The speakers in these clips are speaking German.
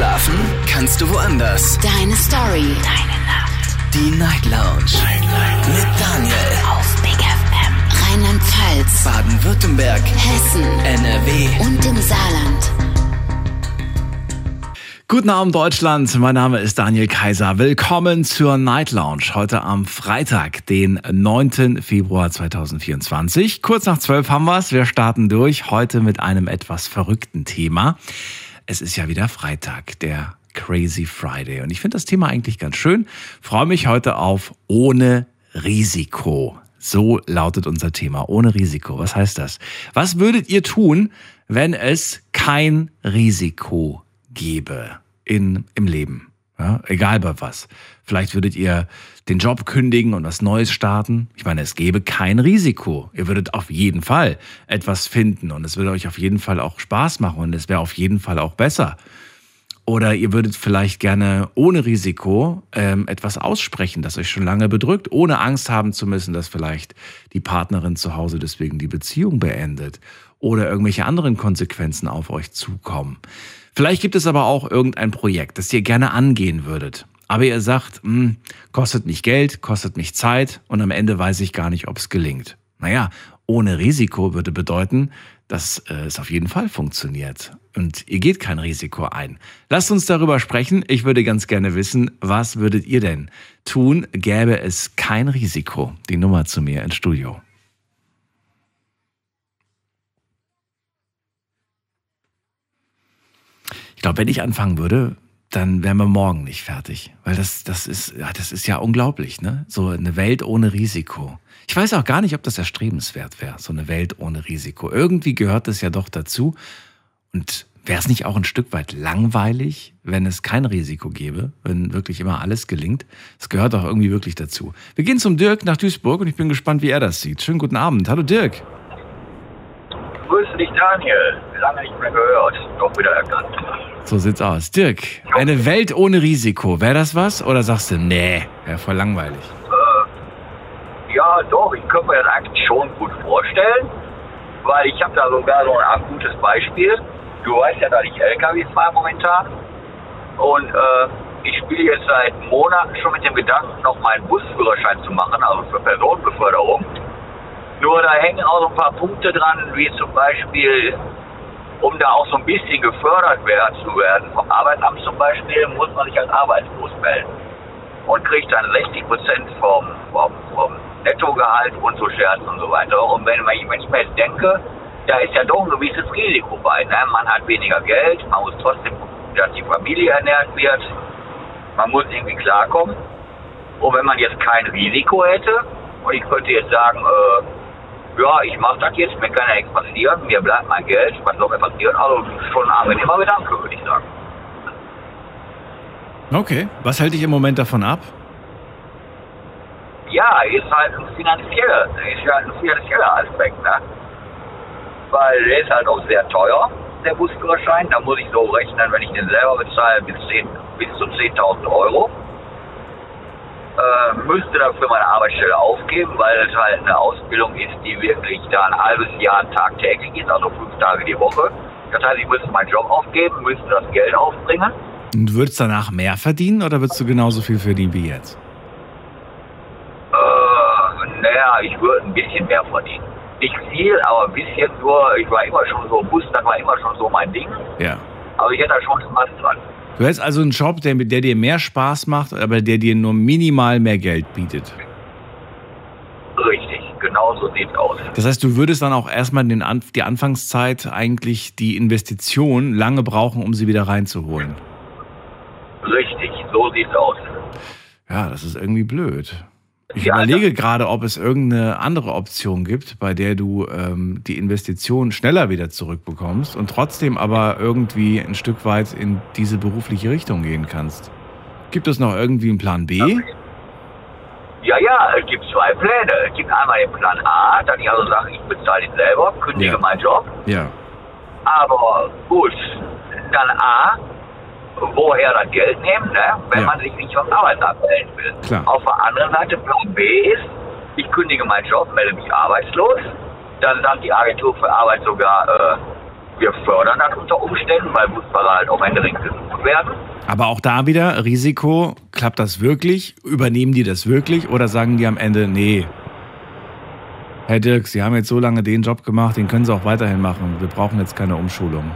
Schlafen kannst du woanders. Deine Story. Deine Nacht. Die Night Lounge. Night, Night. Mit Daniel. Auf Big FM. Rheinland-Pfalz. Baden-Württemberg. Hessen. NRW. Und im Saarland. Guten Abend Deutschland, mein Name ist Daniel Kaiser. Willkommen zur Night Lounge. Heute am Freitag, den 9. Februar 2024. Kurz nach 12 haben wir es. Wir starten durch. Heute mit einem etwas verrückten Thema. Es ist ja wieder Freitag, der Crazy Friday. Und ich finde das Thema eigentlich ganz schön. Freue mich heute auf ohne Risiko. So lautet unser Thema. Ohne Risiko. Was heißt das? Was würdet ihr tun, wenn es kein Risiko gäbe in, im Leben? Ja, egal bei was. Vielleicht würdet ihr den Job kündigen und was Neues starten. Ich meine, es gäbe kein Risiko. Ihr würdet auf jeden Fall etwas finden und es würde euch auf jeden Fall auch Spaß machen und es wäre auf jeden Fall auch besser. Oder ihr würdet vielleicht gerne ohne Risiko ähm, etwas aussprechen, das euch schon lange bedrückt, ohne Angst haben zu müssen, dass vielleicht die Partnerin zu Hause deswegen die Beziehung beendet oder irgendwelche anderen Konsequenzen auf euch zukommen. Vielleicht gibt es aber auch irgendein Projekt, das ihr gerne angehen würdet. Aber ihr sagt, hm, kostet mich Geld, kostet mich Zeit und am Ende weiß ich gar nicht, ob es gelingt. Naja, ohne Risiko würde bedeuten, dass äh, es auf jeden Fall funktioniert. Und ihr geht kein Risiko ein. Lasst uns darüber sprechen. Ich würde ganz gerne wissen, was würdet ihr denn tun, gäbe es kein Risiko? Die Nummer zu mir ins Studio. Ich glaube, wenn ich anfangen würde, dann wären wir morgen nicht fertig. Weil das, das ist, ja, das ist ja unglaublich, ne? So eine Welt ohne Risiko. Ich weiß auch gar nicht, ob das erstrebenswert wäre, so eine Welt ohne Risiko. Irgendwie gehört es ja doch dazu. Und wäre es nicht auch ein Stück weit langweilig, wenn es kein Risiko gäbe, wenn wirklich immer alles gelingt? Es gehört doch irgendwie wirklich dazu. Wir gehen zum Dirk nach Duisburg und ich bin gespannt, wie er das sieht. Schönen guten Abend. Hallo Dirk. Grüße dich, Daniel. Lange nicht mehr gehört. Doch wieder erkannt. So sieht's aus. Dirk, eine Welt ohne Risiko, wäre das was? Oder sagst du, nee, wäre voll langweilig? Ja, doch, ich könnte mir das eigentlich schon gut vorstellen, weil ich habe da sogar so ein gutes Beispiel. Du weißt ja, dass ich LKW fahre momentan und äh, ich spiele jetzt seit Monaten schon mit dem Gedanken, noch meinen Busführerschein zu machen, also für Personenbeförderung. Nur da hängen auch so ein paar Punkte dran, wie zum Beispiel um da auch so ein bisschen gefördert werden zu werden, vom Arbeitsamt zum Beispiel, muss man sich als arbeitslos melden und kriegt dann 60 Prozent vom, vom, vom Nettogehalt und so Scherz und so weiter. Und wenn, ich mir jetzt denke, da ist ja doch ein gewisses Risiko bei. Ne? Man hat weniger Geld, man muss trotzdem dass die Familie ernährt wird, man muss irgendwie klarkommen. Und wenn man jetzt kein Risiko hätte, und ich könnte jetzt sagen, äh, ja, ich mache das jetzt, mir kann ja nichts passieren, mir bleibt mein Geld, was soll mir passieren? Also schon ein angenehmer Gedanke, würde ich sagen. Okay, was hält dich im Moment davon ab? Ja, ist halt ein finanzieller, ist halt ein finanzieller Aspekt, ne? Weil der ist halt auch sehr teuer, der Busführerschein. Da muss ich so rechnen, wenn ich den selber bezahle, bis, 10, bis zu 10.000 Euro äh, müsste dafür meine Arbeitsstelle aufgeben, weil es halt eine Ausbildung ist, die wirklich da ein halbes Jahr tagtäglich ist, also fünf Tage die Woche. Das heißt, ich müsste meinen Job aufgeben, müsste das Geld aufbringen. Und du würdest danach mehr verdienen oder würdest du genauso viel verdienen wie jetzt? Äh, naja, ich würde ein bisschen mehr verdienen. Nicht viel, aber ein bisschen nur, ich war immer schon so, Bus, das war immer schon so mein Ding. Ja. Aber ich hätte da schon Spaß dran. Du hättest also einen Job, der, der dir mehr Spaß macht, aber der dir nur minimal mehr Geld bietet. Richtig, genau so sieht es aus. Das heißt, du würdest dann auch erstmal den die Anfangszeit eigentlich die Investition lange brauchen, um sie wieder reinzuholen. Richtig, so sieht es aus. Ja, das ist irgendwie blöd. Ich ja, überlege gerade, ob es irgendeine andere Option gibt, bei der du ähm, die Investition schneller wieder zurückbekommst und trotzdem aber irgendwie ein Stück weit in diese berufliche Richtung gehen kannst. Gibt es noch irgendwie einen Plan B? Ja, ja, es gibt zwei Pläne. Es gibt einmal den Plan A, dann ich also sage, ich bezahle ihn selber, kündige ja. meinen Job. Ja. Aber gut, dann A, woher das Geld nehmen, ne? wenn ja. man sich nicht vom Arbeitsamt melden will. Klar. Auf der anderen Seite, Plan B ist, ich kündige meinen Job, melde mich arbeitslos. Dann sagt die Agentur für Arbeit sogar, äh, wir fördern das unter Umständen, weil Busfahrer halt auch händeringend gesucht werden. Aber auch da wieder Risiko, klappt das wirklich? Übernehmen die das wirklich oder sagen die am Ende, nee, Herr Dirk, Sie haben jetzt so lange den Job gemacht, den können Sie auch weiterhin machen. Wir brauchen jetzt keine Umschulung.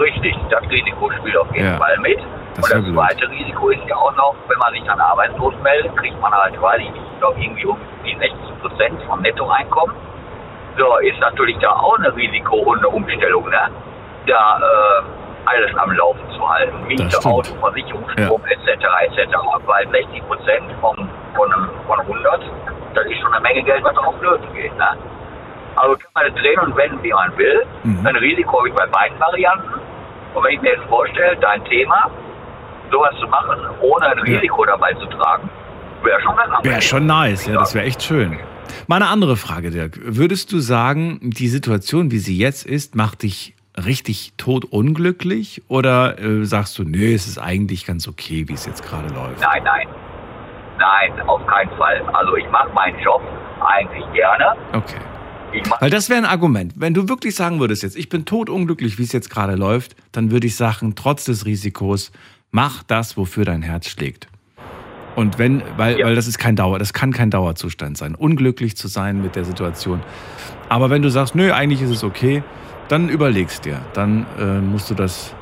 Richtig, das Risiko spielt auf jeden Ja. Fall mit. Das und das blöd. zweite Risiko ist ja auch noch, wenn man sich dann arbeitslos meldet, kriegt man halt, weil ich glaube irgendwie um die 60 Prozent vom Nettoeinkommen. So, ist natürlich da auch ein Risiko und eine Umstellung, ne? Da äh, alles am Laufen zu halten. Miete. Auto, Versicherung, Strom, etc. etc. Weil 60 Prozent von, von, von 100, das ist schon eine Menge Geld, was auf Flöten geht, ne? Also kann man drehen und wenden, wie man will. Mhm. Ein Risiko habe ich bei beiden Varianten. Und wenn ich mir jetzt vorstelle, dein Thema, sowas zu machen, ohne ein Ja. Risiko dabei zu tragen, wäre schon ganz Wäre schon nice, ja, das wäre echt schön. Mal eine andere Frage, Dirk. Würdest du sagen, die Situation, wie sie jetzt ist, macht dich richtig totunglücklich? Oder äh, sagst du, nö, es ist eigentlich ganz okay, wie es jetzt gerade läuft? Nein, nein. Nein, auf keinen Fall. Also ich mache meinen Job eigentlich gerne. Okay. Weil das wäre ein Argument. Wenn du wirklich sagen würdest jetzt, ich bin totunglücklich, wie es jetzt gerade läuft, dann würde ich sagen, trotz des Risikos, mach das, wofür dein Herz schlägt. Und wenn, weil, Ja. weil das ist kein Dauer, das kann kein Dauerzustand sein, unglücklich zu sein mit der Situation. Aber wenn du sagst, nö, eigentlich ist es okay, dann überlegst dir. Dann äh, musst du das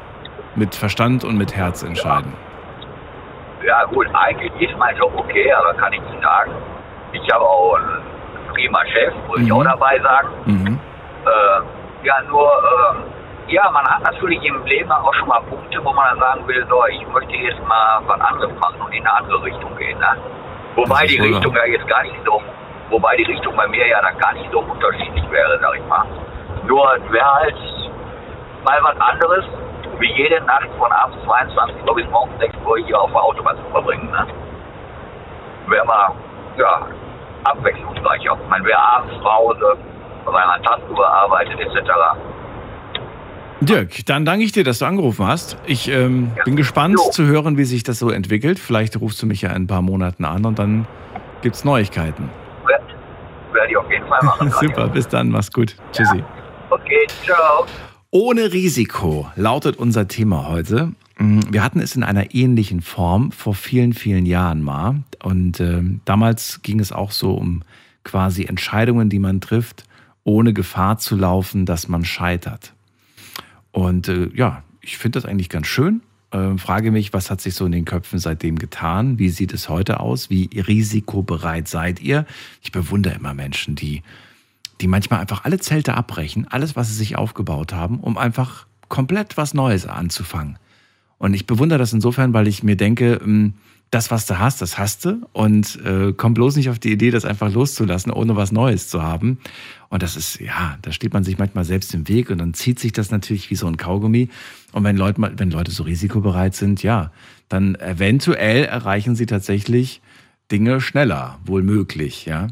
mit Verstand und mit Herz entscheiden. Ja gut, eigentlich ist mein Job okay, aber kann ich nicht sagen. Ich habe auch einen prima Chef, muss ich Mhm. auch dabei sagen. Mhm. Äh, ja, nur, äh, ja, man hat natürlich im Leben auch schon mal Punkte, wo man dann sagen will, so, ich möchte jetzt mal was anderes machen und in eine andere Richtung gehen. Ne? Wobei die wohl Richtung ja jetzt gar nicht so, wobei die Richtung bei mir ja dann gar nicht so unterschiedlich wäre, sag ich mal. Nur wäre halt mal was anderes, wie jede Nacht von abends 22 Uhr bis morgens 6 Uhr hier auf der Autobahn zu verbringen. Ne? Wäre mal, ja, abwechslungsreicher. Man wäre abends zu Hause, weil man tagsüber arbeitet etc. Dirk, dann danke ich dir, dass du angerufen hast. Ich ähm, Ja. bin gespannt Jo. zu hören, wie sich das so entwickelt. Vielleicht rufst du mich ja in ein paar Monaten an und dann gibt's Neuigkeiten. Werde werd ich auf jeden Fall machen. Super, bis dann, mach's gut. Tschüssi. Okay, ciao. Ohne Risiko lautet unser Thema heute. Mm, Wir hatten es in einer ähnlichen Form vor vielen, vielen Jahren mal. Und ähm, damals ging es auch so um quasi Entscheidungen, die man trifft, ohne Gefahr zu laufen, dass man scheitert. Und äh, ja, ich finde das eigentlich ganz schön. Ähm, frage mich, was hat sich so in den Köpfen seitdem getan? Wie sieht es heute aus? Wie risikobereit seid ihr? Ich bewundere immer Menschen, die die manchmal einfach alle Zelte abbrechen, alles, was sie sich aufgebaut haben, um einfach komplett was Neues anzufangen. Und ich bewundere das insofern, weil ich mir denke, ähm, das, was du hast, das hast du und äh, komm bloß nicht auf die Idee, das einfach loszulassen, ohne was Neues zu haben. Und das ist, ja, da steht man sich manchmal selbst im Weg und dann zieht sich das natürlich wie so ein Kaugummi. Und wenn Leute, wenn Leute so risikobereit sind, ja, dann eventuell erreichen sie tatsächlich Dinge schneller, wohl möglich, ja.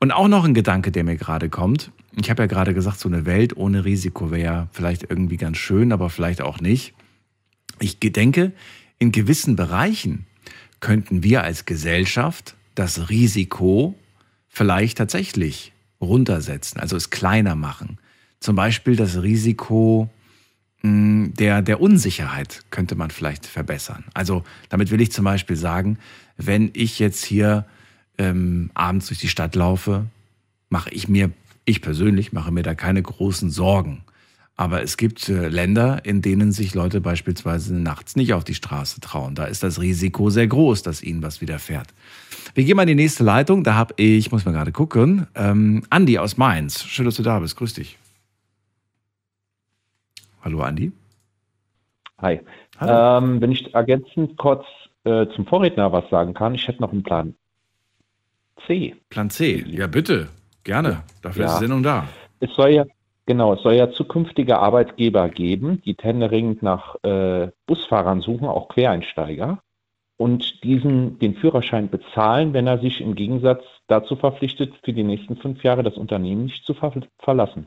Und auch noch ein Gedanke, der mir gerade kommt. Ich habe ja gerade gesagt, so eine Welt ohne Risiko wäre ja vielleicht irgendwie ganz schön, aber vielleicht auch nicht. Ich denke, in gewissen Bereichen könnten wir als Gesellschaft das Risiko vielleicht tatsächlich runtersetzen, also es kleiner machen. Zum Beispiel das Risiko mh, der, der Unsicherheit könnte man vielleicht verbessern. Also damit will ich zum Beispiel sagen, wenn ich jetzt hier ähm, abends durch die Stadt laufe, mache ich mir, ich persönlich mache mir da keine großen Sorgen. Aber es gibt äh, Länder, in denen sich Leute beispielsweise nachts nicht auf die Straße trauen. Da ist das Risiko sehr groß, dass ihnen was widerfährt. Wir gehen mal in die nächste Leitung. Da habe ich, muss mal gerade gucken, ähm, Andi aus Mainz. Schön, dass du da bist. Grüß dich. Hallo Andi. Hi. Hallo. Ähm, wenn ich ergänzend kurz äh, zum Vorredner was sagen kann, ich hätte noch einen Plan C. Plan C. Ja, bitte. Gerne. Dafür ist Ja. die Sendung da. Es soll ja, genau, es soll ja zukünftige Arbeitgeber geben, die händeringend nach äh, Busfahrern suchen, auch Quereinsteiger, und diesen den Führerschein bezahlen, wenn er sich im Gegensatz dazu verpflichtet, für die nächsten fünf Jahre das Unternehmen nicht zu ver verlassen.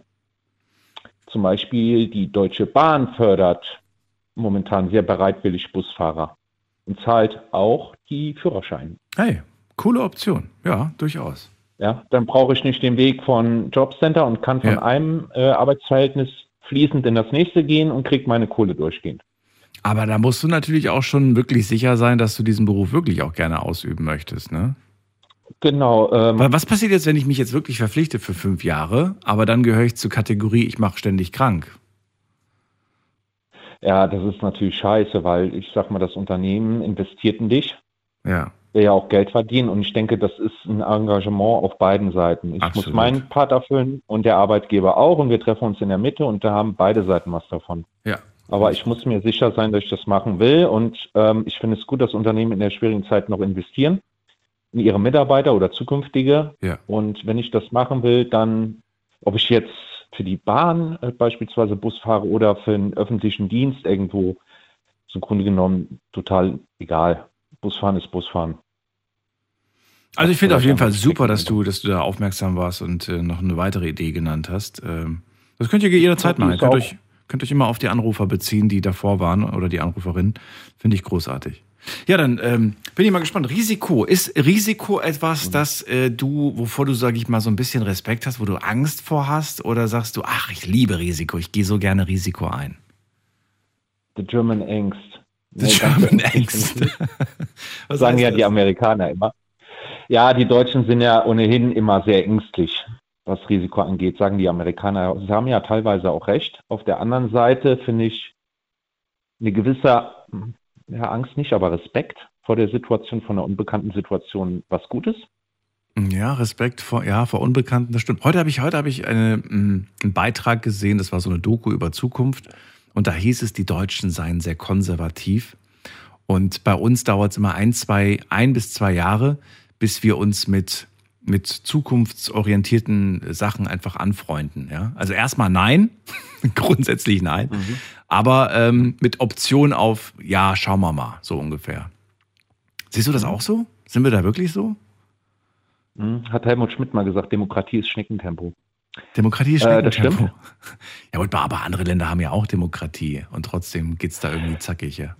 Zum Beispiel die Deutsche Bahn fördert momentan sehr bereitwillig Busfahrer und zahlt auch die Führerscheine. Hey, coole Option. Ja, durchaus. Ja, dann brauche ich nicht den Weg von Jobcenter und kann von Ja. einem äh, Arbeitsverhältnis fließend in das nächste gehen und kriege meine Kohle durchgehend. Aber da musst du natürlich auch schon wirklich sicher sein, dass du diesen Beruf wirklich auch gerne ausüben möchtest, ne? Genau. Ähm, Weil was passiert jetzt, wenn ich mich jetzt wirklich verpflichte für fünf Jahre, aber dann gehöre ich zur Kategorie, ich mache ständig krank? ja, das ist natürlich scheiße, weil ich sag mal, das Unternehmen investiert in dich, Ja. Will ja auch Geld verdienen und ich denke, das ist ein Engagement auf beiden Seiten. Ich Absolut. muss meinen Part erfüllen und der Arbeitgeber auch und wir treffen uns in der Mitte und da haben beide Seiten was davon. Ja. Aber ich muss mir sicher sein, dass ich das machen will und ähm, ich finde es gut, dass Unternehmen in der schwierigen Zeit noch investieren in ihre Mitarbeiter oder zukünftige. Ja. Und wenn ich das machen will, dann, ob ich jetzt für die Bahn äh, beispielsweise Bus fahre oder für einen öffentlichen Dienst irgendwo, ist im Grunde genommen total egal. Busfahren ist Busfahren. Also ich finde auf jeden Fall super, dass du, dass du da aufmerksam warst und äh, noch eine weitere Idee genannt hast. Ähm, das könnt ihr jederzeit machen. könnt euch, könnt euch immer auf die Anrufer beziehen, die davor waren oder die Anruferin. Finde ich großartig. Ja, dann ähm, bin ich mal gespannt. Risiko. Ist Risiko etwas, Mhm. das äh, du, wovor du, sag ich mal, so ein bisschen Respekt hast, wo du Angst vor hast? Oder sagst du, ach, ich liebe Risiko, ich gehe so gerne Risiko ein? The German Angst. The Nee, German Angst. Was sagen ja das? die Amerikaner immer. Ja, die Deutschen sind ja ohnehin immer sehr ängstlich, was Risiko angeht, sagen die Amerikaner. Sie haben ja teilweise auch recht. Auf der anderen Seite finde ich eine gewisse ja, Angst nicht, aber Respekt vor der Situation, von einer unbekannten Situation was Gutes. Ja, Respekt vor, ja, vor Unbekannten, das stimmt. Heute habe ich, heute habe ich eine, mh, einen Beitrag gesehen, das war so eine Doku über Zukunft. Und da hieß es, die Deutschen seien sehr konservativ. Und bei uns dauert es immer ein, zwei, ein bis zwei Jahre, bis wir uns mit, mit zukunftsorientierten Sachen einfach anfreunden. Ja? Also erstmal nein, grundsätzlich nein, aber ähm, mit Option auf, ja, schauen wir mal, so ungefähr. Siehst du das auch so? Sind wir da wirklich so? Hm, Hat Helmut Schmidt mal gesagt, Demokratie ist Schneckentempo. Demokratie ist Äh, Schneckentempo. Ja, gut, aber andere Länder haben ja auch Demokratie und trotzdem geht's da irgendwie zackiger. Ja,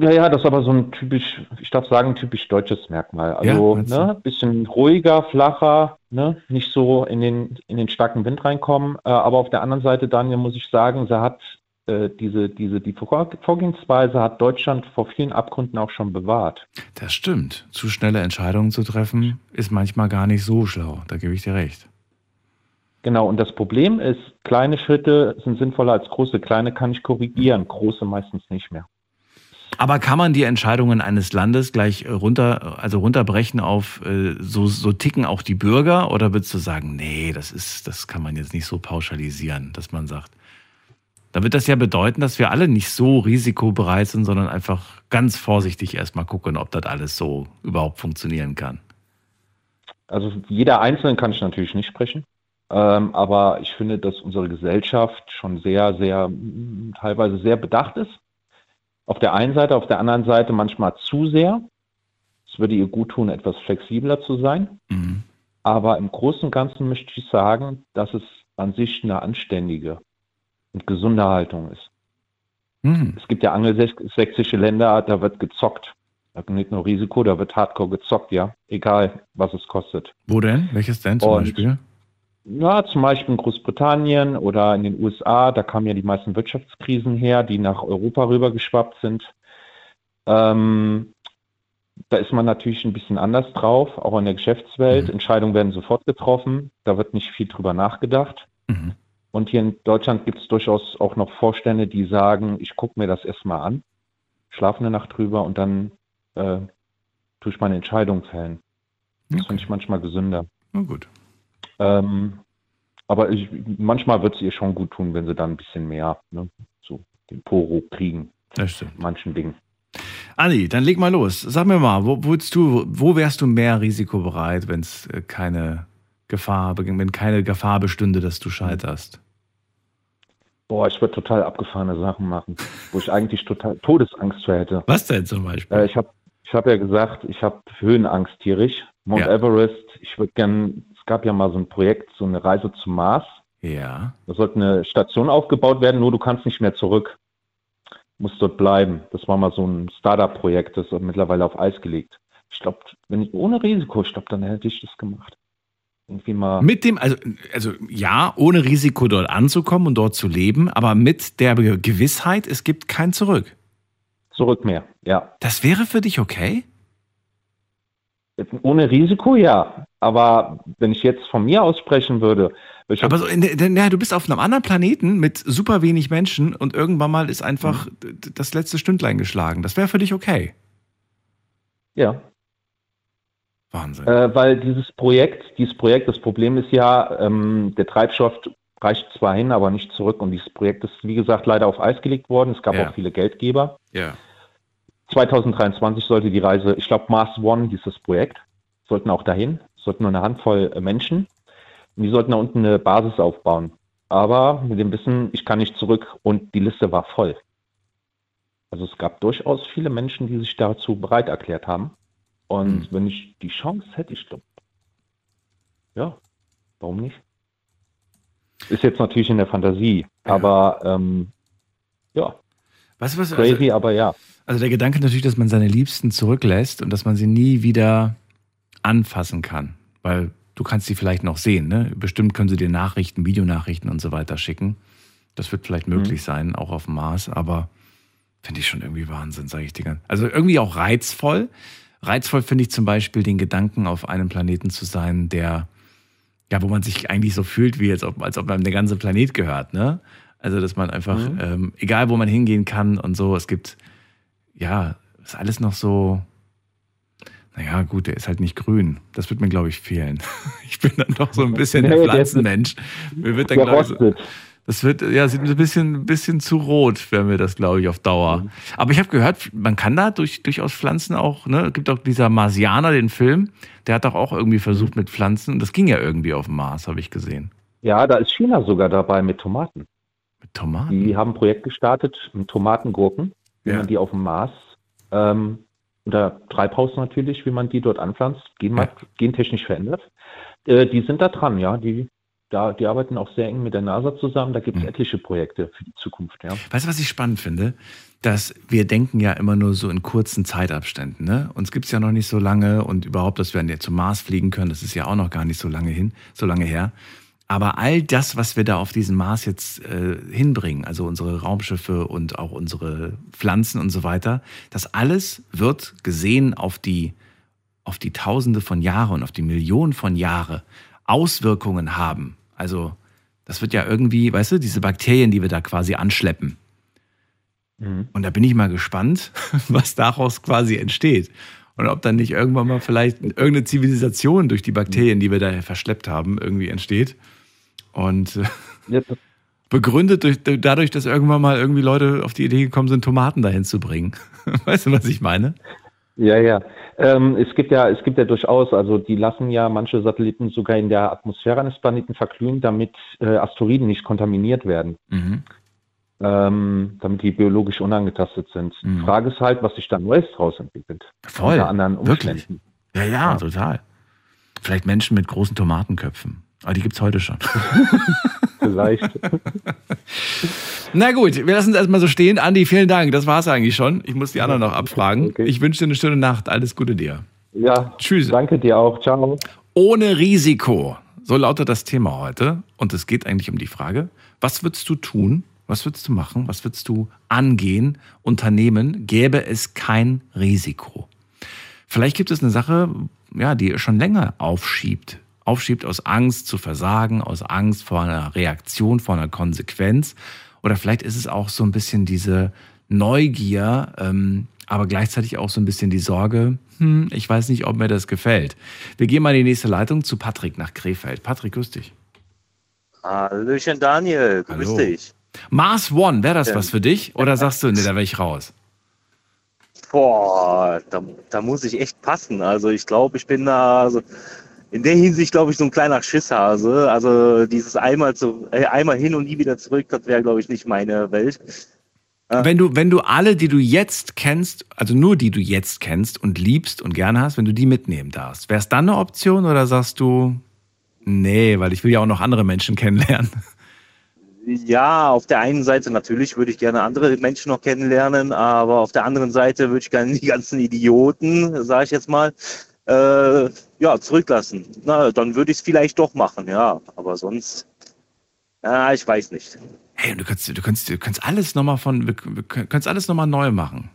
ja, das ist aber so ein typisch, ich darf sagen, typisch deutsches Merkmal. Ja, Also, du? ne, bisschen ruhiger, flacher, ne, nicht so in den, in den starken Wind reinkommen. Äh, aber auf der anderen Seite, Daniel, muss ich sagen, sie hat äh, diese, diese, die Vor- Vorgehensweise hat Deutschland vor vielen Abgründen auch schon bewahrt. Das stimmt. Zu schnelle Entscheidungen zu treffen, ist manchmal gar nicht so schlau. Da gebe ich dir recht. Genau, und das Problem ist, kleine Schritte sind sinnvoller als große. Kleine kann ich korrigieren, große meistens nicht mehr. Aber kann man die Entscheidungen eines Landes gleich äh, runter, also runterbrechen auf äh, so, so ticken auch die Bürger? Oder würdest du sagen, nee, das ist, das kann man jetzt nicht so pauschalisieren, dass man sagt. Da wird das ja bedeuten, dass wir alle nicht so risikobereit sind, sondern einfach ganz vorsichtig erstmal gucken, ob das alles so überhaupt funktionieren kann. Also jeder Einzelne kann ich natürlich nicht sprechen. Ähm, aber ich finde, dass unsere Gesellschaft schon sehr, sehr, teilweise sehr bedacht ist. Auf der einen Seite, auf der anderen Seite manchmal zu sehr. Es würde ihr gut tun, etwas flexibler zu sein. Mhm. Aber im Großen und Ganzen möchte ich sagen, dass es an sich eine anständige und gesunde Haltung ist. Mhm. Es gibt ja angelsächsische Länder, da wird gezockt. Da nicht nur Risiko, da wird Hardcore gezockt, ja. Egal, was es kostet. Wo denn? Welches denn zum Und- Beispiel? Ja, zum Beispiel in Großbritannien oder in den USA, da kamen ja die meisten Wirtschaftskrisen her, die nach Europa rübergeschwappt sind. Ähm, da ist man natürlich ein bisschen anders drauf, auch in der Geschäftswelt. Mhm. Entscheidungen werden sofort getroffen, da wird nicht viel drüber nachgedacht. Mhm. Und hier in Deutschland gibt es durchaus auch noch Vorstände, die sagen, ich gucke mir das erstmal an, schlafe eine Nacht drüber und dann äh, tue ich meine Entscheidung fällen. Das Okay. finde ich manchmal gesünder. Na gut. Ähm, aber ich, manchmal wird es ihr schon gut tun, wenn sie dann ein bisschen mehr ne, so den Poro kriegen, Das stimmt. manchen Dingen. Andi, dann leg mal los. Sag mir mal, wo, du, wo wärst du mehr risikobereit, wenn es äh, keine Gefahr, wenn keine Gefahr bestünde, dass du scheiterst? Boah, ich würde total abgefahrene Sachen machen, wo ich eigentlich total Todesangst vor hätte. Was denn zum Beispiel? Äh, ich habe ich hab ja gesagt, ich habe Höhenangst tierisch. Mount Ja. Everest, ich würde gern, gab ja mal so ein Projekt, so eine Reise zum Mars. ja. Da sollte eine Station aufgebaut werden, nur du kannst nicht mehr zurück. Musst dort bleiben. Das war mal so ein Startup-Projekt, das ist mittlerweile auf Eis gelegt. Ich glaube, wenn ich ohne Risiko, ich glaube, dann hätte ich das gemacht. irgendwie mal Mit dem, also, also ja, ohne Risiko dort anzukommen und dort zu leben, aber mit der Gewissheit, es gibt kein Zurück. zurück mehr. Ja. Das wäre für dich okay? Ohne Risiko, ja. Aber wenn ich jetzt von mir aus sprechen würde, Aber so in, der- in, ja, du bist auf einem anderen Planeten mit super wenig Menschen und irgendwann mal ist einfach d- das letzte Stündlein geschlagen. Das wäre für dich okay. ja, Wahnsinn. äh, weil dieses Projekt, dieses Projekt, das Problem ist ja, ähm, der Treibstoff reicht zwar hin, aber nicht zurück. Und dieses Projekt ist, wie gesagt, leider auf Eis gelegt worden. Es gab Ja. auch viele Geldgeber. ja. 2023 sollte die Reise, ich glaube Mars One hieß das Projekt, sollten auch dahin, sollten nur eine Handvoll äh, Menschen. Und die sollten da unten eine Basis aufbauen. Aber mit dem Wissen, ich kann nicht zurück und die Liste war voll. Also es gab durchaus viele Menschen, die sich dazu bereit erklärt haben. Und Mhm. wenn ich die Chance hätte, ich glaube, ja, warum nicht? Ist jetzt natürlich in der Fantasie, aber ähm, ja, Weißt du was? crazy, Also, aber ja. also der Gedanke natürlich, dass man seine Liebsten zurücklässt und dass man sie nie wieder anfassen kann. Weil du kannst sie vielleicht noch sehen. Ne? Bestimmt können sie dir Nachrichten, Videonachrichten und so weiter schicken. Das wird vielleicht möglich sein, auch auf dem Mars, aber finde ich schon irgendwie Wahnsinn, sage ich dir ganz. Also irgendwie auch reizvoll. Reizvoll finde ich zum Beispiel den Gedanken, auf einem Planeten zu sein, der, ja, wo man sich eigentlich so fühlt, wie jetzt, als ob einem der ganze Planet gehört, ne? Also, dass man einfach, Mhm. ähm, egal wo man hingehen kann und so, es gibt, ja, ist alles noch so, naja, gut, der ist halt nicht grün. Das wird mir, glaube ich, fehlen. Ich bin dann doch so ein bisschen Nee, der Pflanzenmensch. Mir wird dann, glaube ich, das wird, ja, sieht ein bisschen, ein bisschen zu rot, wäre mir das, glaube ich, auf Dauer. Aber ich habe gehört, man kann da durch, durchaus Pflanzen auch, ne, es gibt auch dieser Marsianer, den Film, der hat doch auch irgendwie versucht mit Pflanzen, das ging ja irgendwie auf dem Mars, habe ich gesehen. Ja, da ist China sogar dabei mit Tomaten. Tomaten. Die haben ein Projekt gestartet mit Tomatengurken, wie Ja. man die auf dem Mars ähm, unter Treibhaus natürlich, wie man die dort anpflanzt, gen Ja. gentechnisch verändert. Äh, die sind da dran, ja. Die, da, die arbeiten auch sehr eng mit der NASA zusammen. Da gibt es Mhm. etliche Projekte für die Zukunft, ja. Weißt du, was ich spannend finde? Dass wir denken ja immer nur so in kurzen Zeitabständen. Ne? Uns gibt's ja noch nicht so lange und überhaupt, dass wir zum Mars fliegen können, das ist ja auch noch gar nicht so lange hin, so lange her. Aber all das, was wir da auf diesen Mars jetzt äh, hinbringen, also unsere Raumschiffe und auch unsere Pflanzen und so weiter, das alles wird gesehen auf die, auf die Tausende von Jahre und auf die Millionen von Jahre Auswirkungen haben. Also das wird ja irgendwie, weißt du, diese Bakterien, die wir da quasi anschleppen. Mhm. Und da bin ich mal gespannt, was daraus quasi entsteht. Und ob dann nicht irgendwann mal vielleicht irgendeine Zivilisation durch die Bakterien, die wir da verschleppt haben, irgendwie entsteht. Und äh, Jetzt, begründet durch, dadurch, dass irgendwann mal irgendwie Leute auf die Idee gekommen sind, Tomaten dahin zu bringen. Weißt du, was ich meine? ja, ja. Ähm, es gibt ja, es gibt ja durchaus, also die lassen ja manche Satelliten sogar in der Atmosphäre eines Planeten verglühen, damit äh, Asteroiden nicht kontaminiert werden. Mhm. ähm, damit die biologisch unangetastet sind. Mhm. Die Frage ist halt, was sich dann Neues daraus entwickelt. Voll, Unter anderen wirklich. Umständen. Ja, ja, total. Vielleicht Menschen mit großen Tomatenköpfen. Aber die gibt's heute schon. Vielleicht. Na gut, wir lassen es erstmal so stehen. Andi, vielen Dank. Das war's eigentlich schon. Ich muss die anderen noch abfragen. Okay. Ich wünsche dir eine schöne Nacht. Alles Gute dir. ja. Tschüss. Danke dir auch. Ciao. Ohne Risiko. So lautet das Thema heute. Und es geht eigentlich um die Frage, was würdest du tun? Was würdest du machen? Was würdest du angehen, unternehmen? Gäbe es kein Risiko? Vielleicht gibt es eine Sache, ja, die schon länger aufschiebt. Aufschiebt aus Angst zu versagen, aus Angst vor einer Reaktion, vor einer Konsequenz. Oder vielleicht ist es auch so ein bisschen diese Neugier, ähm, aber gleichzeitig auch so ein bisschen die Sorge, hm, ich weiß nicht, ob mir das gefällt. Wir gehen mal in die nächste Leitung zu Patrick nach Krefeld. Patrick, grüß dich. Hallöchen Daniel, grüß Hallo. dich. Mars One, wäre das Ja. was für dich? Oder sagst du, nee, da wäre ich raus? Boah, da, da muss ich echt passen. Also ich glaube, ich bin da also in der Hinsicht, glaube ich, so ein kleiner Schisshase. Also dieses einmal zu, äh, einmal hin und nie wieder zurück, das wäre, glaube ich, nicht meine Welt. Ja. Wenn du, wenn du alle, die du jetzt kennst, also nur die du jetzt kennst und liebst und gerne hast, wenn du die mitnehmen darfst, wäre es dann eine Option oder sagst du, nee, weil ich will ja auch noch andere Menschen kennenlernen? Ja, auf der einen Seite natürlich würde ich gerne andere Menschen noch kennenlernen, aber auf der anderen Seite würde ich gerne die ganzen Idioten, sage ich jetzt mal, äh, ja, zurücklassen. Na, dann würde ich es vielleicht doch machen, ja. Aber sonst, ja, ich weiß nicht. Hey, du kannst, du kannst, du kannst alles nochmal von, wir, wir kannst alles nochmal neu machen.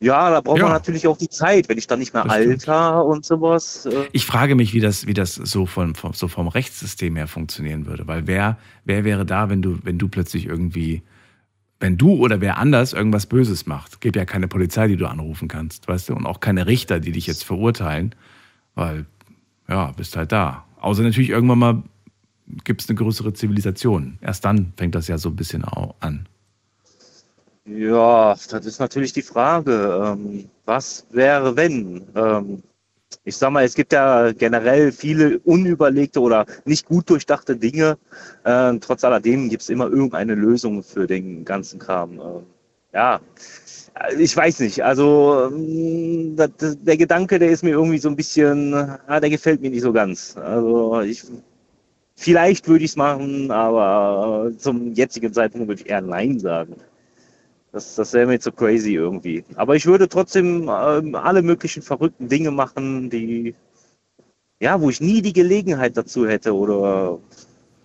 Ja, da braucht Ja. man natürlich auch die Zeit, wenn ich dann nicht mehr Das stimmt. alter und sowas. Äh, Ich frage mich, wie das, wie das so vom, vom, so vom Rechtssystem her funktionieren würde. Weil wer, wer wäre da, wenn du, wenn du plötzlich irgendwie, wenn du oder wer anders irgendwas Böses macht? Gibt ja keine Polizei, die du anrufen kannst, weißt du? Und auch keine Richter, die dich jetzt verurteilen. Weil, ja, bist halt da. Außer natürlich irgendwann mal gibt es eine größere Zivilisation. Erst dann fängt das ja so ein bisschen an. Ja, das ist natürlich die Frage. Ähm, was wäre, wenn? Ähm, ich sag mal, es gibt ja generell viele unüberlegte oder nicht gut durchdachte Dinge. Ähm, trotz alledem gibt es immer irgendeine Lösung für den ganzen Kram. Ähm, ja, äh, ich weiß nicht. Also ähm, das, der Gedanke, der ist mir irgendwie so ein bisschen, ah, der gefällt mir nicht so ganz. Also ich, vielleicht würde ich es machen, aber äh, zum jetzigen Zeitpunkt würde ich eher Nein sagen. Das, das wäre mir zu crazy irgendwie. Aber ich würde trotzdem ähm, alle möglichen verrückten Dinge machen, die, ja, wo ich nie die Gelegenheit dazu hätte oder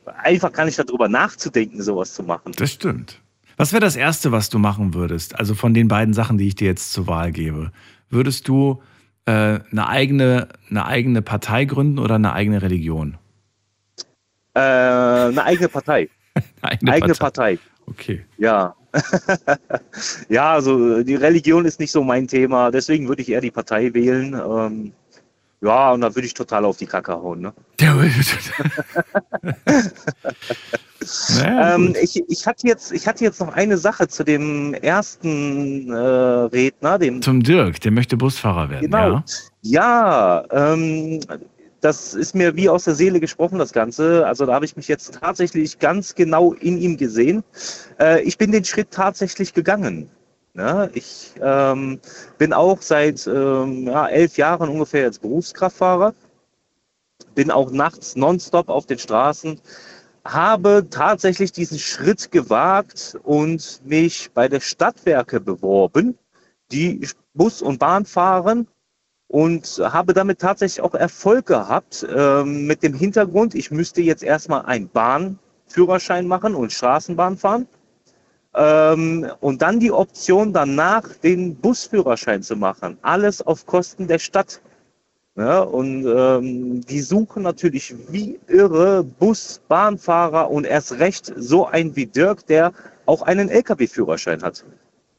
einfach gar nicht darüber nachzudenken, sowas zu machen. Das stimmt. Was wäre das Erste, was du machen würdest? Also von den beiden Sachen, die ich dir jetzt zur Wahl gebe. Würdest du äh, eine, eigene, eine eigene Partei gründen oder eine eigene Religion? Äh, eine eigene Partei. Eine eigene Partei. Okay. Ja. ja, also die Religion ist nicht so mein Thema, deswegen würde ich eher die Partei wählen. Ähm, ja, und da würde ich total auf die Kacke hauen. Ne? naja, Ähm, ich, ich, hatte jetzt, ich hatte jetzt noch eine Sache zu dem ersten äh, Redner, dem Zum Dirk, der möchte Busfahrer werden, Genau. ja? Ja, ähm, das ist mir wie aus der Seele gesprochen, das Ganze. Also da habe ich mich jetzt tatsächlich ganz genau in ihm gesehen. Äh, ich bin den Schritt tatsächlich gegangen. Ne? Ich ähm, bin auch seit ähm, ja, elf Jahren ungefähr jetzt Berufskraftfahrer. Bin auch nachts nonstop auf den Straßen. Habe tatsächlich diesen Schritt gewagt und mich bei der Stadtwerke beworben, die Bus und Bahn fahren und habe damit tatsächlich auch Erfolg gehabt ähm, mit dem Hintergrund, ich müsste jetzt erstmal einen Bahnführerschein machen und Straßenbahn fahren ähm, und dann die Option danach den Busführerschein zu machen. Alles auf Kosten der Stadt. Ja, und ähm, die suchen natürlich wie irre Bus, Bahnfahrer und erst recht so ein wie Dirk, der auch einen Lkw-Führerschein hat.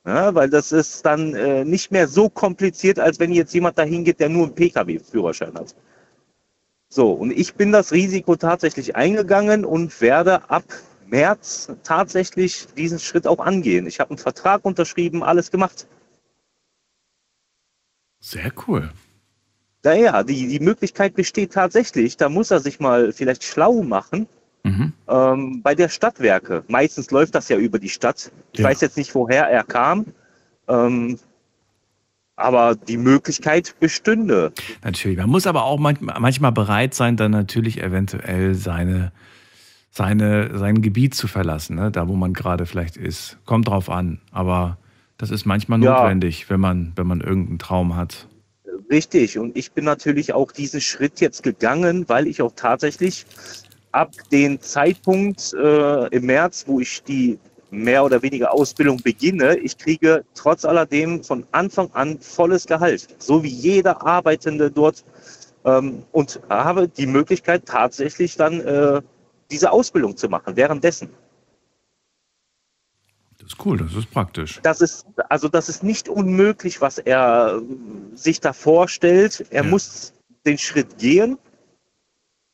Ja, weil das ist dann äh, nicht mehr so kompliziert, als wenn jetzt jemand dahin geht, der nur einen Pkw-Führerschein hat. So, und ich bin das Risiko tatsächlich eingegangen und werde ab März tatsächlich diesen Schritt auch angehen. Ich habe einen Vertrag unterschrieben, alles gemacht. Sehr cool. Naja, die, die Möglichkeit besteht tatsächlich. Da muss er sich mal vielleicht schlau machen. Mhm. Ähm, bei der Stadtwerke. Meistens läuft das ja über die Stadt. Ich Ja. weiß jetzt nicht, woher er kam. Ähm, aber die Möglichkeit bestünde. Natürlich. Man muss aber auch manchmal, bereit sein, dann natürlich eventuell seine, seine, sein Gebiet zu verlassen, ne? da wo man gerade vielleicht ist. Kommt drauf an. Aber das ist manchmal Ja. notwendig, wenn man, wenn man irgendeinen Traum hat. Richtig. Und ich bin natürlich auch diesen Schritt jetzt gegangen, weil ich auch tatsächlich ab dem Zeitpunkt äh, im März, wo ich die mehr oder weniger Ausbildung beginne, ich kriege trotz alledem von Anfang an volles Gehalt, so wie jeder Arbeitende dort ähm, und habe die Möglichkeit tatsächlich dann äh, diese Ausbildung zu machen währenddessen. Das ist cool, das ist praktisch. Das ist also das ist nicht unmöglich, was er äh, sich da vorstellt. Er Ja. muss den Schritt gehen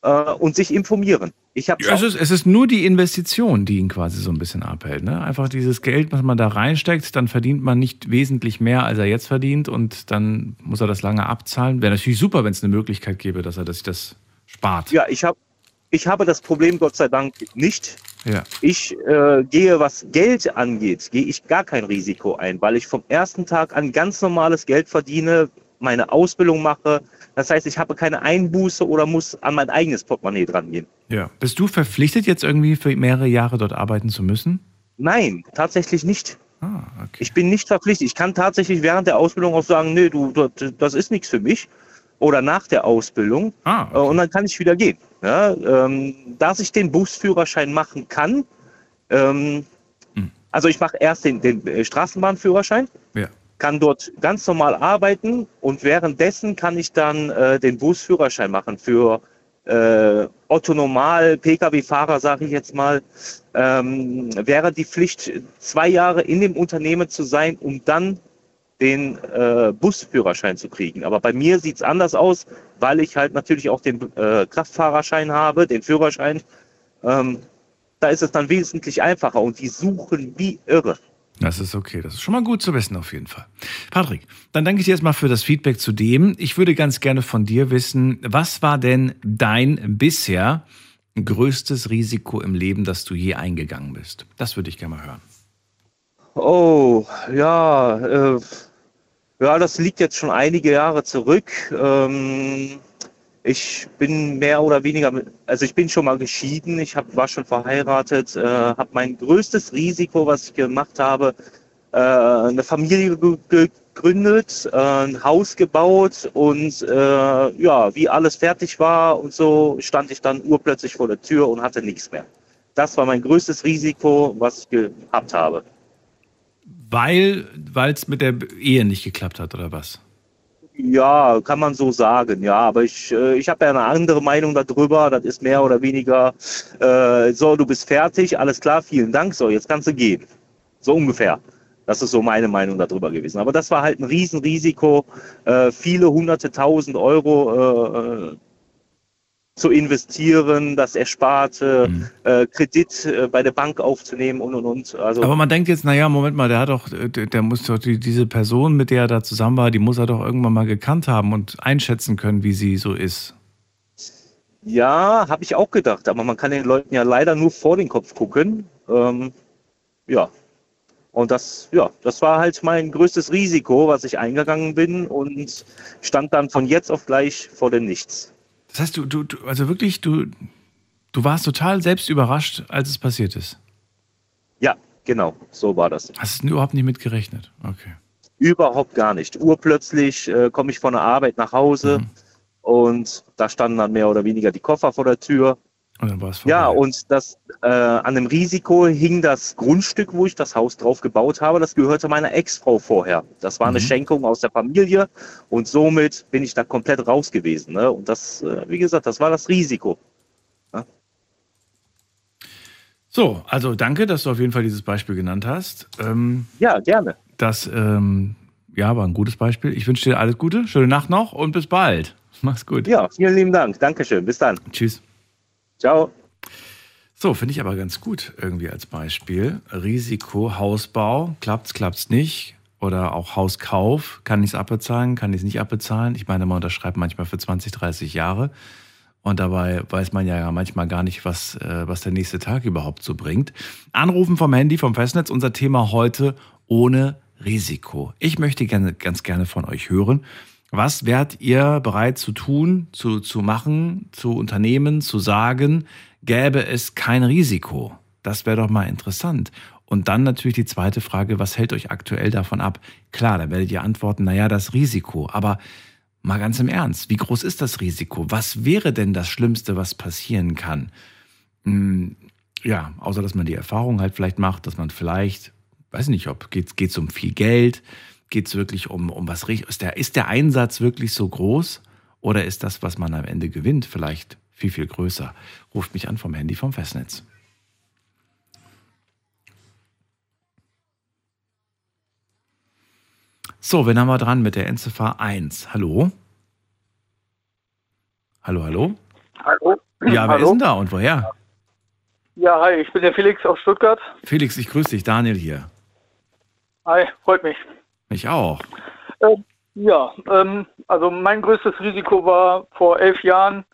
äh, und sich informieren. Ich Ja, es, ist, es ist nur die Investition, die ihn quasi so ein bisschen abhält. Ne? Einfach dieses Geld, was man da reinsteckt, dann verdient man nicht wesentlich mehr, als er jetzt verdient und dann muss er das lange abzahlen. Wäre natürlich super, wenn es eine Möglichkeit gäbe, dass er das, das spart. ja, ich habe ich habe das Problem Gott sei Dank nicht. Ja. Ich äh, gehe, was Geld angeht, gehe ich gar kein Risiko ein, weil ich vom ersten Tag an ganz normales Geld verdiene, meine Ausbildung mache. Das heißt, ich habe keine Einbuße oder muss an mein eigenes Portemonnaie dran gehen. ja. Bist du verpflichtet, jetzt irgendwie für mehrere Jahre dort arbeiten zu müssen? Nein, tatsächlich nicht. Ah, okay. Ich bin nicht verpflichtet. Ich kann tatsächlich während der Ausbildung auch sagen, nee, du, das ist nichts für mich. Oder nach der Ausbildung. Ah, Äh, Und dann kann ich wieder gehen. Ja, ähm, dass ich den Busführerschein machen kann. Ähm, Hm. Also ich mache erst den, den äh, Straßenbahnführerschein, Ja. Kann dort ganz normal arbeiten und währenddessen kann ich dann äh, den Busführerschein machen für äh, Otto Normal, Pkw-Fahrer, sage ich jetzt mal, ähm, wäre die Pflicht, zwei Jahre in dem Unternehmen zu sein, um dann den äh, Busführerschein zu kriegen. Aber bei mir sieht's anders aus, weil ich halt natürlich auch den äh, Kraftfahrerschein habe, den Führerschein. Ähm, da ist es dann wesentlich einfacher und die suchen wie irre. Das ist okay. Das ist schon mal gut zu wissen, auf jeden Fall. Patrick, dann danke ich dir erstmal für das Feedback zu dem. Ich würde ganz gerne von dir wissen, was war denn dein bisher größtes Risiko im Leben, das du je eingegangen bist? Das würde ich gerne mal hören. Oh, ja, äh, ja, das liegt jetzt schon einige Jahre zurück. Ähm, ich bin mehr oder weniger, also ich bin schon mal geschieden, ich hab, war schon verheiratet, äh, habe mein größtes Risiko, was ich gemacht habe, äh, eine Familie ge gegründet, äh, ein Haus gebaut und äh, ja, wie alles fertig war und so, stand ich dann urplötzlich vor der Tür und hatte nichts mehr. Das war mein größtes Risiko, was ich gehabt habe. Weil es mit der Ehe nicht geklappt hat, oder was? Ja, kann man so sagen, ja. Aber ich, äh, ich habe ja eine andere Meinung darüber. Das ist mehr oder weniger, äh, so, du bist fertig, alles klar, vielen Dank, so, jetzt kannst du gehen. So ungefähr. Das ist so meine Meinung darüber gewesen. Aber das war halt ein Riesenrisiko, äh, viele hunderte tausend Euro äh, zu investieren, das Ersparte, Mhm. äh, Kredit äh, bei der Bank aufzunehmen und und und. Also Aber man denkt jetzt, naja, Moment mal, der hat doch, der, der muss doch die, diese Person, mit der er da zusammen war, die muss er doch irgendwann mal gekannt haben und einschätzen können, wie sie so ist. Ja, habe ich auch gedacht, aber man kann den Leuten ja leider nur vor den Kopf gucken. Ähm, ja. Und das, ja, das war halt mein größtes Risiko, was ich eingegangen bin und stand dann von jetzt auf gleich vor dem Nichts. Das heißt, du, du, du also wirklich, du, du warst total selbst überrascht, als es passiert ist. Ja, genau, so war das. Hast du überhaupt nicht mit gerechnet? Okay. Überhaupt gar nicht. Urplötzlich äh, komme ich von der Arbeit nach Hause Mhm. und da standen dann mehr oder weniger die Koffer vor der Tür. Und. Ja, und das äh, an dem Risiko hing das Grundstück, wo ich das Haus drauf gebaut habe. Das gehörte meiner Ex-Frau vorher. Das war eine Mhm. Schenkung aus der Familie und somit bin ich da komplett raus gewesen. Ne? Und das, äh, wie gesagt, das war das Risiko. So, also danke, dass du auf jeden Fall dieses Beispiel genannt hast. Ähm, Ja, gerne. das ähm, ja, war ein gutes Beispiel. Ich wünsche dir alles Gute, schöne Nacht noch und bis bald. Mach's gut. Ja, vielen lieben Dank. Dankeschön. Bis dann. Tschüss. Ciao. So, finde ich aber ganz gut irgendwie als Beispiel. Risiko, Hausbau, klappt's, klappt's nicht. Oder auch Hauskauf, kann ich es abbezahlen, kann ich es nicht abbezahlen. Ich meine, man unterschreibt manchmal für 20, 30 Jahre. Und dabei weiß man ja manchmal gar nicht, was, äh, was der nächste Tag überhaupt so bringt. Anrufen vom Handy, vom Festnetz, unser Thema heute ohne Risiko. Ich möchte gerne, ganz gerne von euch hören. Was wärt ihr bereit zu tun, zu, zu machen, zu unternehmen, zu sagen, gäbe es kein Risiko? Das wäre doch mal interessant. Und dann natürlich die zweite Frage, was hält euch aktuell davon ab? Klar, da werdet ihr antworten, naja, das Risiko. Aber mal ganz im Ernst, wie groß ist das Risiko? Was wäre denn das Schlimmste, was passieren kann? Hm, ja, außer dass man die Erfahrung halt vielleicht macht, dass man vielleicht, weiß nicht, ob geht es um viel Geld, geht es wirklich um, um was richtig, ist der, ist der Einsatz wirklich so groß oder ist das, was man am Ende gewinnt, vielleicht viel, viel größer? Ruft mich an vom Handy vom Festnetz. So, wen haben wir dran mit der Endziffer 1? Hallo? Hallo, hallo? Hallo? Ja, wer Hallo? ist denn da und woher? Ja, hi, ich bin der Felix aus Stuttgart. Felix, ich grüße dich, Daniel hier. Hi, freut mich. Mich auch. Ähm, ja, ähm, also mein größtes Risiko war vor elf Jahren,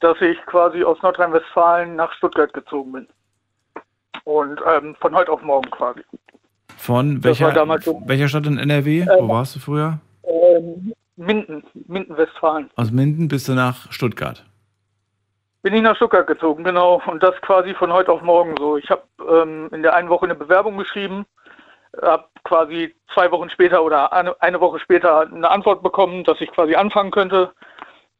dass ich quasi aus Nordrhein-Westfalen nach Stuttgart gezogen bin. Und ähm, von heute auf morgen quasi. Von welcher, welcher Stadt in NRW? Wo warst du früher? Ähm, Minden, Minden, Westfalen. Aus Minden bist du nach Stuttgart. Bin ich nach Stuttgart gezogen, genau. Und das quasi von heute auf morgen so. Ich habe ähm, in der einen Woche eine Bewerbung geschrieben, habe quasi zwei Wochen später oder eine, Woche später eine Antwort bekommen, dass ich quasi anfangen könnte.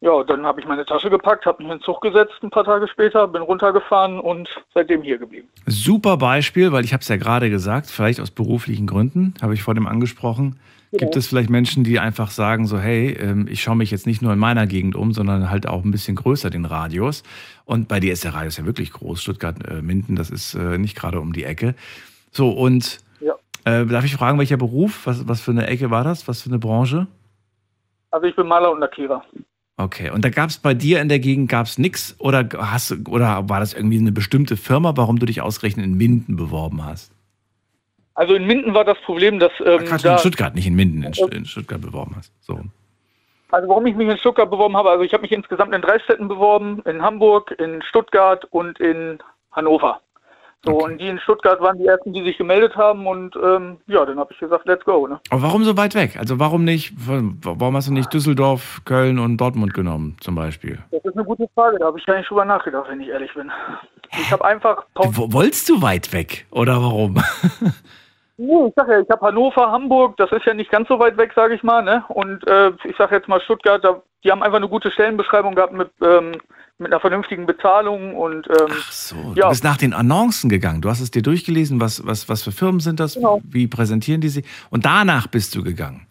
Ja, dann habe ich meine Tasche gepackt, habe mich in den Zug gesetzt ein paar Tage später, bin runtergefahren und seitdem hier geblieben. Super Beispiel, weil ich habe es ja gerade gesagt, vielleicht aus beruflichen Gründen, habe ich vor dem angesprochen. Gibt es vielleicht Menschen, die einfach sagen, so, hey, ähm, ich schaue mich jetzt nicht nur in meiner Gegend um, sondern halt auch ein bisschen größer den Radius. Und bei dir ist der Radius ja wirklich groß. Stuttgart, äh, Minden, das ist äh, nicht gerade um die Ecke. So, und Ja. Äh, darf ich fragen, welcher Beruf? Was, was für eine Ecke war das? Was für eine Branche? Also ich bin Maler und Lackierer. Okay, und da gab es bei dir in der Gegend gab's nix oder hast oder war das irgendwie eine bestimmte Firma, warum du dich ausgerechnet in Minden beworben hast? Also in Minden war das Problem, dass ähm, Quatsch, da, in Stuttgart, nicht in Minden, in, in Stuttgart beworben hast. So. also warum ich mich in Stuttgart beworben habe, also ich habe mich insgesamt in drei Städten beworben, in Hamburg, in Stuttgart und in Hannover. So, Okay. und die in Stuttgart waren die ersten, die sich gemeldet haben und ähm, ja, dann habe ich gesagt, let's go. Ne? Aber warum so weit weg? Also warum nicht, warum hast du nicht Düsseldorf, Köln und Dortmund genommen zum Beispiel? Das ist eine gute Frage, da habe ich gar nicht drüber nachgedacht, wenn ich ehrlich bin. Ich habe einfach Wo- Wolltest du weit weg oder warum? Nee, ich sag ja, ich habe Hannover, Hamburg, das ist ja nicht ganz so weit weg, sage ich mal, ne? Und äh, ich sage jetzt mal Stuttgart, da, die haben einfach eine gute Stellenbeschreibung gehabt mit, ähm, mit einer vernünftigen Bezahlung und ähm, Ach so, Ja. du bist nach den Annoncen gegangen. Du hast es dir durchgelesen, was, was, was für Firmen sind das, Genau. wie präsentieren die sich und danach bist du gegangen.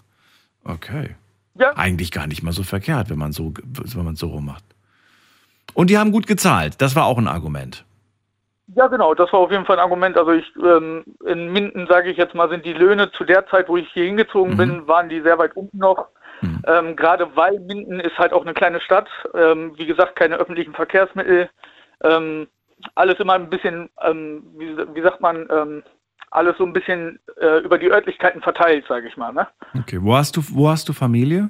Okay. ja, Eigentlich gar nicht mal so verkehrt, wenn man so, wenn man so rum macht. Und die haben gut gezahlt. Das war auch ein Argument. Ja genau, das war auf jeden Fall ein Argument. Also ich ähm, in Minden, sage ich jetzt mal, sind die Löhne zu der Zeit, wo ich hier hingezogen Mhm. bin, waren die sehr weit unten noch. Mhm. Ähm, Gerade weil Minden ist halt auch eine kleine Stadt, ähm, wie gesagt, keine öffentlichen Verkehrsmittel, ähm, alles immer ein bisschen, ähm, wie, wie sagt man, ähm, alles so ein bisschen äh, über die Örtlichkeiten verteilt, sage ich mal. Ne? Okay, wo hast du, wo hast du Familie?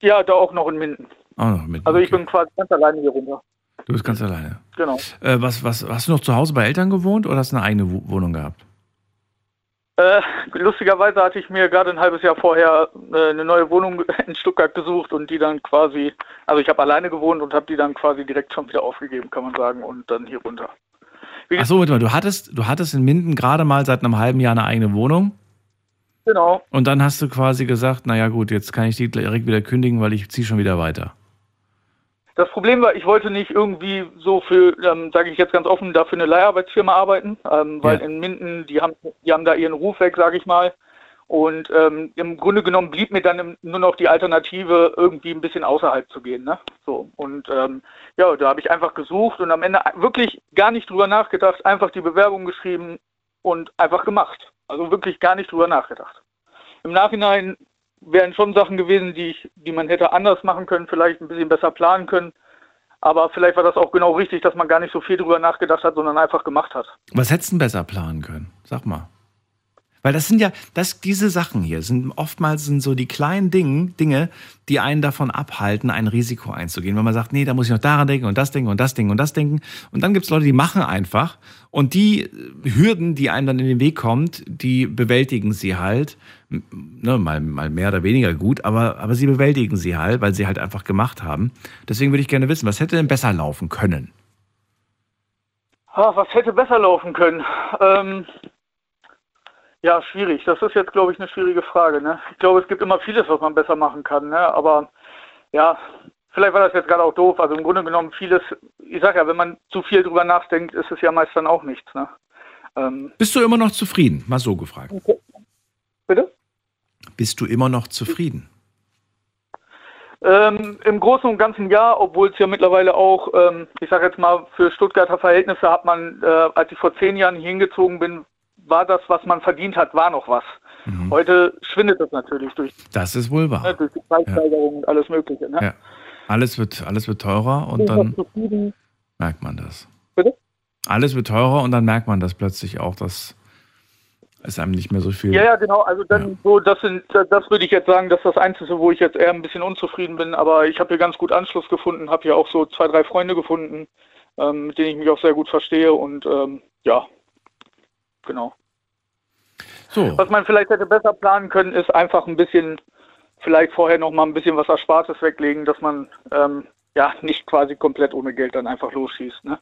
Ja, da auch noch in Minden. Auch noch mit. Also ich okay. bin quasi ganz alleine hier runter. Du bist ganz alleine. Genau. Äh, was, was, hast du noch zu Hause bei Eltern gewohnt oder hast du eine eigene Wo- Wohnung gehabt? Äh, lustigerweise hatte ich mir gerade ein halbes Jahr vorher äh, eine neue Wohnung in Stuttgart gesucht und die dann quasi, also ich habe alleine gewohnt und habe die dann quasi direkt schon wieder aufgegeben, kann man sagen, und dann hier runter. Wie Ach so, warte mal, du hattest, du hattest in Minden gerade mal seit einem halben Jahr eine eigene Wohnung Genau. und dann hast du quasi gesagt, naja gut, jetzt kann ich die direkt wieder kündigen, weil ich ziehe schon wieder weiter. Das Problem war, ich wollte nicht irgendwie so für, ähm, sage ich jetzt ganz offen, dafür eine Leiharbeitsfirma arbeiten, ähm, weil Ja. in Minden, die haben, die haben da ihren Ruf weg, sage ich mal. Und ähm, im Grunde genommen blieb mir dann nur noch die Alternative, irgendwie ein bisschen außerhalb zu gehen. Ne? So und ähm, ja, da habe ich einfach gesucht und am Ende wirklich gar nicht drüber nachgedacht, einfach die Bewerbung geschrieben und einfach gemacht. Also wirklich gar nicht drüber nachgedacht. Im Nachhinein wären schon Sachen gewesen, die ich, die man hätte anders machen können, vielleicht ein bisschen besser planen können. Aber vielleicht war das auch genau richtig, dass man gar nicht so viel drüber nachgedacht hat, sondern einfach gemacht hat. Was hättest du besser planen können? Sag mal. Weil das sind ja, das, diese Sachen hier sind oftmals sind so die kleinen Dinge, Dinge, die einen davon abhalten, ein Risiko einzugehen. Wenn man sagt, nee, da muss ich noch daran denken und das denken und das denken und das denken. Und dann gibt es Leute, die machen einfach. Und die äh, Hürden, die einem dann in den Weg kommt, die bewältigen sie halt. Ne, mal, mal mehr oder weniger gut, aber, aber sie bewältigen sie halt, weil sie halt einfach gemacht haben. Deswegen würde ich gerne wissen, was hätte denn besser laufen können? Ah, was hätte besser laufen können? Ähm, ja, schwierig. Das ist jetzt, glaube ich, eine schwierige Frage. Ne? Ich glaube, es gibt immer vieles, was man besser machen kann. Ne? Aber ja, vielleicht war das jetzt gerade auch doof. Also im Grunde genommen vieles, ich sage ja, wenn man zu viel drüber nachdenkt, ist es ja meist dann auch nichts. Ne? Ähm, Bist du immer noch zufrieden? Mal so gefragt. bitte? Bist du immer noch zufrieden? Ähm, Im Großen und Ganzen ja, obwohl es ja mittlerweile auch, ähm, ich sage jetzt mal, für Stuttgarter Verhältnisse hat man, äh, als ich vor zehn Jahren hier hingezogen bin, war das, was man verdient hat, war noch was. Mhm. Heute schwindet das natürlich durch, Das ist wohl ne, wahr. durch die Preissteigerung und alles Mögliche. Ne? Ja. Alles wird, alles wird teurer und dann merkt man das. Bitte? Alles wird teurer und dann merkt man das plötzlich auch, dass es einem nicht mehr so viel. Ja, ja, genau. Also dann Ja. so, das sind, das würde ich jetzt sagen, das ist das Einzige, wo ich jetzt eher ein bisschen unzufrieden bin. Aber ich habe hier ganz gut Anschluss gefunden, habe hier auch so zwei, drei Freunde gefunden, ähm, mit denen ich mich auch sehr gut verstehe und ähm, ja, genau. So, Was man vielleicht hätte besser planen können, ist einfach ein bisschen, vielleicht vorher noch mal ein bisschen was Erspartes weglegen, dass man ähm, ja nicht quasi komplett ohne Geld dann einfach losschießt. Ne?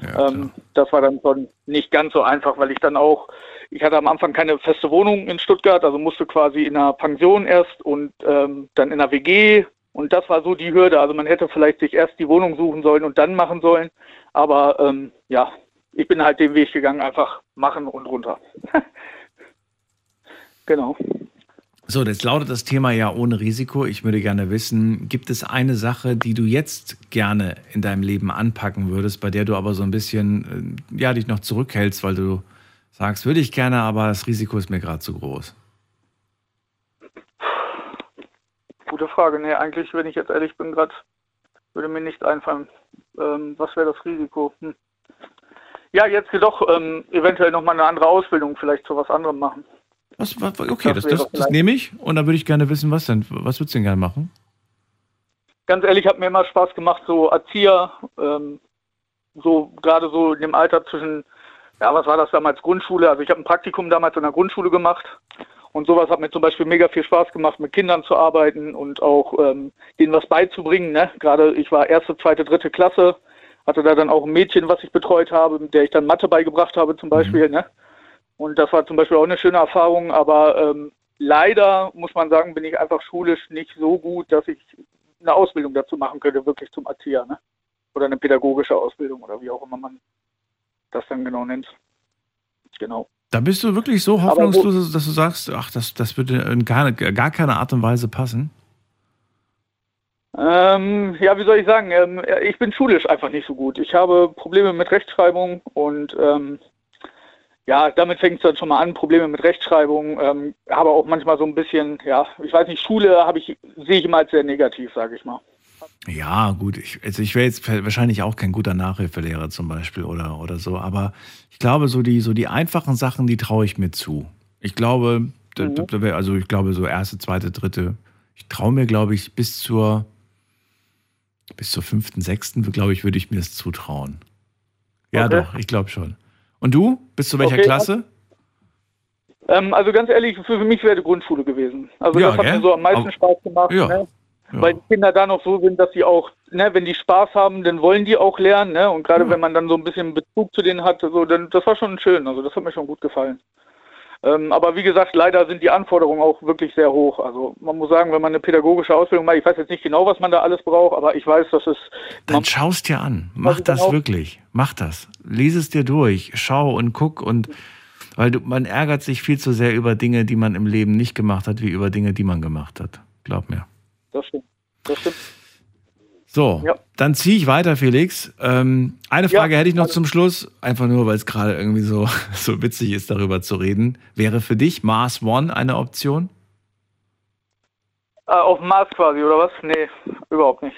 Ja, ähm, das war dann schon nicht ganz so einfach, weil ich dann auch, ich hatte am Anfang keine feste Wohnung in Stuttgart, also musste quasi in einer Pension erst und ähm, dann in einer WG. Und das war so die Hürde. Also man hätte vielleicht sich erst die Wohnung suchen sollen und dann machen sollen. Aber ähm, ja, ich bin halt den Weg gegangen, einfach machen und runter. genau. So, jetzt lautet das Thema ja ohne Risiko. Ich würde gerne wissen, gibt es eine Sache, die du jetzt gerne in deinem Leben anpacken würdest, bei der du aber so ein bisschen, äh, ja, dich noch zurückhältst, weil du sagst, würde ich gerne, aber das Risiko ist mir gerade zu groß? Gute Frage. Nee, eigentlich, wenn ich jetzt ehrlich bin, gerade würde mir nichts einfallen. Ähm, was wäre das Risiko? Hm. Ja, jetzt jedoch ähm, eventuell nochmal eine andere Ausbildung, vielleicht zu was anderem machen. Was, was, okay, das, das, das, das nehme ich und dann würde ich gerne wissen, was denn? Was würdest du denn gerne machen? Ganz ehrlich, hat mir immer Spaß gemacht, so Erzieher, ähm, so gerade so in dem Alter zwischen, ja, was war das damals, Grundschule, also ich habe ein Praktikum damals in der Grundschule gemacht und sowas hat mir zum Beispiel mega viel Spaß gemacht, mit Kindern zu arbeiten und auch ähm, denen was beizubringen. Ne? Gerade ich war erste, zweite, dritte Klasse, hatte da dann auch ein Mädchen, was ich betreut habe, mit der ich dann Mathe beigebracht habe zum Beispiel. Mhm. Ne? Und das war zum Beispiel auch eine schöne Erfahrung, aber ähm, leider muss man sagen, bin ich einfach schulisch nicht so gut, dass ich eine Ausbildung dazu machen könnte, wirklich zum Erzieher, ne? Oder eine pädagogische Ausbildung oder wie auch immer man das dann genau nennt. Genau. Da bist du wirklich so hoffnungslos, dass du sagst, ach, das, das würde in gar, gar keine Art und Weise passen? Ähm, ja, wie soll ich sagen? Ähm, ich bin schulisch einfach nicht so gut. Ich habe Probleme mit Rechtschreibung und ähm, ja, damit fängt es dann schon mal an, Probleme mit Rechtschreibung, ähm, aber auch manchmal so ein bisschen, ja, ich weiß nicht, Schule habe ich, sehe ich immer als sehr negativ, sage ich mal. Ja, gut, ich, also ich wäre jetzt wahrscheinlich auch kein guter Nachhilfelehrer zum Beispiel oder, oder so, aber ich glaube, so die, so die einfachen Sachen, die traue ich mir zu. Ich glaube, mhm. also ich glaube, so erste, zweite, dritte, ich traue mir, glaube ich, bis zur bis zur fünften, sechsten, glaube ich, würde ich mir das zutrauen. Ja, okay. doch, ich glaube schon. Und du? Bist du welcher okay. Klasse? Ähm, also ganz ehrlich, für, mich wäre die Grundschule gewesen. Also ja, das hat gell? mir so am meisten Aber, Spaß gemacht, ja, ne? ja. weil die Kinder da noch so sind, dass sie auch, ne, wenn die Spaß haben, dann wollen die auch lernen, ne? Und gerade wenn man dann so ein bisschen Bezug zu denen hat, so, dann das war schon schön. Also das hat mir schon gut gefallen. Ähm, aber wie gesagt, leider sind die Anforderungen auch wirklich sehr hoch. Also man muss sagen, wenn man eine pädagogische Ausbildung macht, ich weiß jetzt nicht genau, was man da alles braucht, aber ich weiß, dass es. Dann schaust dir an. Mach das genau. wirklich. Mach das. Lies es dir durch. Schau und guck und weil du, man ärgert sich viel zu sehr über Dinge, die man im Leben nicht gemacht hat, wie über Dinge, die man gemacht hat. Glaub mir. Das stimmt. Das stimmt. So, ja. dann ziehe ich weiter, Felix. Ähm, eine Frage ja. hätte ich noch zum Schluss, einfach nur, weil es gerade irgendwie so, so witzig ist, darüber zu reden. Wäre für dich Mars One eine Option? Äh, auf Mars quasi, oder was? Nee, überhaupt nicht.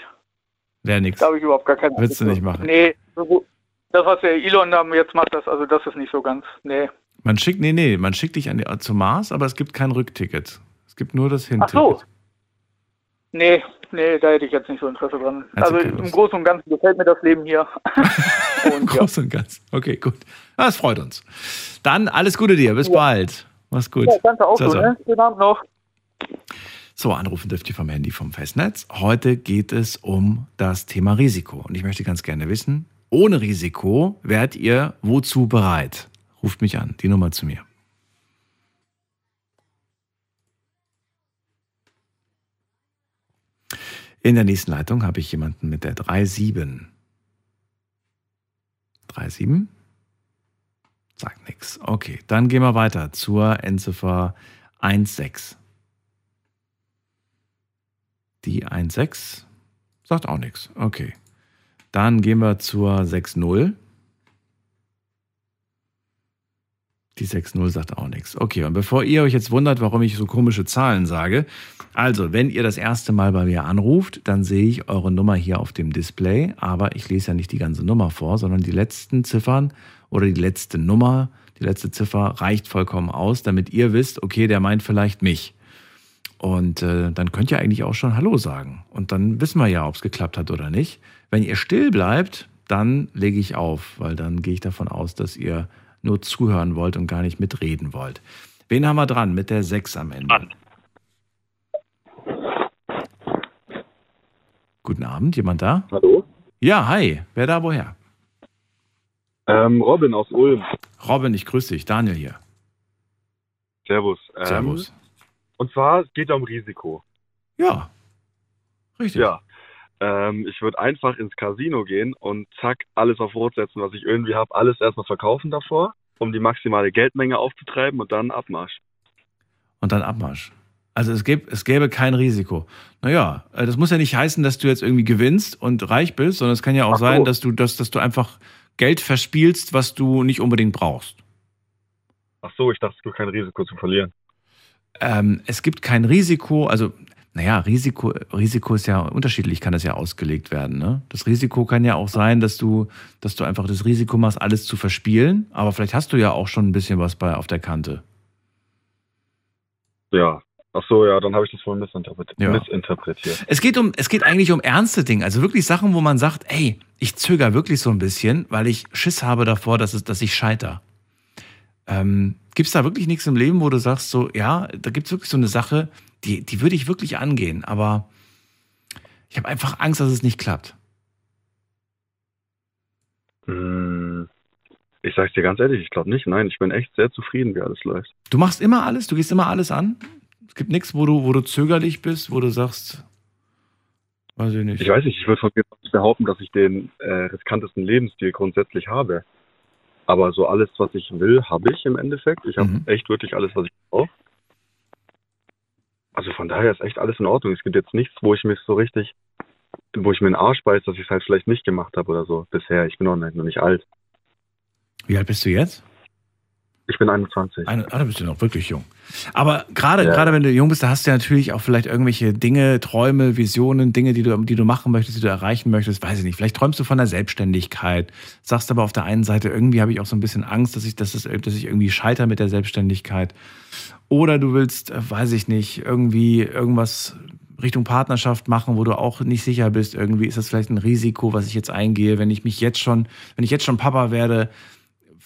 Wäre nichts. Da habe ich überhaupt gar keine Willst du nicht machen? Nee, das, was der Elon da jetzt macht, das, also das ist nicht so ganz. Nee. Man schickt, nee, nee, man schickt dich an die, zum Mars, aber es gibt kein Rückticket. Es gibt nur das Hinticket. Ach so. Nee, nee, da hätte ich jetzt nicht so Interesse dran. Also, also im Großen und Ganzen gefällt mir das Leben hier. Im Großen und Ganzen. Okay, gut. Das freut uns. Dann alles Gute dir. Bis ja. bald. Mach's gut. Ja, danke auch so, ne? Schönen Abend noch. So, anrufen dürft ihr vom Handy vom Festnetz. Heute geht es um das Thema Risiko. Und ich möchte ganz gerne wissen, ohne Risiko wärt ihr wozu bereit? Ruft mich an, die Nummer zu mir. In der nächsten Leitung habe ich jemanden mit der 37. 37? Sagt nichts. Okay, dann gehen wir weiter zur Endziffer 16. Die 16 sagt auch nichts. Okay. Dann gehen wir zur 60. Die 6.0 sagt auch nichts. Okay, und bevor ihr euch jetzt wundert, warum ich so komische Zahlen sage, also, wenn ihr das erste Mal bei mir anruft, dann sehe ich eure Nummer hier auf dem Display, aber ich lese ja nicht die ganze Nummer vor, sondern die letzten Ziffern oder die letzte Nummer, die letzte Ziffer reicht vollkommen aus, damit ihr wisst, okay, der meint vielleicht mich. Und äh, dann könnt ihr eigentlich auch schon Hallo sagen. Und dann wissen wir ja, ob es geklappt hat oder nicht. Wenn ihr still bleibt, dann lege ich auf, weil dann gehe ich davon aus, dass ihr nur zuhören wollt und gar nicht mitreden wollt. Wen haben wir dran mit der 6 am Ende? An. Guten Abend, jemand da? Hallo? Ja, hi. Wer da, woher? Ähm, Robin aus Ulm. Robin, ich grüße dich. Daniel hier. Servus. Ähm, Servus. Und zwar es geht ja um Risiko. Ja. Richtig. Ja. Ähm, ich würde einfach ins Casino gehen und zack, alles auf Rot setzen, was ich irgendwie habe, alles erstmal verkaufen davor, um die maximale Geldmenge aufzutreiben und dann Abmarsch. Und dann Abmarsch. Also es gäbe, es gäbe kein Risiko. Naja, äh, das muss ja nicht heißen, dass du jetzt irgendwie gewinnst und reich bist, sondern es kann ja auch so. sein, dass du, dass, dass du einfach Geld verspielst, was du nicht unbedingt brauchst. Ach so, ich dachte, es gibt kein Risiko zu verlieren. Ähm, es gibt kein Risiko, also naja, Risiko, Risiko ist ja unterschiedlich, kann das ja ausgelegt werden. Ne? Das Risiko kann ja auch sein, dass du, dass du einfach das Risiko machst, alles zu verspielen, aber vielleicht hast du ja auch schon ein bisschen was bei auf der Kante. Ja. Ach so, ja, dann habe ich das wohl missinterpret Ja. missinterpretiert. Es geht um, es geht eigentlich um ernste Dinge, also wirklich Sachen, wo man sagt, ey, ich zögere wirklich so ein bisschen, weil ich Schiss habe davor, dass, es, dass ich scheiter. Ähm, gibt es da wirklich nichts im Leben, wo du sagst, so, ja, da gibt es wirklich so eine Sache, die, die würde ich wirklich angehen, aber ich habe einfach Angst, dass es nicht klappt. Hm, Ich sag's dir ganz ehrlich, ich glaube nicht. Nein, ich bin echt sehr zufrieden, wie alles läuft. Du machst immer alles, du gehst immer alles an. Es gibt nichts, wo du, wo du zögerlich bist, wo du sagst, weiß ich nicht. Ich weiß nicht, ich würde von mir behaupten, dass ich den äh, riskantesten Lebensstil grundsätzlich habe. Aber so alles, was ich will, habe ich im Endeffekt. Ich habe Mhm. echt wirklich alles, was ich brauche. Also von daher ist echt alles in Ordnung. Es gibt jetzt nichts, wo ich mich so richtig, wo ich mir einen Arsch beiß, dass ich es halt vielleicht nicht gemacht habe oder so bisher. Ich bin nicht, noch nicht alt. Wie alt bist du jetzt? Ich bin 21. Eine, ah, da bist du noch wirklich jung. Aber gerade, Ja. gerade wenn du jung bist, da hast du ja natürlich auch vielleicht irgendwelche Dinge, Träume, Visionen, Dinge, die du, die du machen möchtest, die du erreichen möchtest, weiß ich nicht. Vielleicht träumst du von der Selbstständigkeit, sagst aber auf der einen Seite, irgendwie habe ich auch so ein bisschen Angst, dass ich, dass, es, dass ich irgendwie scheitere mit der Selbstständigkeit. Oder du willst, äh, weiß ich nicht, irgendwie irgendwas Richtung Partnerschaft machen, wo du auch nicht sicher bist, irgendwie ist das vielleicht ein Risiko, was ich jetzt eingehe, wenn ich mich jetzt schon, wenn ich jetzt schon Papa werde,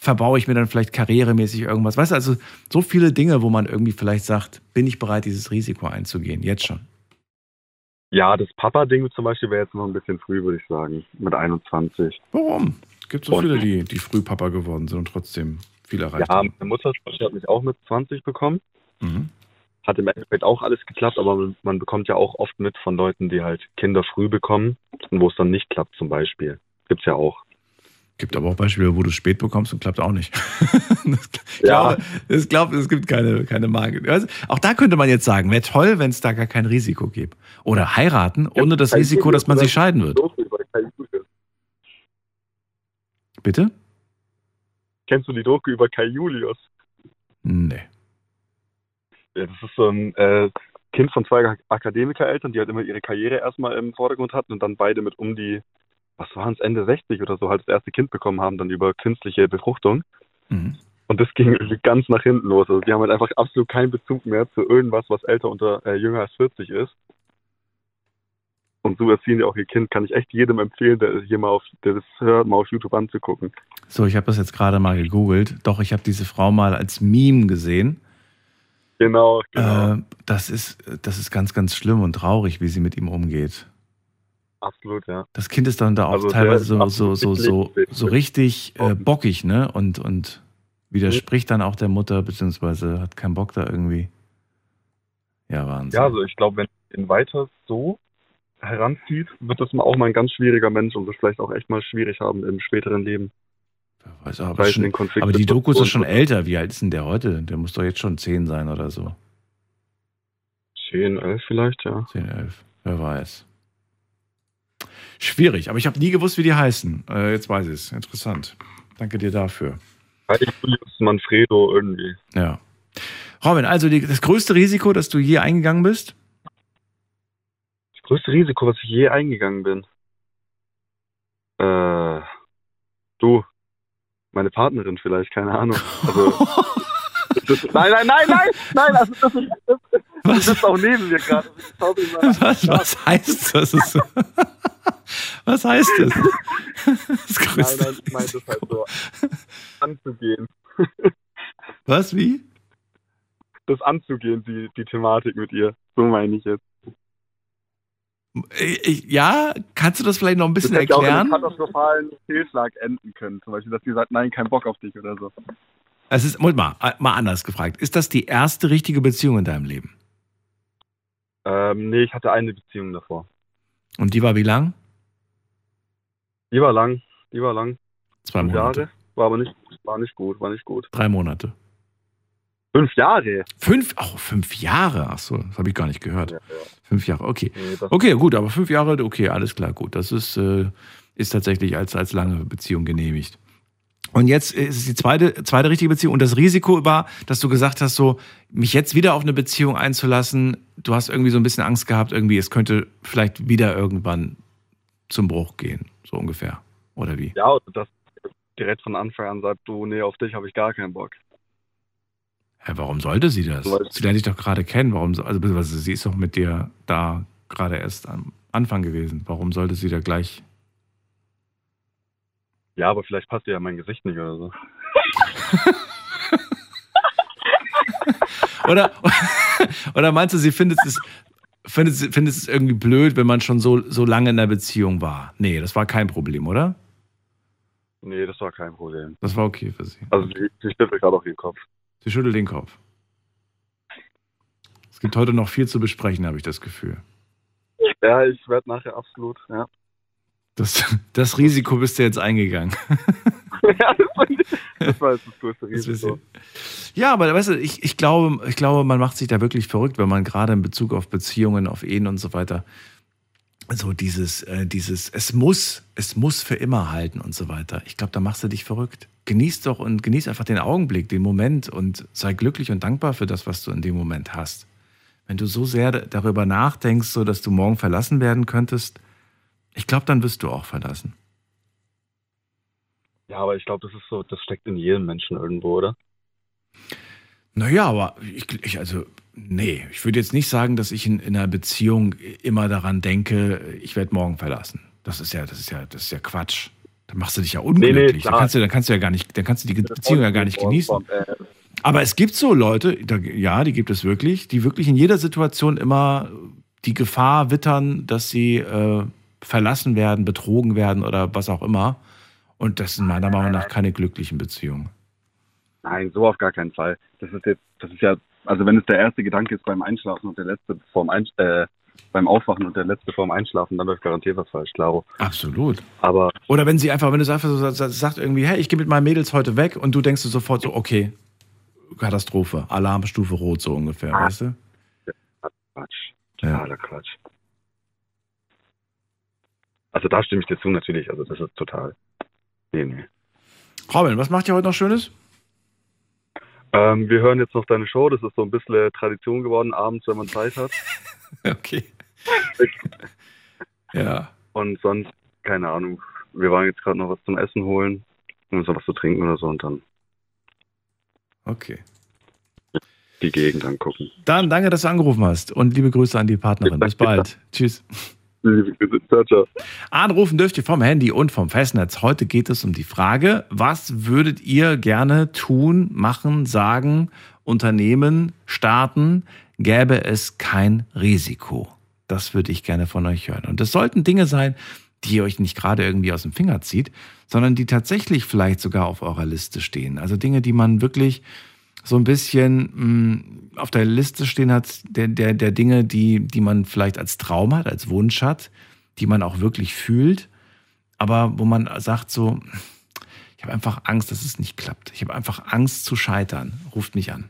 verbaue ich mir dann vielleicht karrieremäßig irgendwas. Weißt du, also so viele Dinge, wo man irgendwie vielleicht sagt, bin ich bereit, dieses Risiko einzugehen, jetzt schon. Ja, das Papa-Ding zum Beispiel wäre jetzt noch ein bisschen früh, würde ich sagen. Mit 21. Warum? Es gibt so viele, die, die früh Papa geworden sind und trotzdem viel erreicht Ja, haben. meine Mutter hat mich auch mit 20 bekommen. Mhm. Hat im Endeffekt auch alles geklappt, aber man- man bekommt ja auch oft mit von Leuten, die halt Kinder früh bekommen und wo es dann nicht klappt zum Beispiel. Gibt's ja auch. Gibt aber auch Beispiele, wo du es spät bekommst und klappt auch nicht. ich Ja. glaube, ich glaube, es gibt keine, keine Marke. Also, auch da könnte man jetzt sagen, wäre toll, wenn es da gar kein Risiko gibt. Oder heiraten, ohne das Risiko, dass man sich scheiden wird. Julius. Bitte? Kennst du die Doku über Kai Julius? Nee. Ja, das ist so ein äh, Kind von zwei Akademikereltern, die halt immer ihre Karriere erstmal im Vordergrund hatten und dann beide mit um die, was waren es, Ende 60 oder so, halt das erste Kind bekommen haben, dann über künstliche Befruchtung. Mhm. Und das ging irgendwie ganz nach hinten los. Also die haben halt einfach absolut keinen Bezug mehr zu irgendwas, was älter oder äh, jünger als 40 ist. Und so erziehen die auch ihr Kind. Kann ich echt jedem empfehlen, der hier mal auf, der das hört, mal auf YouTube anzugucken. So, ich habe das jetzt gerade mal gegoogelt. Doch, ich habe diese Frau mal als Meme gesehen. Genau, genau. Äh, das, ist, das ist ganz, ganz schlimm und traurig, wie sie mit ihm umgeht. Absolut, ja. Das Kind ist dann da auch Also teilweise so, so, so, so, so richtig äh, bockig, ne? Und, und widerspricht dann auch der Mutter, beziehungsweise hat keinen Bock da irgendwie. Ja, Wahnsinn. Ja, also ich glaube, wenn ihn weiter so heranzieht, wird das mal auch mal ein ganz schwieriger Mensch und wird vielleicht auch echt mal schwierig haben im späteren Leben. Wer weiß, aber, Weil es schon, aber die Doku ist doch schon älter. Wie alt ist denn der heute? Der muss doch jetzt schon 10 sein oder so. 10, 11 vielleicht, ja. 10, 11. Wer weiß. Schwierig, aber ich habe nie gewusst, wie die heißen. Äh, jetzt weiß ich es. Interessant. Danke dir dafür. Kai Julius Manfredo irgendwie. Ja. Robin, also die, das größte Risiko, das du je eingegangen bist? Das größte Risiko, was ich je eingegangen bin. Äh, du, meine Partnerin vielleicht, keine Ahnung. Also, nein, nein, nein, nein, nein, also das ist, das, Was? sitzt auch neben mir gerade. Ich. Was, was heißt das? Was heißt das? Das Nein, nein, ich meine das halt so anzugehen. Was, wie? Das anzugehen, die, die Thematik mit ihr. So meine ich jetzt. Ich, ja, kannst du das vielleicht noch ein bisschen das hätte erklären? auch in einem katastrophalen Fehlschlag enden können. Zum Beispiel, dass die sagt, nein, kein Bock auf dich oder so. Es ist, mal, äh, mal anders gefragt. Ist das die erste richtige Beziehung in deinem Leben? Ähm, nee, ich hatte eine Beziehung davor. Und die war wie lang? Die war lang, die war lang. Zwei Monate. Jahre. War aber nicht, war nicht gut, war nicht gut. Drei Monate. Fünf Jahre? Fünf, oh, fünf Jahre. Ach so, das habe ich gar nicht gehört. Ja, ja. Fünf Jahre, okay. Nee, Okay, gut, aber fünf Jahre, okay, alles klar, gut. Das ist, äh, ist tatsächlich als, als lange Beziehung genehmigt. Und jetzt ist es die zweite, zweite richtige Beziehung. Und das Risiko war, dass du gesagt hast, so, mich jetzt wieder auf eine Beziehung einzulassen, du hast irgendwie so ein bisschen Angst gehabt, irgendwie, es könnte vielleicht wieder irgendwann zum Bruch gehen, so ungefähr. Oder wie? ja, das direkt von Anfang an sagt, du, nee, auf dich habe ich gar keinen Bock. Ja, warum sollte sie das? Sie lernt dich doch gerade kennen. Warum, so- also, sie ist doch mit dir da gerade erst am Anfang gewesen. Warum sollte sie da gleich Ja, aber vielleicht passt dir ja mein Gesicht nicht oder so. Oder, oder meinst du, sie findet es, findet, findet es irgendwie blöd, wenn man schon so, so lange in der Beziehung war? Nee, das war kein Problem, oder? Nee, das war kein Problem. Das war okay für sie. Also sie, sie schüttelt gerade auch den Kopf. Sie schüttelt den Kopf. Es gibt heute noch viel zu besprechen, habe ich das Gefühl. Ja, ich werde nachher absolut, ja. Das, das Risiko bist du jetzt eingegangen. ja, das war, jetzt das größte Risiko. Ja, aber weißt du, ich, ich, glaube, ich glaube, man macht sich da wirklich verrückt, wenn man gerade in Bezug auf Beziehungen, auf Ehen und so weiter, so dieses, äh, dieses, es muss, es muss für immer halten und so weiter. Ich glaube, da machst du dich verrückt. Genieß doch und genieß einfach den Augenblick, den Moment und sei glücklich und dankbar für das, was du in dem Moment hast. Wenn du so sehr darüber nachdenkst, so dass du morgen verlassen werden könntest, ich glaube, dann wirst du auch verlassen. Ja, aber ich glaube, das ist so, das steckt in jedem Menschen irgendwo, oder? Naja, aber ich, ich also, nee, ich würde jetzt nicht sagen, dass ich in, in einer Beziehung immer daran denke, ich werde morgen verlassen. Das ist ja, das ist ja, das ist ja Quatsch. Dann machst du dich ja unglücklich. dann, klar. kannst du, dann kannst du ja gar nicht, dann kannst du die Beziehung ja gar nicht genießen. Aber es gibt so Leute, da, ja, die gibt es wirklich, die wirklich in jeder Situation immer die Gefahr wittern, dass sie äh, verlassen werden, betrogen werden oder was auch immer. Und das sind meiner Meinung nach keine glücklichen Beziehungen. Nein, so auf gar keinen Fall. Das ist jetzt, das ist ja, also wenn es der erste Gedanke ist beim Einschlafen und der letzte vorm Ein äh, beim Aufwachen und der letzte vorm Einschlafen, dann läuft garantiert was falsch, klaro. Absolut. Aber Oder wenn sie einfach, wenn du es einfach so sa- sagt irgendwie, hey, ich gehe mit meinen Mädels heute weg und du denkst dir sofort so, okay, Katastrophe, Alarmstufe rot so ungefähr, Ah. weißt du? Quatsch, Ja. totaler Quatsch. Also da stimme ich dir zu natürlich, also das ist total. Nee, nee. Robin, was macht ihr heute noch Schönes? Ähm, wir hören jetzt noch deine Show, das ist so ein bisschen Tradition geworden, abends, wenn man Zeit hat. Okay. ja. Und sonst, keine Ahnung, wir waren jetzt gerade noch was zum Essen holen und so was zu trinken oder so und dann Okay. die Gegend angucken. Dann danke, dass du angerufen hast und liebe Grüße an die Partnerin. Bis bald. Tschüss. Anrufen dürft ihr vom Handy und vom Festnetz. Heute geht es um die Frage, was würdet ihr gerne tun, machen, sagen, unternehmen, starten, gäbe es kein Risiko? Das würde ich gerne von euch hören. Und das sollten Dinge sein, die ihr euch nicht gerade irgendwie aus dem Finger zieht, sondern die tatsächlich vielleicht sogar auf eurer Liste stehen. Also Dinge, die man wirklich so ein bisschen mh, auf der Liste stehen hat, der, der, der Dinge, die, die man vielleicht als Traum hat, als Wunsch hat, die man auch wirklich fühlt, aber wo man sagt so, ich habe einfach Angst, dass es nicht klappt. Ich habe einfach Angst zu scheitern. Ruft mich an.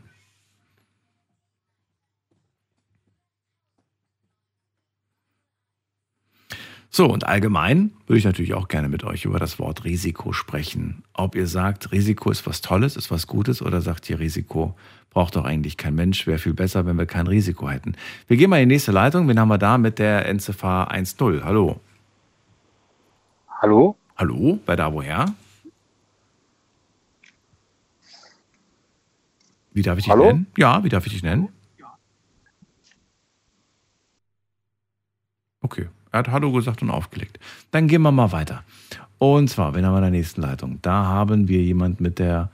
So, und allgemein würde ich natürlich auch gerne mit euch über das Wort Risiko sprechen. Ob ihr sagt, Risiko ist was Tolles, ist was Gutes, oder sagt ihr, Risiko braucht doch eigentlich kein Mensch, wäre viel besser, wenn wir kein Risiko hätten. Wir gehen mal in die nächste Leitung. Wen haben wir da mit der Endziffer 1.0? Hallo. Hallo? Hallo? Bei da woher? Wie darf ich dich Hallo? nennen? Ja, wie darf ich dich nennen? Okay, er hat Hallo gesagt und aufgelegt. Dann gehen wir mal weiter. Und zwar, wen haben wir in der nächsten Leitung? Da haben wir jemand mit der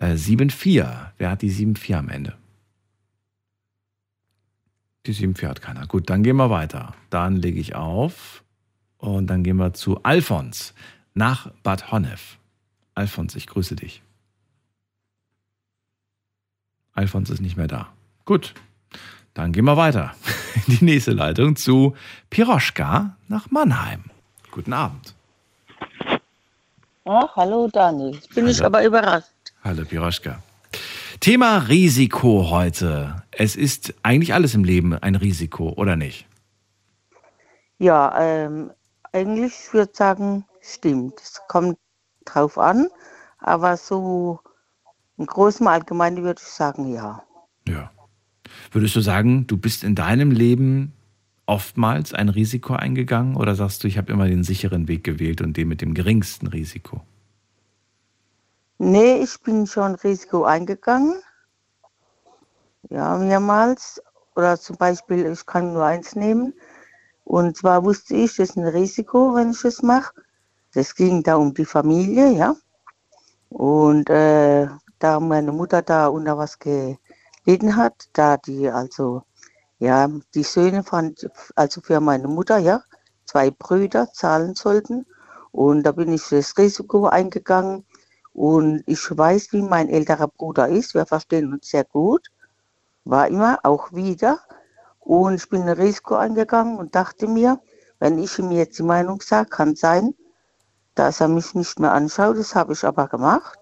äh, 7.4. Wer hat die 7.4 am Ende? Die 7-4 hat keiner. Gut, dann gehen wir weiter. Dann lege ich auf und dann gehen wir zu Alfons nach Bad Honnef. Alfons, ich grüße dich. Alfons ist nicht mehr da. Gut, dann gehen wir weiter. Die nächste Leitung zu Piroschka nach Mannheim. Guten Abend. Ah, hallo Daniel. Jetzt bin Hallo. ich aber überrascht. Hallo Piroschka. Thema Risiko heute. Es ist eigentlich alles im Leben ein Risiko, oder nicht? Ja, ähm, eigentlich ich würde sagen, stimmt. Es kommt drauf an, aber so im Großen und Allgemeinen würde ich sagen, ja. Ja. Würdest du sagen, du bist in deinem Leben oftmals ein Risiko eingegangen oder sagst du, ich habe immer den sicheren Weg gewählt und den mit dem geringsten Risiko? Nee, ich bin schon Risiko eingegangen. Ja, mehrmals. Oder zum Beispiel, ich kann nur eins nehmen. Und zwar wusste ich, das ist ein Risiko, wenn ich es mache. Das ging da um die Familie, ja. Und äh, da meine Mutter da unter was gelitten hat, da die also, ja, die Söhne von, also für meine Mutter, ja, zwei Brüder zahlen sollten. Und da bin ich das Risiko eingegangen. Und ich weiß, wie mein älterer Bruder ist. Wir verstehen uns sehr gut. War immer, auch wieder. Und ich bin ein Risiko eingegangen und dachte mir, wenn ich ihm jetzt die Meinung sage, kann sein, dass er mich nicht mehr anschaut. Das habe ich aber gemacht.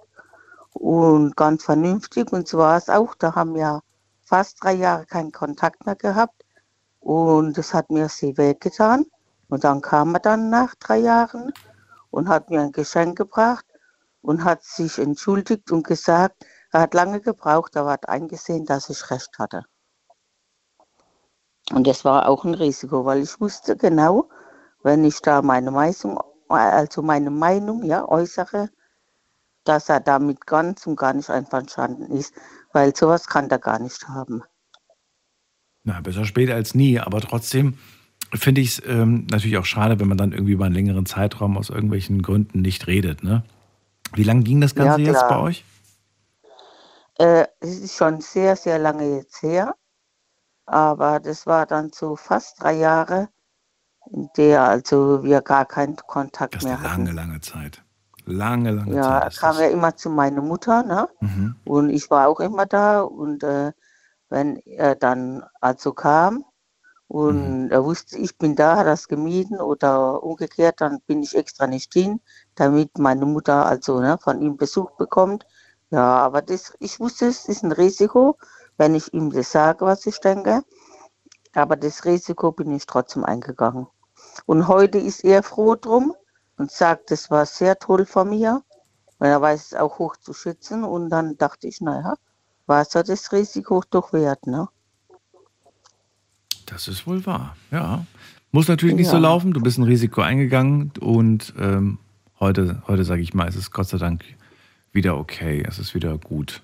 Und ganz vernünftig. Und so war es auch. Da haben wir fast drei Jahre keinen Kontakt mehr gehabt. Und das hat mir sehr wehgetan. Und dann kam er dann nach drei Jahren und hat mir ein Geschenk gebracht und hat sich entschuldigt und gesagt, er hat lange gebraucht, aber hat eingesehen, dass ich recht hatte. Und das war auch ein Risiko, weil ich wusste genau, wenn ich da meine Meinung, also meine Meinung ja, äußere, dass er damit ganz und gar nicht einverstanden ist, weil sowas kann er gar nicht haben. Na, besser spät als nie, aber trotzdem finde ich es ähm, natürlich auch schade, wenn man dann irgendwie über einen längeren Zeitraum aus irgendwelchen Gründen nicht redet. Ne? Wie lange ging das Ganze Ja, jetzt bei euch? Äh, es ist schon sehr, sehr lange jetzt her, aber das war dann so fast drei Jahre, in der also wir gar keinen Kontakt Das ist mehr eine hatten. lange, lange Zeit. Lange, lange Ja, er Zeit. Ist kam das. ja immer zu meiner Mutter, ne? Mhm. Und ich war auch immer da. Und äh, wenn er dann also kam und er wusste, ich bin da, hat er es gemieden oder umgekehrt, dann bin ich extra nicht hin, damit meine Mutter also ne, von ihm Besuch bekommt. Ja, aber das, ich wusste, es ist ein Risiko, wenn ich ihm das sage, was ich denke. Aber das Risiko bin ich trotzdem eingegangen. Und heute ist er froh drum und sagt, das war sehr toll von mir. Weil er weiß es auch hoch zu schützen. Und dann dachte ich, naja, war es ja das Risiko doch wert, ne? Das ist wohl wahr, ja. Muss natürlich nicht so Ja. laufen. Du bist ein Risiko eingegangen und ähm, heute, heute sage ich mal, ist es Gott sei Dank wieder okay. Es ist wieder gut.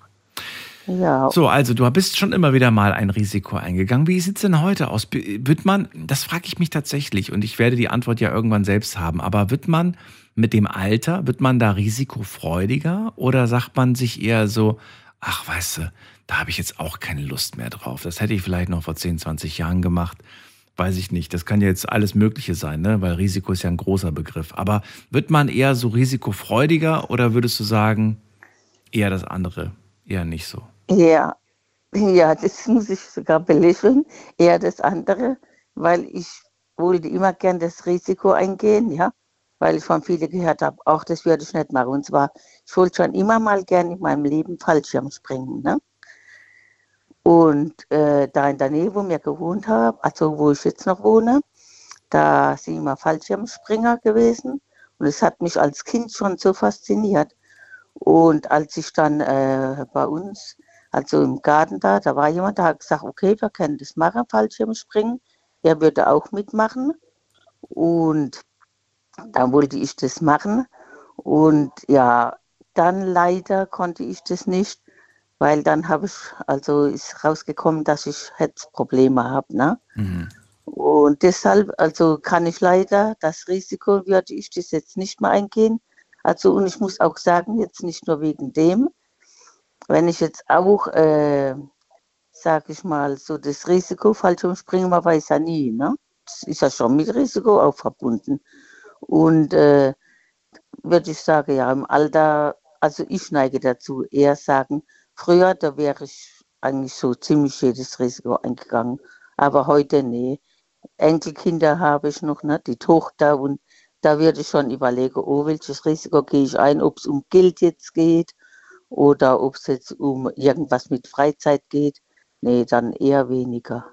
Ja. So, also du bist schon immer wieder mal ein Risiko eingegangen. Wie sieht es denn heute aus? Wird man, das frage ich mich tatsächlich und ich werde die Antwort ja irgendwann selbst haben, aber wird man mit dem Alter, wird man da risikofreudiger oder sagt man sich eher so, ach weißt du, da habe ich jetzt auch keine Lust mehr drauf. Das hätte ich vielleicht noch vor 10, 20 Jahren gemacht. Weiß ich nicht. Das kann ja jetzt alles Mögliche sein, ne? weil Risiko ist ja ein großer Begriff. Aber wird man eher so risikofreudiger oder würdest du sagen, eher das andere? Eher nicht so. Ja, ja, das muss ich sogar belächeln, eher das andere, weil ich wollte immer gern das Risiko eingehen, ja, weil ich von vielen gehört habe, auch das würde ich nicht machen. Und zwar, ich wollte schon immer mal gern in meinem Leben Fallschirm springen, ne? Und äh, da in der Nähe, wo wir gewohnt haben, also wo ich jetzt noch wohne, da sind immer Fallschirmspringer gewesen. Und es hat mich als Kind schon so fasziniert. Und als ich dann äh, bei uns, also im Garten da, da war jemand, der hat gesagt, okay, wir können das machen, Fallschirmspringen. Er würde auch mitmachen. Und dann wollte ich das machen. Und ja, dann leider konnte ich das nicht, weil dann habe ich, also ist rausgekommen, dass ich Herzprobleme habe. Ne? Mhm. Und deshalb, also kann ich leider, das Risiko würde ich das jetzt nicht mehr eingehen. Also und ich muss auch sagen, jetzt nicht nur wegen dem, wenn ich jetzt auch äh, sag ich mal, so das Risiko Fallschirmspringen, man weiß ja nie, ne? Das ist ja schon mit Risiko auch verbunden. Und äh, würde ich sagen, ja, im Alter, also ich neige dazu, eher sagen, früher, da wäre ich eigentlich so ziemlich jedes Risiko eingegangen. Aber heute, nee. Enkelkinder habe ich noch, ne? die Tochter und da würde ich schon überlegen, oh, welches Risiko gehe ich ein, ob es um Geld jetzt geht oder ob es jetzt um irgendwas mit Freizeit geht. Nee, dann eher weniger.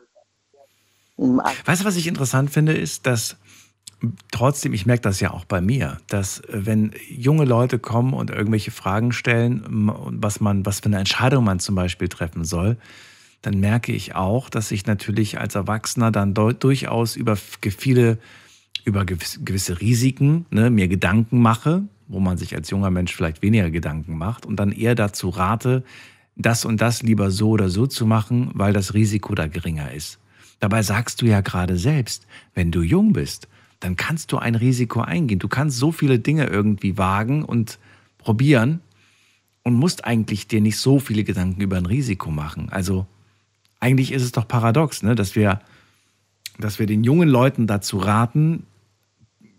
Weißt du, was ich interessant finde, ist, dass trotzdem, ich merke das ja auch bei mir, dass äh, wenn junge Leute kommen und irgendwelche Fragen stellen, was man, was für eine Entscheidung man zum Beispiel treffen soll, dann merke ich auch, dass ich natürlich als Erwachsener dann durchaus über viele, über gewisse Risiken ne, mir Gedanken mache, wo man sich als junger Mensch vielleicht weniger Gedanken macht und dann eher dazu rate, das und das lieber so oder so zu machen, weil das Risiko da geringer ist. Dabei sagst du ja gerade selbst, wenn du jung bist, dann kannst du ein Risiko eingehen. Du kannst so viele Dinge irgendwie wagen und probieren und musst eigentlich dir nicht so viele Gedanken über ein Risiko machen. Also eigentlich ist es doch paradox, ne? dass, wir, dass wir den jungen Leuten dazu raten,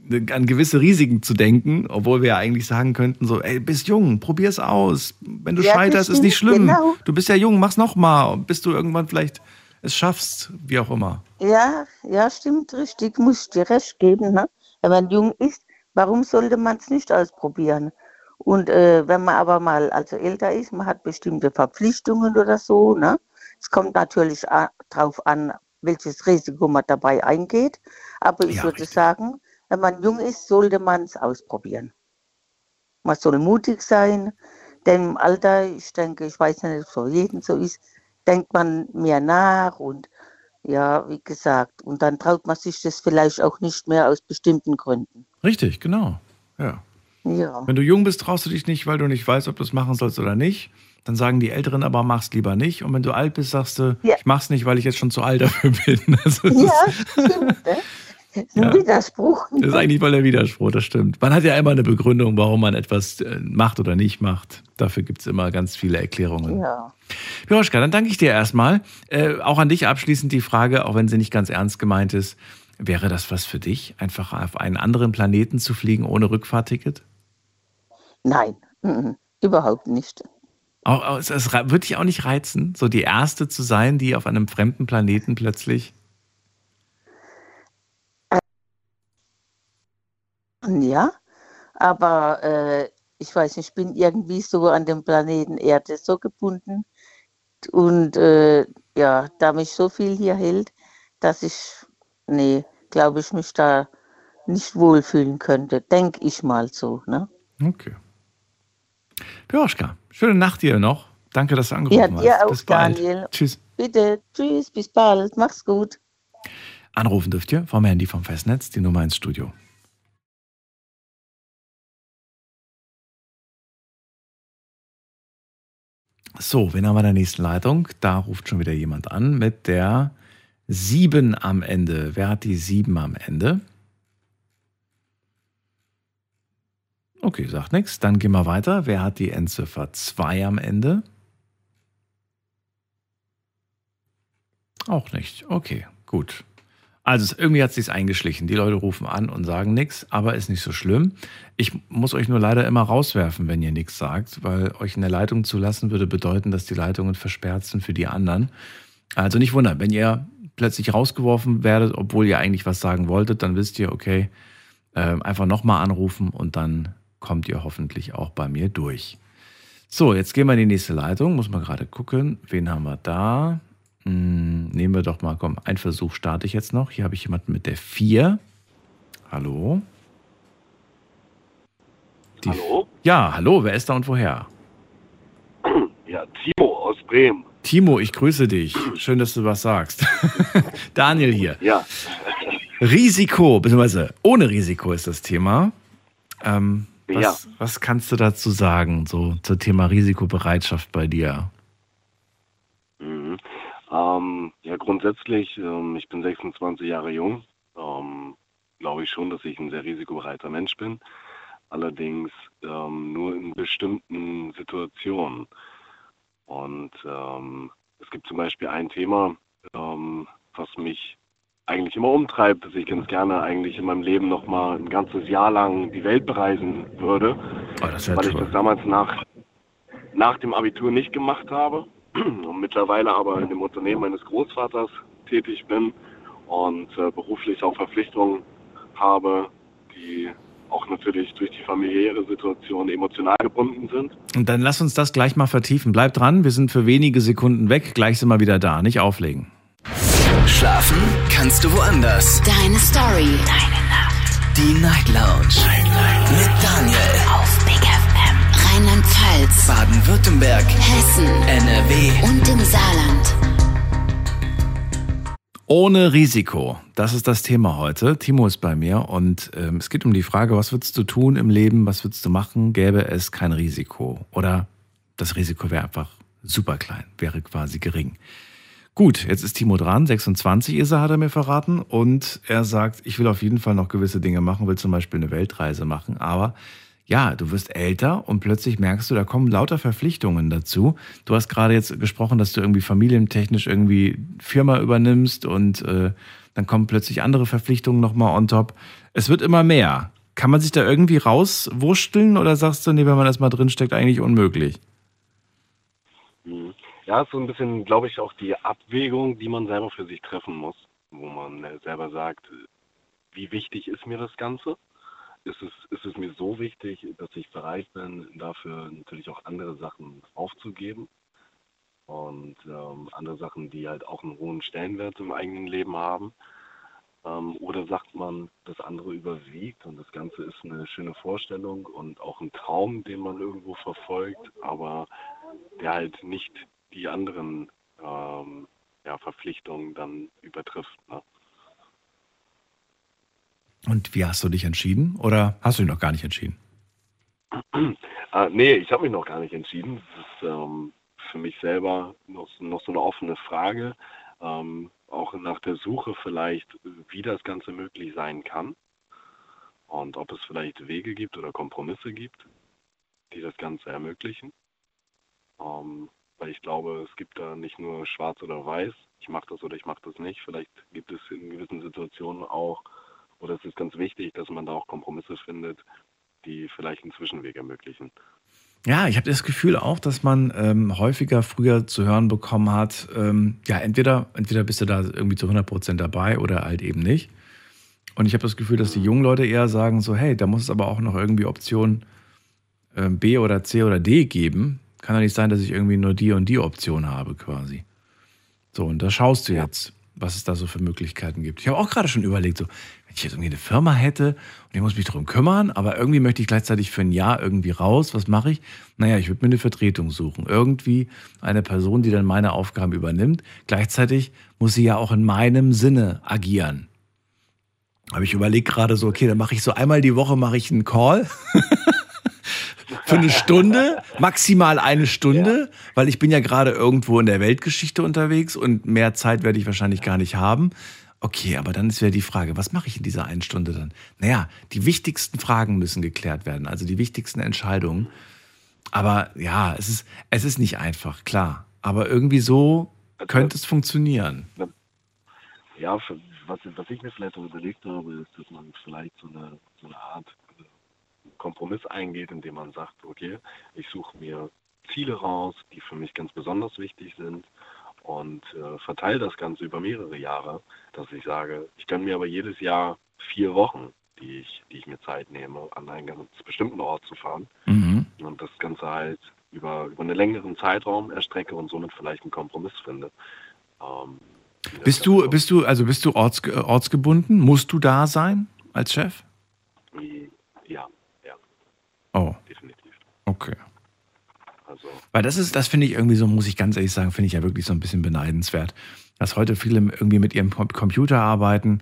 an gewisse Risiken zu denken, obwohl wir ja eigentlich sagen könnten, so, ey, bist jung, probier's aus. Wenn du ja, scheiterst, ist nicht schlimm. Genau. Du bist ja jung, mach's nochmal, bis du irgendwann vielleicht es schaffst, wie auch immer. Ja, ja, stimmt, richtig. Muss ich dir recht geben. Ne? Wenn man jung ist, warum sollte man es nicht ausprobieren? Und äh, wenn man aber mal also älter ist, man hat bestimmte Verpflichtungen oder so, ne? Es kommt natürlich darauf an, welches Risiko man dabei eingeht. Aber ich ja, würde richtig. sagen, wenn man jung ist, sollte man es ausprobieren. Man soll mutig sein, denn im Alter, ich denke, ich weiß nicht, ob es für jeden so ist, denkt man mehr nach und ja, wie gesagt, und dann traut man sich das vielleicht auch nicht mehr aus bestimmten Gründen. Richtig, genau. Ja. ja. Wenn du jung bist, traust du dich nicht, weil du nicht weißt, ob du es machen sollst oder nicht. Dann sagen die Älteren aber, mach's lieber nicht. Und wenn du alt bist, sagst du, ja. ich mach's nicht, weil ich jetzt schon zu alt dafür bin. Also ja, stimmt. Ne? Ein ja. Widerspruch. Das ist eigentlich voll der Widerspruch, das stimmt. Man hat ja immer eine Begründung, warum man etwas äh, macht oder nicht macht. Dafür gibt es immer ganz viele Erklärungen. Ja. Piroschka, dann danke ich dir erstmal. Äh, auch an dich abschließend die Frage, auch wenn sie nicht ganz ernst gemeint ist. Wäre das was für dich, einfach auf einen anderen Planeten zu fliegen ohne Rückfahrticket? Nein, n überhaupt nicht. Auch, es, es würde dich auch nicht reizen, so die Erste zu sein, die auf einem fremden Planeten plötzlich Ja, aber äh, ich weiß nicht, ich bin irgendwie so an dem Planeten Erde so gebunden und äh, ja, da mich so viel hier hält, dass ich, nee, glaube ich, mich da nicht wohlfühlen könnte. Denke ich mal so. Ne? Okay. Piroschka, schöne Nacht dir noch. Danke, dass du angerufen ja, hast. Ja, auch, bis bald. Daniel. Tschüss. Bitte, tschüss, bis bald. Mach's gut. Anrufen dürft ihr vom Handy vom Festnetz, die Nummer ins Studio. So, wen haben wir in der nächsten Leitung? Da ruft schon wieder jemand an mit der 7 am Ende. Wer hat die 7 am Ende? Okay, sagt nichts. Dann gehen wir weiter. Wer hat die Endziffer 2 am Ende? Auch nicht. Okay, gut. Also irgendwie hat es sich eingeschlichen. Die Leute rufen an und sagen nichts, aber ist nicht so schlimm. Ich muss euch nur leider immer rauswerfen, wenn ihr nichts sagt, weil euch in der Leitung zu lassen würde bedeuten, dass die Leitungen versperrt sind für die anderen. Also nicht wundern, wenn ihr plötzlich rausgeworfen werdet, obwohl ihr eigentlich was sagen wolltet, dann wisst ihr, okay, äh, einfach nochmal anrufen und dann kommt ihr hoffentlich auch bei mir durch. So, jetzt gehen wir in die nächste Leitung. Muss man gerade gucken. Wen haben wir da? Hm, nehmen wir doch mal, komm, ein Versuch starte ich jetzt noch. Hier habe ich jemanden mit der 4. Hallo? Die hallo? Ja, hallo, wer ist da und woher? Ja, Timo aus Bremen. Timo, ich grüße dich. Schön, dass du was sagst. Daniel hier. Ja. Risiko, beziehungsweise ohne Risiko ist das Thema. Ähm, was, ja. was kannst du dazu sagen, so zum Thema Risikobereitschaft bei dir? Ähm, ja, grundsätzlich, ähm, ich bin 26 Jahre jung. Ähm, Glaube ich schon, dass ich ein sehr risikobereiter Mensch bin. Allerdings ähm, nur in bestimmten Situationen. Und ähm, es gibt zum Beispiel ein Thema, ähm, was mich eigentlich immer umtreibt, dass ich ganz gerne eigentlich in meinem Leben nochmal ein ganzes Jahr lang die Welt bereisen würde, Oh, weil ich das damals nach, nach dem Abitur nicht gemacht habe mittlerweile aber in dem Unternehmen meines Großvaters tätig bin und äh, beruflich auch Verpflichtungen habe, die auch natürlich durch die familiäre Situation emotional gebunden sind. Und dann lass uns das gleich mal vertiefen. Bleib dran, wir sind für wenige Sekunden weg. Gleich sind wir wieder da. Nicht auflegen. Schlafen kannst du woanders. Deine Story. Deine Nacht. Die Night Lounge. Mit Daniel. Auf. Rheinland-Pfalz. Baden-Württemberg. Hessen. NRW. Und im Saarland. Ohne Risiko. Das ist das Thema heute. Timo ist bei mir und ähm, es geht um die Frage, was würdest du tun im Leben, was würdest du machen, gäbe es kein Risiko? Oder das Risiko wäre einfach super klein, wäre quasi gering. Gut, jetzt ist Timo dran, 26 ist er, hat er mir verraten. Und er sagt, ich will auf jeden Fall noch gewisse Dinge machen, will zum Beispiel eine Weltreise machen. Aber ja, du wirst älter und plötzlich merkst du, da kommen lauter Verpflichtungen dazu. Du hast gerade jetzt gesprochen, dass du irgendwie familientechnisch irgendwie Firma übernimmst und äh, dann kommen plötzlich andere Verpflichtungen nochmal on top. Es wird immer mehr. Kann man sich da irgendwie rauswurschteln oder sagst du, nee, wenn man erstmal drinsteckt, eigentlich unmöglich? Ja, ist so ein bisschen, glaube ich, auch die Abwägung, die man selber für sich treffen muss, wo man selber sagt, wie wichtig ist mir das Ganze? Ist es, ist es mir so wichtig, dass ich bereit bin, dafür natürlich auch andere Sachen aufzugeben? Und ähm, andere Sachen, die halt auch einen hohen Stellenwert im eigenen Leben haben. Ähm, oder sagt man, das andere überwiegt und das Ganze ist eine schöne Vorstellung und auch ein Traum, den man irgendwo verfolgt, aber der halt nicht die anderen ähm, ja, Verpflichtungen dann übertrifft. Ne? Und wie hast du dich entschieden? Oder hast du dich noch gar nicht entschieden? äh, nee, ich habe mich noch gar nicht entschieden. Das ist ähm, für mich selber noch, noch so eine offene Frage. Ähm, auch nach der Suche vielleicht, wie das Ganze möglich sein kann. Und ob es vielleicht Wege gibt oder Kompromisse gibt, die das Ganze ermöglichen. Ähm, weil ich glaube, es gibt da nicht nur schwarz oder weiß, ich mache das oder ich mache das nicht. Vielleicht gibt es in gewissen Situationen auch, oder es ist ganz wichtig, dass man da auch Kompromisse findet, die vielleicht einen Zwischenweg ermöglichen. Ja, ich habe das Gefühl auch, dass man ähm, häufiger früher zu hören bekommen hat, ähm, ja, entweder, entweder bist du da irgendwie zu 100% dabei oder halt eben nicht. Und ich habe das Gefühl, dass die jungen Leute eher sagen so, hey, da muss es aber auch noch irgendwie Option ähm, B oder C oder D geben. Kann doch nicht sein, dass ich irgendwie nur die und die Option habe quasi. So, und da schaust du jetzt, was es da so für Möglichkeiten gibt. Ich habe auch gerade schon überlegt, so, wenn ich jetzt irgendwie eine Firma hätte und ich muss mich darum kümmern, aber irgendwie möchte ich gleichzeitig für ein Jahr irgendwie raus, was mache ich? Naja, ich würde mir eine Vertretung suchen. Irgendwie eine Person, die dann meine Aufgaben übernimmt. Gleichzeitig muss sie ja auch in meinem Sinne agieren. Aber ich überlege gerade so, okay, dann mache ich so einmal die Woche mache ich einen Call. für eine Stunde, maximal eine Stunde, weil ich bin ja gerade irgendwo in der Weltgeschichte unterwegs und mehr Zeit werde ich wahrscheinlich gar nicht haben. Okay, aber dann ist wieder die Frage, was mache ich in dieser einen Stunde dann? Naja, die wichtigsten Fragen müssen geklärt werden, also die wichtigsten Entscheidungen. Aber ja, es ist, es ist nicht einfach, klar. Aber irgendwie so könnte es funktionieren. Ja, was, was ich mir vielleicht auch überlegt habe, ist, dass man vielleicht so eine, so eine Art Kompromiss eingeht, indem man sagt, okay, ich suche mir Ziele raus, die für mich ganz besonders wichtig sind und äh, verteile das Ganze über mehrere Jahre, dass ich sage, ich kann mir aber jedes Jahr vier Wochen, die ich, die ich mir Zeit nehme, an einen ganz bestimmten Ort zu fahren Mhm. und das Ganze halt über, über einen längeren Zeitraum erstrecke und somit vielleicht einen Kompromiss finde. Ähm, Bist du, bist du, also bist du orts, ortsgebunden? Musst du da sein als Chef? Ja. Okay. Also Weil das ist, das finde ich irgendwie so, muss ich ganz ehrlich sagen, finde ich ja wirklich so ein bisschen beneidenswert, dass heute viele irgendwie mit ihrem Com- Computer arbeiten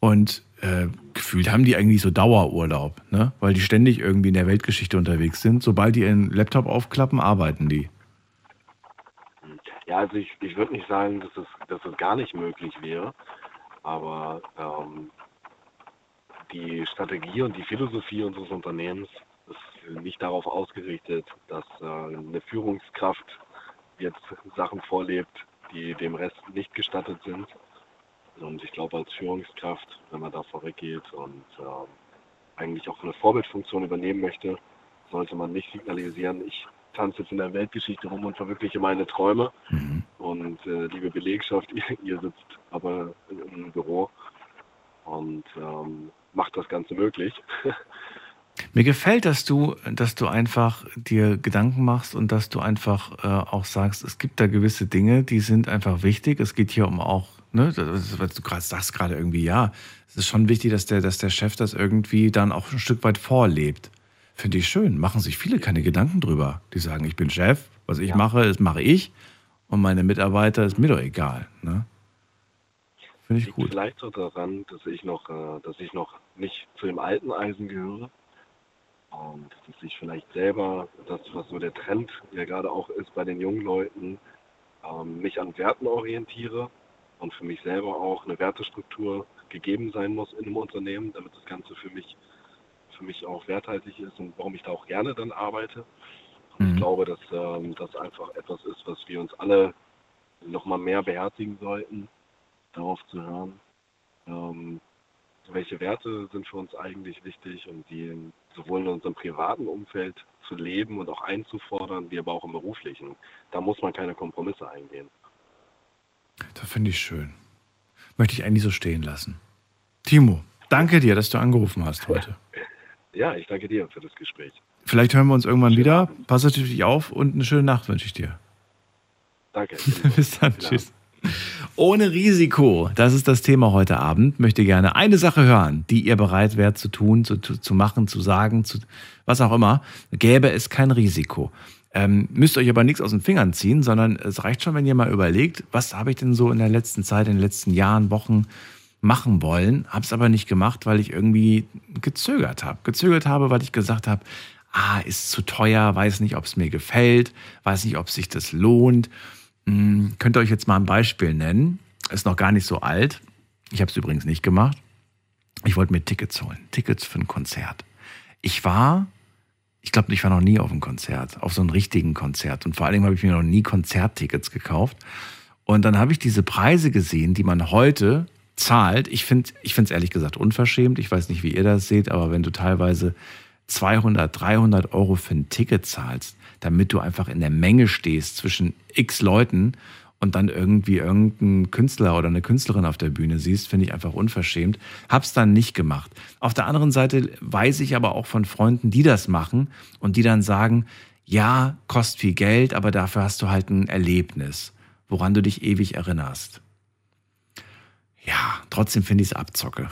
und äh, gefühlt haben die eigentlich so Dauerurlaub, ne? Weil die ständig irgendwie in der Weltgeschichte unterwegs sind. Sobald die ihren Laptop aufklappen, arbeiten die. Ja, also ich, ich würde nicht sagen, dass es, dass es gar nicht möglich wäre, aber ähm, die Strategie und die Philosophie unseres Unternehmens nicht darauf ausgerichtet, dass äh, eine Führungskraft jetzt Sachen vorlebt, die dem Rest nicht gestattet sind. Und ich glaube, als Führungskraft, wenn man da vorweggeht und ähm, eigentlich auch eine Vorbildfunktion übernehmen möchte, sollte man nicht signalisieren, ich tanze jetzt in der Weltgeschichte rum und verwirkliche meine Träume. Mhm. Und äh, liebe Belegschaft, ihr, ihr sitzt aber im Büro und ähm, macht das Ganze möglich. Mir gefällt, dass du, dass du einfach dir Gedanken machst und dass du einfach äh, auch sagst, es gibt da gewisse Dinge, die sind einfach wichtig. Es geht hier um auch, ne, das, was du gerade sagst gerade irgendwie, ja, es ist schon wichtig, dass der, dass der Chef das irgendwie dann auch ein Stück weit vorlebt. Finde ich schön. Machen sich viele keine Gedanken drüber. Die sagen, ich bin Chef, was ich mache, das mache ich und meine Mitarbeiter ist mir doch egal. Ne? Finde ich gut. vielleicht auch daran, dass ich noch, äh, dass ich noch nicht zu dem alten Eisen gehöre. Und dass ich vielleicht selber, das, was so der Trend ja gerade auch ist bei den jungen Leuten, ähm, mich an Werten orientiere und für mich selber auch eine Wertestruktur gegeben sein muss in einem Unternehmen, damit das Ganze für mich, für mich auch werthaltig ist und warum ich da auch gerne dann arbeite. Und ich glaube, dass ähm, das einfach etwas ist, was wir uns alle nochmal mehr beherzigen sollten, darauf zu hören, ähm, welche Werte sind für uns eigentlich wichtig und die in, sowohl in unserem privaten Umfeld zu leben und auch einzufordern, wie aber auch im beruflichen. Da muss man keine Kompromisse eingehen. Das finde ich schön. Möchte ich eigentlich so stehen lassen. Timo, danke dir, dass du angerufen hast heute. Ja, ich danke dir für das Gespräch. Vielleicht hören wir uns irgendwann wieder. Pass dich auf und eine schöne Nacht wünsche ich dir. Danke. Bis dann. Tschüss. Ohne Risiko, das ist das Thema heute Abend. Möchte gerne eine Sache hören, die ihr bereit wärt zu tun, zu, zu, machen, zu sagen, zu, was auch immer. Gäbe es kein Risiko. Ähm, müsst euch aber nichts aus den Fingern ziehen, sondern es reicht schon, wenn ihr mal überlegt, was habe ich denn so in der letzten Zeit, in den letzten Jahren, Wochen machen wollen, habe es aber nicht gemacht, weil ich irgendwie gezögert habe. Gezögert habe, weil ich gesagt habe, ah, ist zu teuer, weiß nicht, ob es mir gefällt, weiß nicht, ob sich das lohnt. Hm, könnt ihr euch jetzt mal ein Beispiel nennen? Ist noch gar nicht so alt. Ich habe es übrigens nicht gemacht. Ich wollte mir Tickets holen. Tickets für ein Konzert. Ich war, ich glaube, ich war noch nie auf einem Konzert, auf so einem richtigen Konzert. Und vor allem habe ich mir noch nie Konzerttickets gekauft. Und dann habe ich diese Preise gesehen, die man heute zahlt. Ich finde es ehrlich gesagt unverschämt. Ich weiß nicht, wie ihr das seht, aber wenn du teilweise 200, 300 Euro für ein Ticket zahlst, damit du einfach in der Menge stehst zwischen x Leuten und dann irgendwie irgendeinen Künstler oder eine Künstlerin auf der Bühne siehst, finde ich einfach unverschämt. Hab's dann nicht gemacht. Auf der anderen Seite weiß ich aber auch von Freunden, die das machen und die dann sagen, ja, kostet viel Geld, aber dafür hast du halt ein Erlebnis, woran du dich ewig erinnerst. Trotzdem finde ich es Abzocke.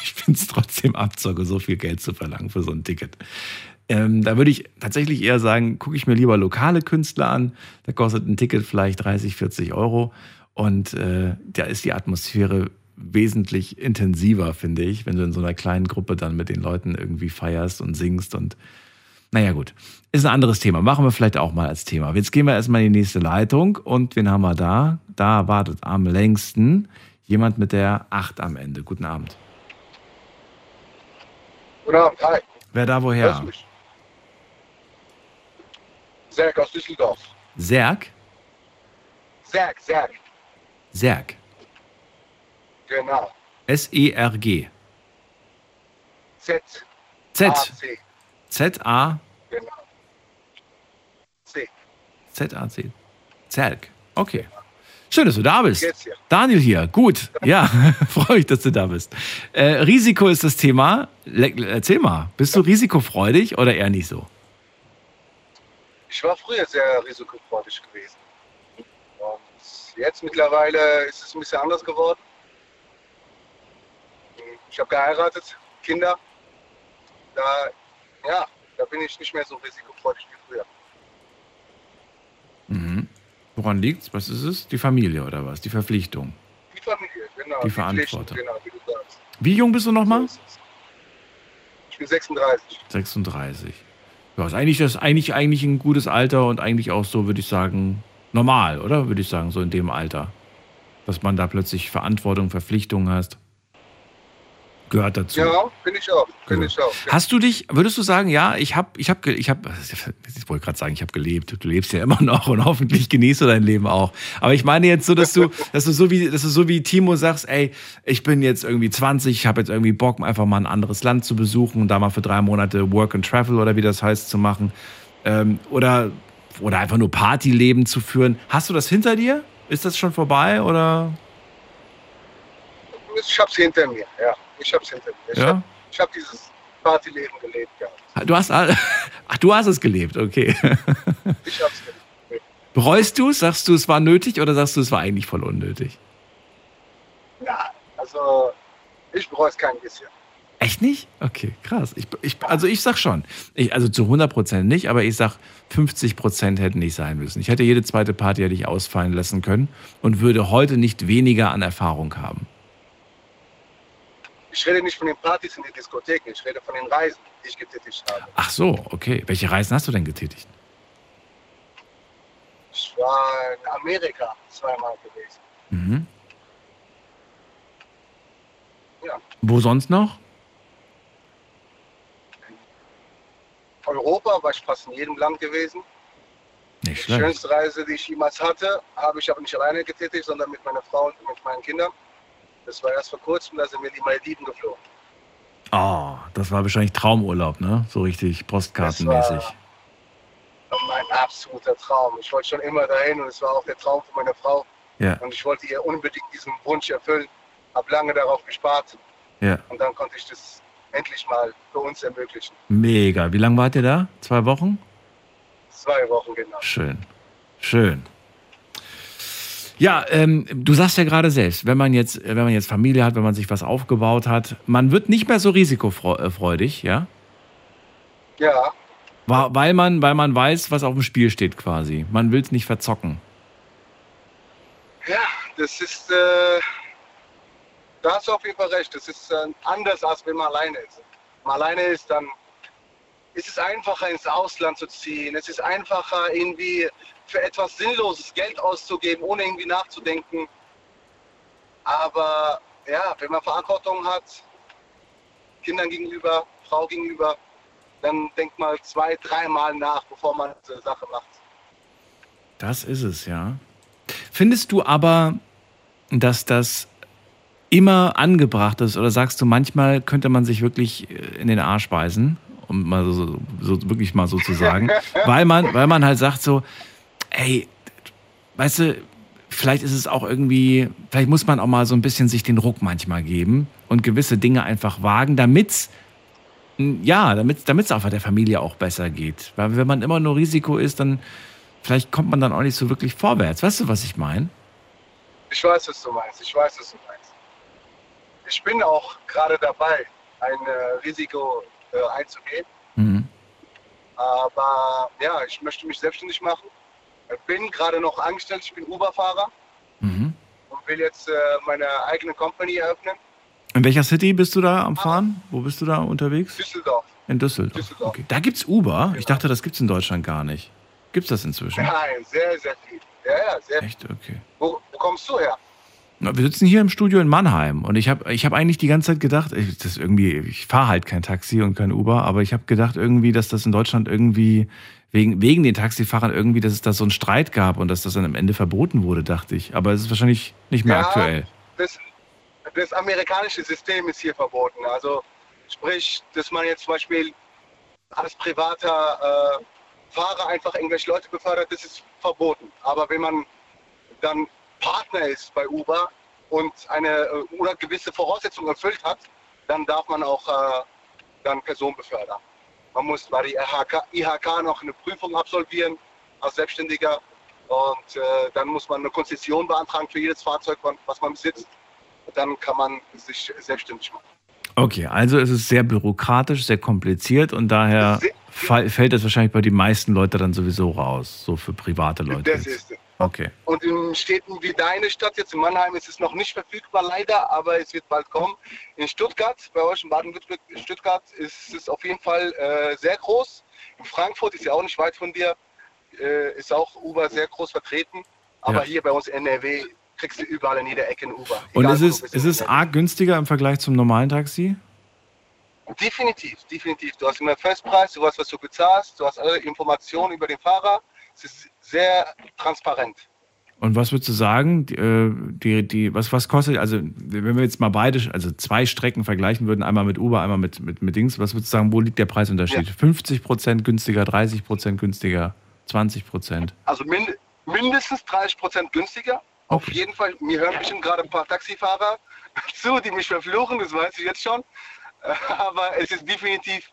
ich finde es trotzdem Abzocke, so viel Geld zu verlangen für so ein Ticket. Ähm, da würde ich tatsächlich eher sagen, gucke ich mir lieber lokale Künstler an. Da kostet ein Ticket vielleicht 30, 40 Euro. Und äh, da ist die Atmosphäre wesentlich intensiver, finde ich, wenn du in so einer kleinen Gruppe dann mit den Leuten irgendwie feierst und singst. Und naja, gut. Ist ein anderes Thema. Machen wir vielleicht auch mal als Thema. Jetzt gehen wir erstmal in die nächste Leitung. Und wen haben wir da? Da wartet am längsten jemand mit der 8 am Ende. Guten Abend. Guten Abend, hi. Wer da woher? Serg aus Düsseldorf. Serg? Serg, Serg, Serg. genau. S-E-R-G. Z. Z. A, C, Z-A. genau. C. Z-A-C. Zerg. Okay. Schön, dass du da bist. Dir? Daniel hier. Gut. Ja, freue mich, dass du da bist. Äh, Risiko ist das Thema. Le erzähl mal, bist du risikofreudig oder eher nicht so? Ich war früher sehr risikofreudig gewesen. Und jetzt mittlerweile ist es ein bisschen anders geworden. Ich habe geheiratet, Kinder. Da, ja, da bin ich nicht mehr so risikofreudig wie früher. Mhm. Woran liegt's? Was ist es? Die Familie oder was? Die Verpflichtung. Die Familie, genau. Die Pflichten, Verantwortung. Genau, wie. Wie jung bist du nochmal? Ich bin 36. 36. Ja, ist eigentlich das eigentlich eigentlich ein gutes Alter und eigentlich auch so, würde ich sagen, normal, oder? Würde ich sagen, so in dem Alter. Dass man da plötzlich Verantwortung, Verpflichtungen hast. Gehört dazu. Ja, finde ich auch. Finde ich auch. Hast du dich, würdest du sagen, ja, ich habe, ich habe, ich habe, ich wollte gerade sagen, ich habe gelebt. Du lebst ja immer noch und hoffentlich genießt du dein Leben auch. Aber ich meine jetzt so, dass du, dass du so wie, dass du so wie Timo sagst, ey, ich bin jetzt irgendwie 20, ich habe jetzt irgendwie Bock, einfach mal ein anderes Land zu besuchen und da mal für drei Monate Work and Travel oder wie das heißt zu machen. Ähm, oder, oder einfach nur Partyleben zu führen. Hast du das hinter dir? Ist das schon vorbei oder? Ich hab's hinter mir, ja. Ich hab's hinter mir. Ich Ja? habe hab dieses Partyleben gelebt, ja. Du hast, ach, du hast es gelebt, okay. Ich hab's gelebt. Bereust du es? Sagst du, es war nötig oder sagst du, es war eigentlich voll unnötig? Ja, also ich bereue es kein bisschen. Echt nicht? Okay, krass. Ich, ich, also ich sag schon. Ich, also zu 100% nicht, aber ich sag 50% hätten nicht sein müssen. Ich hätte jede zweite Party hätte ich ausfallen lassen können und würde heute nicht weniger an Erfahrung haben. Ich rede nicht von den Partys in den Diskotheken, ich rede von den Reisen, die ich getätigt habe. Ach so, okay. Welche Reisen hast du denn getätigt? Ich war in Amerika zweimal gewesen. Mhm. Ja. Wo sonst noch? Europa war ich fast in jedem Land gewesen. Nicht Die schlecht. schönste Reise, die ich jemals hatte, habe ich aber nicht alleine getätigt, sondern mit meiner Frau und mit meinen Kindern. Das war erst vor kurzem, da sind wir in die Malediven geflogen. Oh, das war wahrscheinlich Traumurlaub, ne? So richtig postkartenmäßig. Das Mein absoluter Traum. Ich wollte schon immer dahin und es war auch der Traum von meiner Frau. Ja. Und ich wollte ihr unbedingt diesen Wunsch erfüllen. Habe lange darauf gespart Ja. und dann konnte ich das endlich mal für uns ermöglichen. Mega. Wie lange wart ihr da? Zwei Wochen? Zwei Wochen genau. Schön. Schön. Ja, ähm, du sagst ja gerade selbst, wenn man jetzt, wenn man jetzt Familie hat, wenn man sich was aufgebaut hat, man wird nicht mehr so risikofreudig, ja? Ja, Wa- Weil man, weil man weiß, was auf dem Spiel steht quasi. Man will es nicht verzocken. ja, das ist, äh, da hast du auf jeden Fall recht. Das ist äh, anders, als wenn man alleine ist. Wenn man alleine ist, dann ist es einfacher, ins Ausland zu ziehen. Es ist einfacher, irgendwie für etwas Sinnloses Geld auszugeben, ohne irgendwie nachzudenken. Aber ja, wenn man Verantwortung hat, Kindern gegenüber, Frau gegenüber, dann denkt man zwei, dreimal nach, bevor man diese Sache macht. Das ist es, ja. Findest du aber, dass das immer angebracht ist oder sagst du, manchmal könnte man sich wirklich äh, in den Arsch beißen, um mal so, so wirklich mal so zu sagen, weil man, weil man halt sagt so, ey, weißt du, vielleicht ist es auch irgendwie, vielleicht muss man auch mal so ein bisschen sich den Ruck manchmal geben und gewisse Dinge einfach wagen, damit's ja, damit es einfach der Familie auch besser geht. Weil wenn man immer nur Risiko ist, dann vielleicht kommt man dann auch nicht so wirklich vorwärts. Weißt du, was ich meine? Ich weiß, was du meinst. Ich weiß, was du meinst. Ich bin auch gerade dabei, ein äh, Risiko äh, einzugehen. Mhm. Aber ja, ich möchte mich selbstständig machen. Ich bin gerade noch angestellt. Ich bin Uber-Fahrer Mhm. und will jetzt äh, meine eigene Company eröffnen. In welcher City bist du da am Fahren? Wo bist du da unterwegs? Düsseldorf. In Düsseldorf. Düsseldorf. Okay. Da gibt's Uber. Ich dachte, das gibt's in Deutschland gar nicht. Gibt's das inzwischen? Nein, sehr, sehr viel. Ja, ja, sehr Echt? Okay. Wo, wo kommst du her? Na, Wir sitzen hier im Studio in Mannheim und ich habe ich hab eigentlich die ganze Zeit gedacht, ich, das irgendwie, ich fahre halt kein Taxi und kein Uber, aber ich habe gedacht irgendwie, dass das in Deutschland irgendwie wegen, wegen den Taxifahrern irgendwie, dass es da so einen Streit gab und dass das dann am Ende verboten wurde, dachte ich. Aber es ist wahrscheinlich nicht mehr Ja. aktuell. Das, das amerikanische System ist hier verboten. Also sprich, dass man jetzt zum Beispiel als privater äh, Fahrer einfach irgendwelche Leute befördert, das ist verboten. Aber wenn man dann Partner ist bei Uber und eine äh, oder gewisse Voraussetzungen erfüllt hat, dann darf man auch äh, dann Personen befördern. Man muss bei der IHK, IHK noch eine Prüfung absolvieren als Selbstständiger und äh, dann muss man eine Konzession beantragen für jedes Fahrzeug, was man besitzt. Dann kann man sich selbstständig machen. Okay, also es ist sehr bürokratisch, sehr kompliziert und daher fällt das wahrscheinlich bei den meisten Leuten dann sowieso raus, so für private Leute. Das jetzt. ist es. Okay. Und in Städten wie deine Stadt, jetzt in Mannheim, ist es noch nicht verfügbar, leider, aber es wird bald kommen. In Stuttgart, bei euch in Baden-Württemberg, Stuttgart, ist es auf jeden Fall äh, sehr groß. In Frankfurt ist ja auch nicht weit von dir, äh, ist auch Uber sehr groß vertreten. Aber Ja. hier bei uns in NRW kriegst du überall in jeder Ecke ein Uber. Und ist es, ist es arg günstiger im Vergleich zum normalen Taxi? Definitiv, definitiv. Du hast immer Festpreis, du weißt, was du bezahlst, du hast alle Informationen über den Fahrer. Es ist sehr transparent. Und was würdest du sagen? Die, äh, die, die, was, was kostet, also wenn wir jetzt mal beide, also zwei Strecken vergleichen würden, einmal mit Uber, einmal mit, mit, mit Dings, was würdest du sagen, wo liegt der Preisunterschied? Ja. 50 Prozent günstiger, 30 Prozent günstiger, 20 Prozent? Also mind mindestens 30 Prozent günstiger. Auf jeden Fall, mir hören bestimmt gerade ein paar Taxifahrer zu, die mich verfluchen, das weiß ich jetzt schon. Äh, Aber es ist definitiv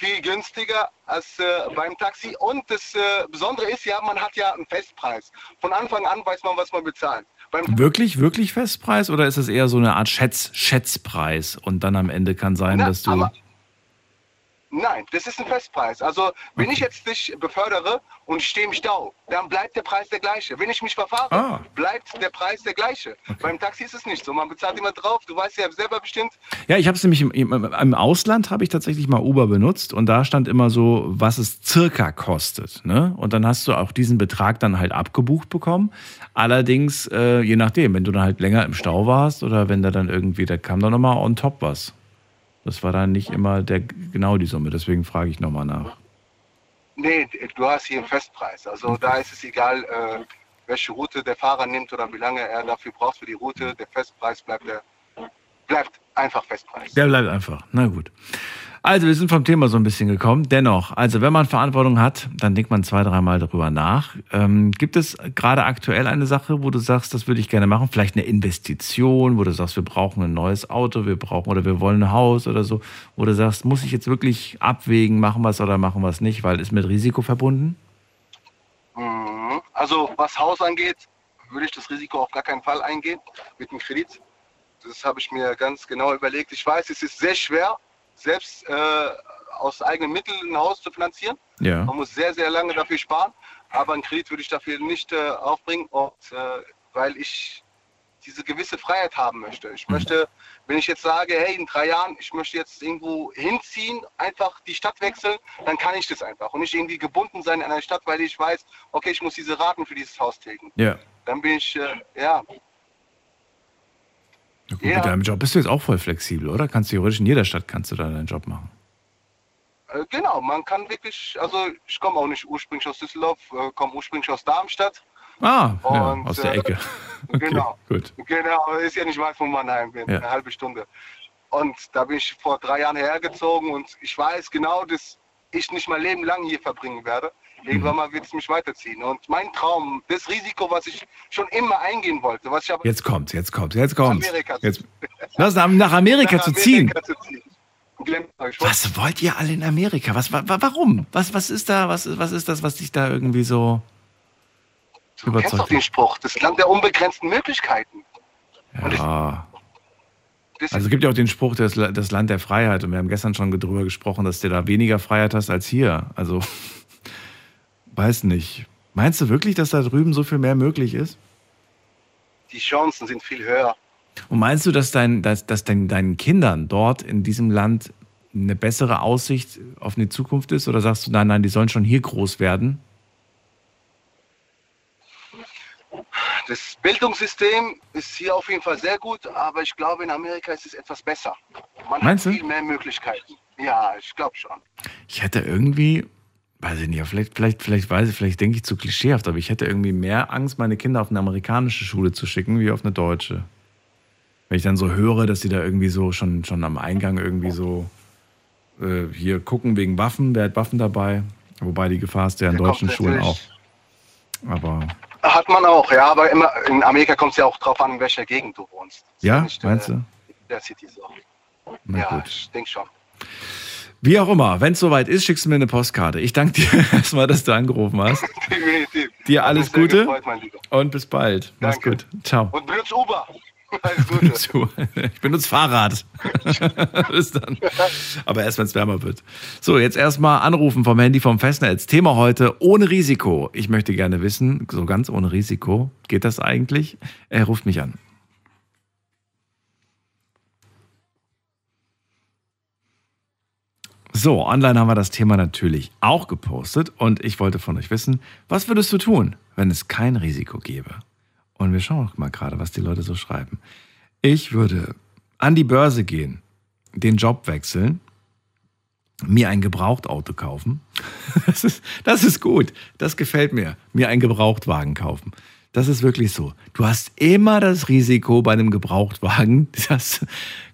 viel günstiger als äh, beim Taxi. Und das äh, Besondere ist ja, man hat ja einen Festpreis. Von Anfang an weiß man, was man bezahlt. Beim Wirklich, wirklich Festpreis oder ist es eher so eine Art Schätz, Schätzpreis und dann am Ende kann sein, Na, dass du. aber- Nein, das ist ein Festpreis. Also wenn ich jetzt dich befördere und ich stehe im Stau, dann bleibt der Preis der gleiche. Wenn ich mich verfahre, Ah. bleibt der Preis der gleiche. Beim Taxi ist es nicht so. Man bezahlt immer drauf. Du weißt ja selber bestimmt. Ja, ich habe es nämlich im, im, im Ausland habe ich tatsächlich mal Uber benutzt und da stand immer so, was es circa kostet. Ne? Und dann hast du auch diesen Betrag dann halt abgebucht bekommen. Allerdings, äh, je nachdem, wenn du dann halt länger im Stau warst oder wenn da dann irgendwie, da kam dann nochmal on top was. Das war dann nicht immer der, genau die Summe, deswegen frage ich nochmal nach. Nee, du hast hier einen Festpreis. Also da ist es egal, äh, welche Route der Fahrer nimmt oder wie lange er dafür braucht für die Route. Der Festpreis bleibt, der, bleibt einfach Festpreis. Der bleibt einfach. Na gut. Also, wir sind vom Thema so ein bisschen gekommen. Dennoch, also wenn man Verantwortung hat, dann denkt man zwei, dreimal darüber nach. Ähm, gibt es gerade aktuell eine Sache, wo du sagst, das würde ich gerne machen? Vielleicht eine Investition, wo du sagst, wir brauchen ein neues Auto, wir brauchen oder wir wollen ein Haus oder so, wo du sagst, muss ich jetzt wirklich abwägen, machen wir es oder machen wir es nicht, weil ist mit Risiko verbunden? Mhm. Also was Haus angeht, würde ich das Risiko auf gar keinen Fall eingehen mit dem Kredit. Das habe ich mir ganz genau überlegt. Ich weiß, es ist sehr schwer, selbst äh, aus eigenen Mitteln ein Haus zu finanzieren. Ja. Man muss sehr, sehr lange dafür sparen. Aber einen Kredit würde ich dafür nicht äh, aufbringen, und, äh, weil ich diese gewisse Freiheit haben möchte. Ich möchte, wenn ich jetzt sage, hey, in drei Jahren, ich möchte jetzt irgendwo hinziehen, einfach die Stadt wechseln, dann kann ich das einfach. Und nicht irgendwie gebunden sein an einer Stadt, weil ich weiß, okay, ich muss diese Raten für dieses Haus tilgen. Ja. Dann bin ich, äh, ja, Gut, Mit deinem Job bist du jetzt auch voll flexibel, oder? Kannst theoretisch in jeder Stadt kannst du da deinen Job machen. äh, genau, man kann wirklich, also ich komme auch nicht ursprünglich aus Düsseldorf, äh, komme ursprünglich aus Darmstadt. Ah, ja, Und, aus der äh, Ecke. Okay, genau. gut. Genau, ist ja nicht weit von Mannheim, bin Ja. eine halbe Stunde. Und da bin ich vor drei Jahren hergezogen und ich weiß genau, dass ich nicht mein Leben lang hier verbringen werde. Irgendwann mal wird es mich weiterziehen. Und mein Traum, das Risiko, was ich schon immer eingehen wollte, was ich aber Jetzt kommt's, jetzt kommt's, jetzt kommt's. Amerika zu- Jetzt, was, nach nach Amerika nach zu ziehen? Amerika zu ziehen. Glemmt euch, Was wollt ihr alle in Amerika? Was, wa, wa- warum? Was, was ist da, was, was ist das, was dich da irgendwie so Du kennst doch überzeugt? den Spruch, das Land der unbegrenzten Möglichkeiten. Ja. Also es gibt ja auch den Spruch, das, das Land der Freiheit. Und wir haben gestern schon drüber gesprochen, dass du da weniger Freiheit hast als hier. Also, weiß nicht. Meinst du wirklich, dass da drüben so viel mehr möglich ist? die Chancen sind viel höher. Und meinst du, dass, dein, dass, dass dein, deinen Kindern dort in diesem Land eine bessere Aussicht auf eine Zukunft ist? Oder sagst du, nein, nein, die sollen schon hier groß werden? Das Bildungssystem ist hier auf jeden Fall sehr gut, aber ich glaube, in Amerika ist es etwas besser. Man Meinst du? hat viel mehr Möglichkeiten. Ja, ich glaube schon. Ich hätte irgendwie, weiß ich nicht, vielleicht, vielleicht, vielleicht weiß ich, vielleicht denke ich zu klischeehaft, aber ich hätte irgendwie mehr Angst, meine Kinder auf eine amerikanische Schule zu schicken, wie auf eine deutsche. Wenn ich dann so höre, dass die da irgendwie so schon, schon am Eingang irgendwie so äh, hier gucken wegen Waffen, wer hat Waffen dabei? Wobei die Gefahr ist ja in deutschen Schulen auch. Aber Hat man auch, ja, aber immer in Amerika kommt es ja auch drauf an, in welcher Gegend du wohnst. ja, nicht, meinst äh, du? In der City so. Na ja, gut. ich denke schon. Wie auch immer, wenn es soweit ist, schickst du mir eine Postkarte. Ich danke dir erstmal, dass du angerufen hast. Definitiv. Dir alles Gute gefreut, mein Lieber. und bis bald. Mach's Danke. gut. Ciao. Und benutzt Uber. Alles Gute. Ich benutze Fahrrad. Bis dann. Aber erst, wenn es wärmer wird. So, jetzt erstmal anrufen vom Handy vom Festnetz. Thema heute ohne Risiko. Ich möchte gerne wissen, so ganz ohne Risiko, geht das eigentlich? Er ruft mich an. So, online haben wir das Thema natürlich auch gepostet und ich wollte von euch wissen, was würdest du tun, wenn es kein Risiko gäbe? Und wir schauen mal gerade, was die Leute so schreiben. Ich würde an die Börse gehen, den Job wechseln, mir ein Gebrauchtauto kaufen. Das ist, das ist gut. Das gefällt mir. Mir einen Gebrauchtwagen kaufen. Das ist wirklich so. Du hast immer das Risiko bei einem Gebrauchtwagen. Das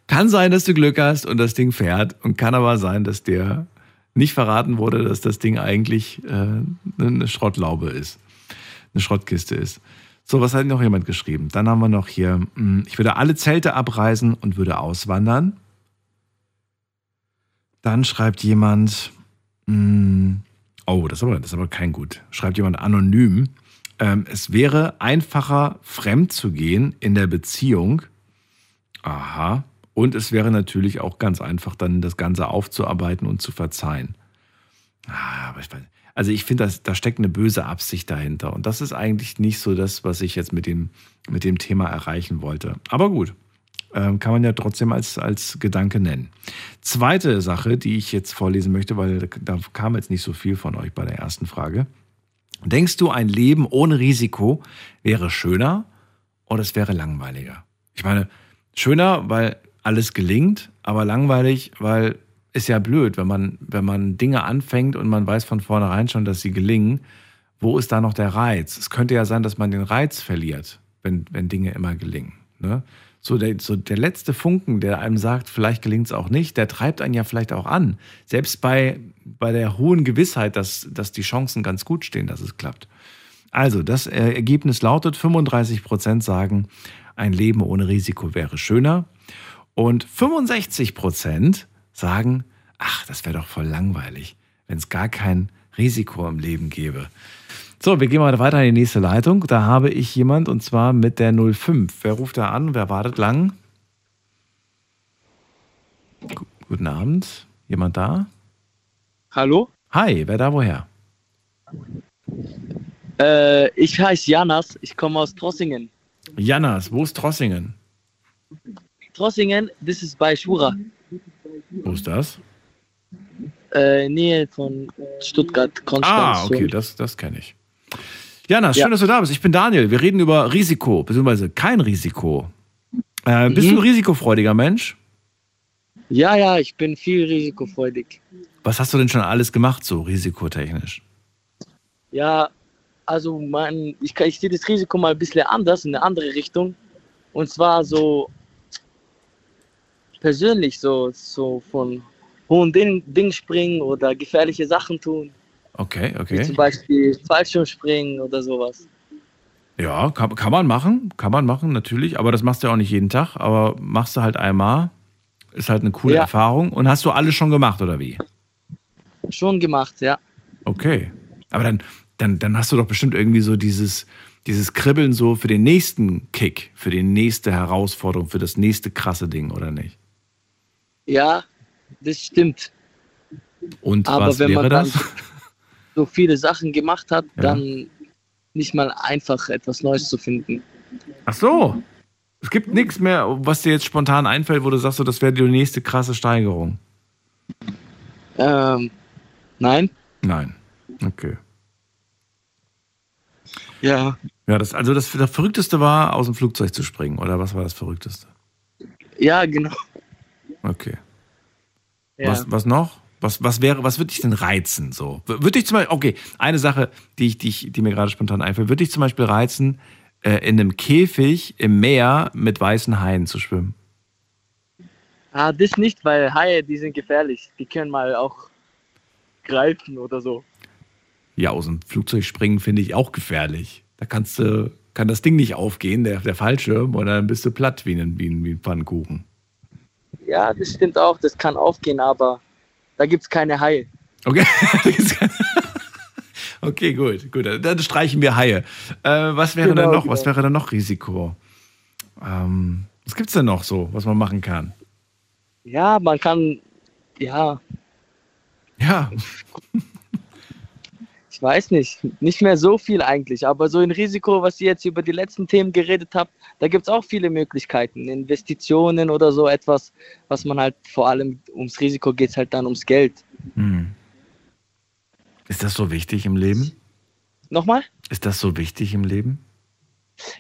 kann sein, dass du Glück hast und das Ding fährt. Und kann aber sein, dass dir nicht verraten wurde, dass das Ding eigentlich äh, eine Schrottlaube ist. Eine Schrottkiste ist. So, was hat noch jemand geschrieben? Dann haben wir noch hier, hm, ich würde alle Zelte abreisen und würde auswandern. Dann schreibt jemand, mh, oh, das ist, aber, das ist aber kein gut. Schreibt jemand anonym. Ähm, es wäre einfacher, fremd zu gehen in der Beziehung. Aha. Und es wäre natürlich auch ganz einfach, dann das Ganze aufzuarbeiten und zu verzeihen. Ah, aber ich weiß, also ich finde, da steckt eine böse Absicht dahinter. Und das ist eigentlich nicht so das, was ich jetzt mit dem, mit dem Thema erreichen wollte. Aber gut, ähm, kann man ja trotzdem als, als Gedanke nennen. Zweite Sache, die ich jetzt vorlesen möchte, weil da kam jetzt nicht so viel von euch bei der ersten Frage. Denkst du, ein Leben ohne Risiko wäre schöner oder es wäre langweiliger? Ich meine, schöner, weil alles gelingt, aber langweilig, weil ist ja blöd, wenn man, wenn man Dinge anfängt und man weiß von vornherein schon, dass sie gelingen. Wo ist da noch der Reiz? Es könnte ja sein, dass man den Reiz verliert, wenn, wenn Dinge immer gelingen. Ne? so der, so der letzte Funken, der einem sagt, vielleicht gelingt es auch nicht, der treibt einen ja vielleicht auch an. Selbst bei, bei der hohen Gewissheit, dass, dass die Chancen ganz gut stehen, dass es klappt. Also, das Ergebnis lautet, 35 Prozent sagen, ein Leben ohne Risiko wäre schöner. Und 65 Prozent sagen, ach, das wäre doch voll langweilig, wenn es gar kein Risiko im Leben gäbe. So, wir gehen mal weiter in die nächste Leitung. Da habe ich jemand und zwar mit der 05. Wer ruft da an? Wer wartet lang? Guten Abend. Jemand da? Hallo? Hi, wer da woher? Äh, ich heiße Janas, ich komme aus Trossingen. Janas, wo ist Trossingen? Trossingen, das ist bei Schura. Wo ist das? Äh, Nähe von Stuttgart, Konstanz. Ah, okay, das, das kenne ich. Jana, schön, ja. dass du da bist. Ich bin Daniel. Wir reden über Risiko, beziehungsweise kein Risiko. Äh, bist mhm. du ein risikofreudiger Mensch? Ja, ja, ich bin viel risikofreudig. Was hast du denn schon alles gemacht, so risikotechnisch? Ja, also mein, ich, ich sehe das Risiko mal ein bisschen anders, in eine andere Richtung. Und zwar so persönlich, so, so von hohen Dingen Ding springen oder gefährliche Sachen tun. Okay, okay. Wie zum Beispiel Fallschirmspringen oder sowas. Ja, kann, kann man machen, kann man machen, natürlich, aber das machst du ja auch nicht jeden Tag, aber machst du halt einmal, ist halt eine coole ja. Erfahrung. Und hast du alles schon gemacht, oder wie? Schon gemacht, ja. Okay. Aber dann, dann, dann hast du doch bestimmt irgendwie so dieses, dieses Kribbeln so für den nächsten Kick, für die nächste Herausforderung, für das nächste krasse Ding, oder nicht? Ja, das stimmt. Und Aber was wäre das? so viele Sachen gemacht hat, ja. dann nicht mal einfach etwas Neues zu finden. Ach so. Es gibt nichts mehr, was dir jetzt spontan einfällt, wo du sagst, so, das wäre die nächste krasse Steigerung. Ähm, nein. Nein. Okay. Ja. Ja, das, also das, das Verrückteste war, aus dem Flugzeug zu springen, oder was war das Verrückteste? Ja, genau. Okay. Ja. Was, was noch? Was, was wäre, was würde dich denn reizen? So? Würde dich zum Beispiel, okay, eine Sache, die, ich, die, ich, die mir gerade spontan einfällt, würde dich zum Beispiel reizen, äh, in einem Käfig im Meer mit weißen Haien zu schwimmen? Ah, das nicht, weil Haie, die sind gefährlich. Die können mal auch greifen oder so. Ja, aus dem Flugzeug springen finde ich auch gefährlich. Da kannst du, kann das Ding nicht aufgehen, der, der Fallschirm, und dann bist du platt wie ein, wie ein, wie ein Pfannkuchen. Ja, das stimmt auch, das kann aufgehen, aber da gibt es keine Haie. Okay. okay, gut, gut. Dann streichen wir Haie. Äh, was wäre genau, denn noch? Genau. Was wäre denn noch Risiko? Ähm, was gibt es denn noch so, was man machen kann? Ja, man kann, ja. Ja. ich weiß nicht, nicht mehr so viel eigentlich, aber so ein Risiko, was ihr jetzt über die letzten Themen geredet habt, da gibt es auch viele Möglichkeiten. Investitionen oder so etwas, was man halt vor allem ums Risiko geht es halt dann ums Geld. Hm. Ist das so wichtig im Leben? Nochmal? Ist das so wichtig im Leben?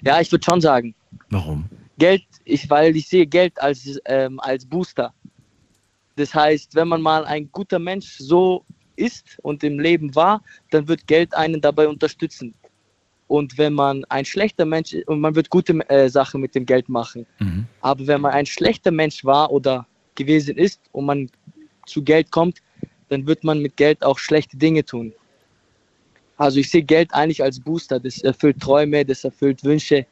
Ja, ich würde schon sagen. Warum? Geld, ich, weil ich sehe Geld als, ähm, als Booster. Das heißt, wenn man mal ein guter Mensch so ist und im Leben war, dann wird Geld einen dabei unterstützen. Und wenn man ein schlechter Mensch ist, und man wird gute äh, Sachen mit dem Geld machen. Mhm. Aber wenn man ein schlechter Mensch war oder gewesen ist und man zu Geld kommt, dann wird man mit Geld auch schlechte Dinge tun. Also ich sehe Geld eigentlich als Booster. Das erfüllt Träume, das erfüllt Wünsche.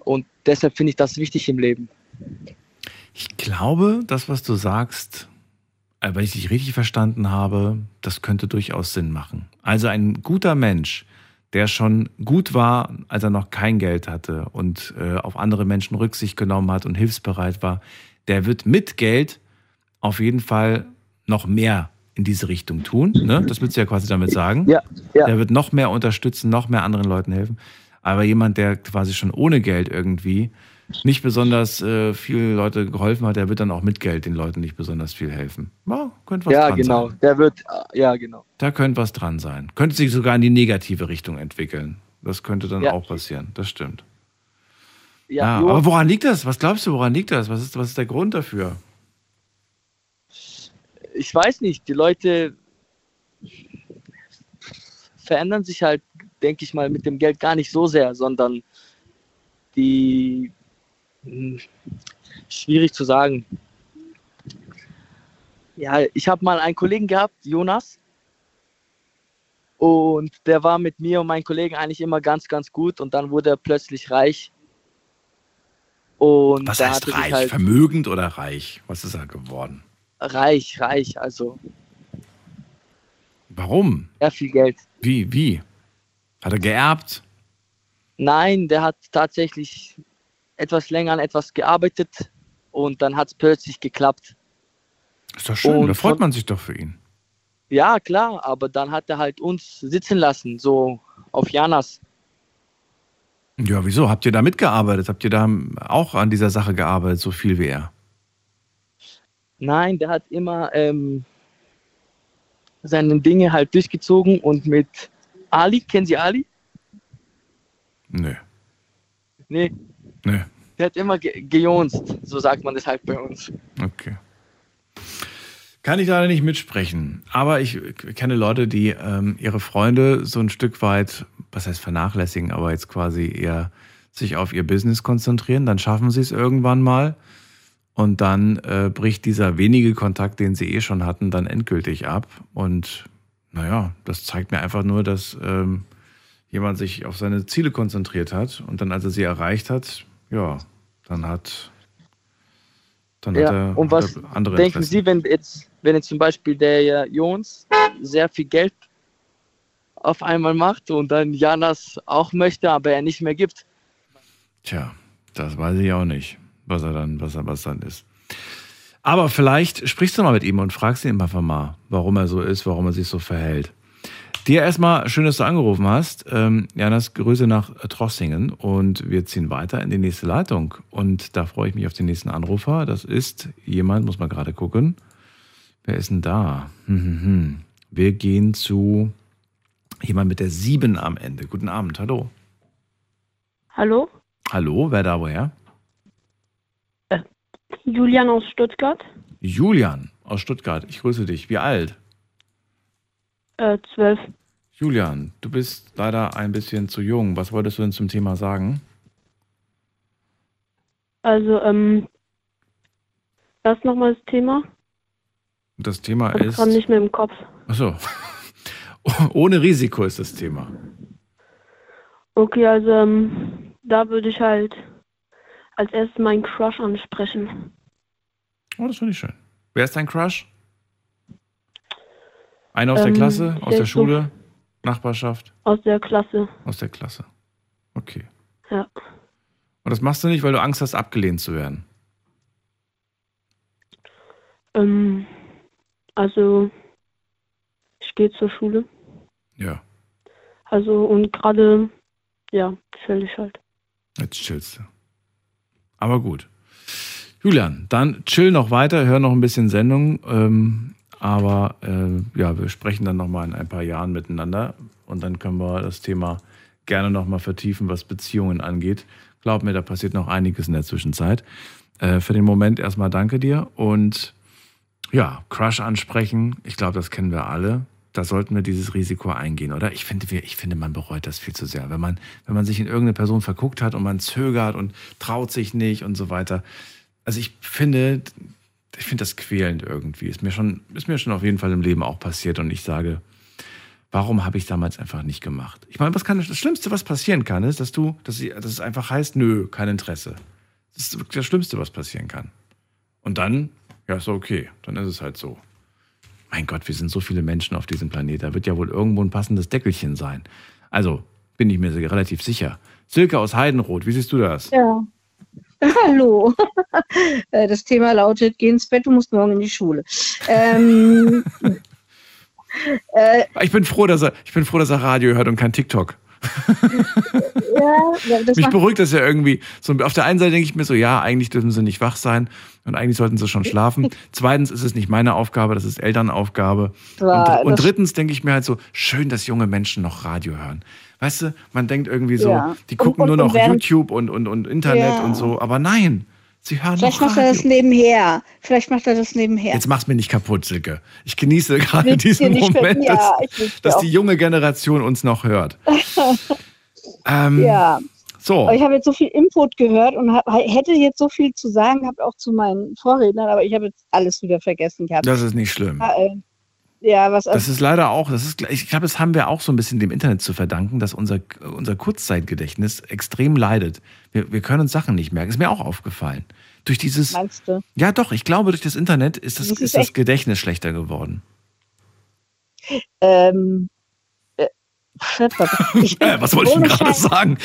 Und deshalb finde ich das wichtig im Leben. Ich glaube, das, was du sagst, wenn ich dich richtig verstanden habe, das könnte durchaus Sinn machen. Also ein guter Mensch, der schon gut war, als er noch kein Geld hatte und äh, auf andere Menschen Rücksicht genommen hat und hilfsbereit war, der wird mit Geld auf jeden Fall noch mehr in diese Richtung tun. Ne? Das willst du ja quasi damit sagen. Ja, ja. Der wird noch mehr unterstützen, noch mehr anderen Leuten helfen. Aber jemand, der quasi schon ohne Geld irgendwie nicht besonders äh, viele Leute geholfen hat, der wird dann auch mit Geld den Leuten nicht besonders viel helfen. Ja, könnte was Ja, dran genau. sein. Der wird, äh, ja, genau. Da könnte was dran sein. Könnte sich sogar in die negative Richtung entwickeln. Das könnte dann Ja. auch passieren. Das stimmt. Ja, Ja, aber woran liegt das? Was glaubst du, woran liegt das? Was ist, was ist der Grund dafür? ich weiß nicht, die Leute verändern sich halt, denke ich mal, mit dem Geld gar nicht so sehr, sondern die schwierig zu sagen. Ja, ich habe mal einen Kollegen gehabt, Jonas, und der war mit mir und meinen Kollegen eigentlich immer ganz, ganz gut und dann wurde er plötzlich reich. Und Was heißt reich? halt Vermögend oder reich? Was ist er geworden? reich, reich, also Warum? sehr viel Geld. Wie? Wie? Hat er geerbt? Nein, der hat tatsächlich etwas länger an etwas gearbeitet und dann hat es plötzlich geklappt. Ist doch schön. Und da freut man sich doch für ihn. Ja, klar, aber dann hat er halt uns sitzen lassen, so auf Janas. Ja, wieso? Habt ihr da mitgearbeitet? Habt ihr da auch an dieser Sache gearbeitet, so viel wie er? Nein, der hat immer ähm, seine Dinge halt durchgezogen und mit Ali, kennen Sie Ali? Nö. Nee, Nö. der hat immer ge gejonst, so sagt man das halt bei uns. Okay. Kann ich leider nicht mitsprechen. Aber ich kenne Leute, die ähm, ihre Freunde so ein Stück weit, was heißt vernachlässigen, aber jetzt quasi eher sich auf ihr Business konzentrieren. Dann schaffen sie es irgendwann mal. Und dann äh, bricht dieser wenige Kontakt, den sie eh schon hatten, dann endgültig ab. Und naja, das zeigt mir einfach nur, dass ähm, jemand sich auf seine Ziele konzentriert hat. Und dann, als er sie erreicht hat, ja, dann hat, dann hat Ja, er, und hat was er andere denken Interessen. Sie, wenn jetzt, wenn jetzt zum Beispiel der Jons sehr viel Geld auf einmal macht und dann Janas auch möchte, aber er nicht mehr gibt? Tja, das weiß ich auch nicht, was er dann, was er, was dann ist. Aber vielleicht sprichst du mal mit ihm und fragst ihn einfach mal, warum er so ist, warum er sich so verhält. Dir erstmal schön, dass du angerufen hast. Ähm, Janas, Grüße nach Trossingen und wir ziehen weiter in die nächste Leitung. Und da freue ich mich auf den nächsten Anrufer. Das ist jemand, muss man gerade gucken. Wer ist denn da? Hm, hm, hm. Wir gehen zu jemand mit der 7 am Ende. Guten Abend, hallo. Hallo, Hallo, wer da woher? Julian aus Stuttgart, Julian aus Stuttgart. Ich grüße dich. Wie alt? Äh, zwölf. Julian, du bist leider ein bisschen zu jung. Was wolltest du denn zum Thema sagen? Also, ähm, was nochmal das Thema? Das Thema Ich ist. gerade nicht mehr im Kopf. Achso. Ohne Risiko ist das Thema. Okay, also, ähm, da würde ich halt als erstes meinen Crush ansprechen. Oh, das finde ich schön. Wer ist dein Crush? Einer aus der Ähm, Klasse? Aus der der ist so- Schule? Nachbarschaft? Aus der Klasse, Aus der Klasse. Okay. ja. Und das machst du nicht, weil du Angst hast, abgelehnt zu werden. Ähm, also, ich gehe zur Schule. Ja. Also, und gerade, ja, chill ich halt. Jetzt chillst du. Aber gut. Julian, dann chill noch weiter, hör noch ein bisschen Sendung. Ähm, aber äh, ja, wir sprechen dann nochmal in ein paar Jahren miteinander und dann können wir das Thema gerne nochmal vertiefen, was Beziehungen angeht. Glaub mir, da passiert noch einiges in der Zwischenzeit. Äh, für den Moment erstmal danke dir und ja, Crush ansprechen. Ich glaube, das kennen wir alle. Da sollten wir dieses Risiko eingehen, oder? Ich finde, ich finde, man bereut das viel zu sehr. Wenn man, wenn man sich in irgendeine Person verguckt hat und man zögert und traut sich nicht und so weiter. Also ich finde, ich finde das quälend irgendwie. Ist mir schon, ist mir schon auf jeden Fall im Leben auch passiert und ich sage, warum habe ich damals einfach nicht gemacht? Ich meine, was kann das Schlimmste, was passieren kann, ist, dass du, dass, dass es einfach heißt, nö, kein Interesse. Das ist wirklich das Schlimmste, was passieren kann. Und dann, ja, ist okay, dann ist es halt so. Mein Gott, wir sind so viele Menschen auf diesem Planet. Da wird ja wohl irgendwo ein passendes Deckelchen sein. Also, bin ich mir relativ sicher. Silke aus Heidenroth, wie siehst du das? Ja. Hallo. Äh, das Thema lautet, geh ins Bett, du musst morgen in die Schule. Ähm, äh, ich, bin froh, dass er, ich bin froh, dass er Radio hört und kein TikTok. ja, Mich beruhigt das ja irgendwie. So, auf der einen Seite denke ich mir so, ja, eigentlich dürfen sie nicht wach sein und eigentlich sollten sie schon schlafen. Zweitens ist es nicht meine Aufgabe, das ist Elternaufgabe. Ja, und, und drittens denke ich mir halt so, schön, dass junge Menschen noch Radio hören. Weißt du, man denkt irgendwie so, ja. die gucken und, und, nur noch YouTube und, und, und Internet und so, aber nein. Sie hören Vielleicht macht er das nebenher. Vielleicht macht er das nebenher. Jetzt mach's mir nicht kaputt, Silke. Ich genieße gerade diesen Moment, ja, dass, dass die junge Generation uns noch hört. ähm, ja. So. Ich habe jetzt so viel Input gehört und hab, hätte jetzt so viel zu sagen gehabt, auch zu meinen Vorrednern, aber ich habe jetzt alles wieder vergessen gehabt. Das ist nicht schlimm. Ja, äh, ja, was das ist leider auch, das ist, ich glaube, das haben wir auch so ein bisschen dem Internet zu verdanken, dass unser, unser Kurzzeitgedächtnis extrem leidet. Wir, wir können uns Sachen nicht merken. Ist mir auch aufgefallen. Durch dieses. Meinst du? Ja, doch, ich glaube, durch das Internet ist das, das ist, ist das Gedächtnis schlechter geworden. Ähm, äh, ich was wollte ich denn gerade sagen?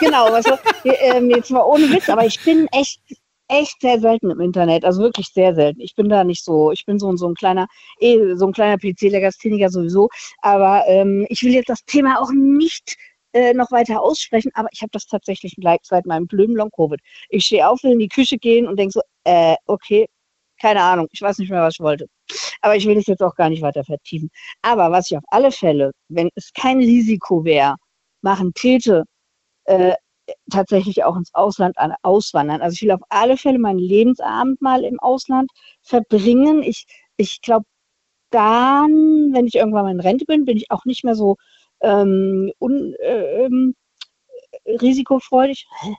genau, was, äh, jetzt mal ohne Witz, aber ich bin echt echt sehr selten im Internet, also wirklich sehr selten. Ich bin da nicht so, ich bin so, so ein kleiner, eh, so ein kleiner PC-Legastheniker sowieso, aber ähm, ich will jetzt das Thema auch nicht äh, noch weiter aussprechen, aber ich habe das tatsächlich seit meinem blöden Long-Covid. Ich stehe auf, will in die Küche gehen und denke so, äh, okay, keine Ahnung, ich weiß nicht mehr, was ich wollte. Aber ich will das jetzt auch gar nicht weiter vertiefen. Aber was ich auf alle Fälle, wenn es kein Risiko wäre, machen täte, äh, tatsächlich auch ins Ausland auswandern. Also ich will auf alle Fälle meinen Lebensabend mal im Ausland verbringen. Ich, ich glaube, dann, wenn ich irgendwann mal in Rente bin, bin ich auch nicht mehr so ähm, un, äh, ähm, risikofreudig. Hä?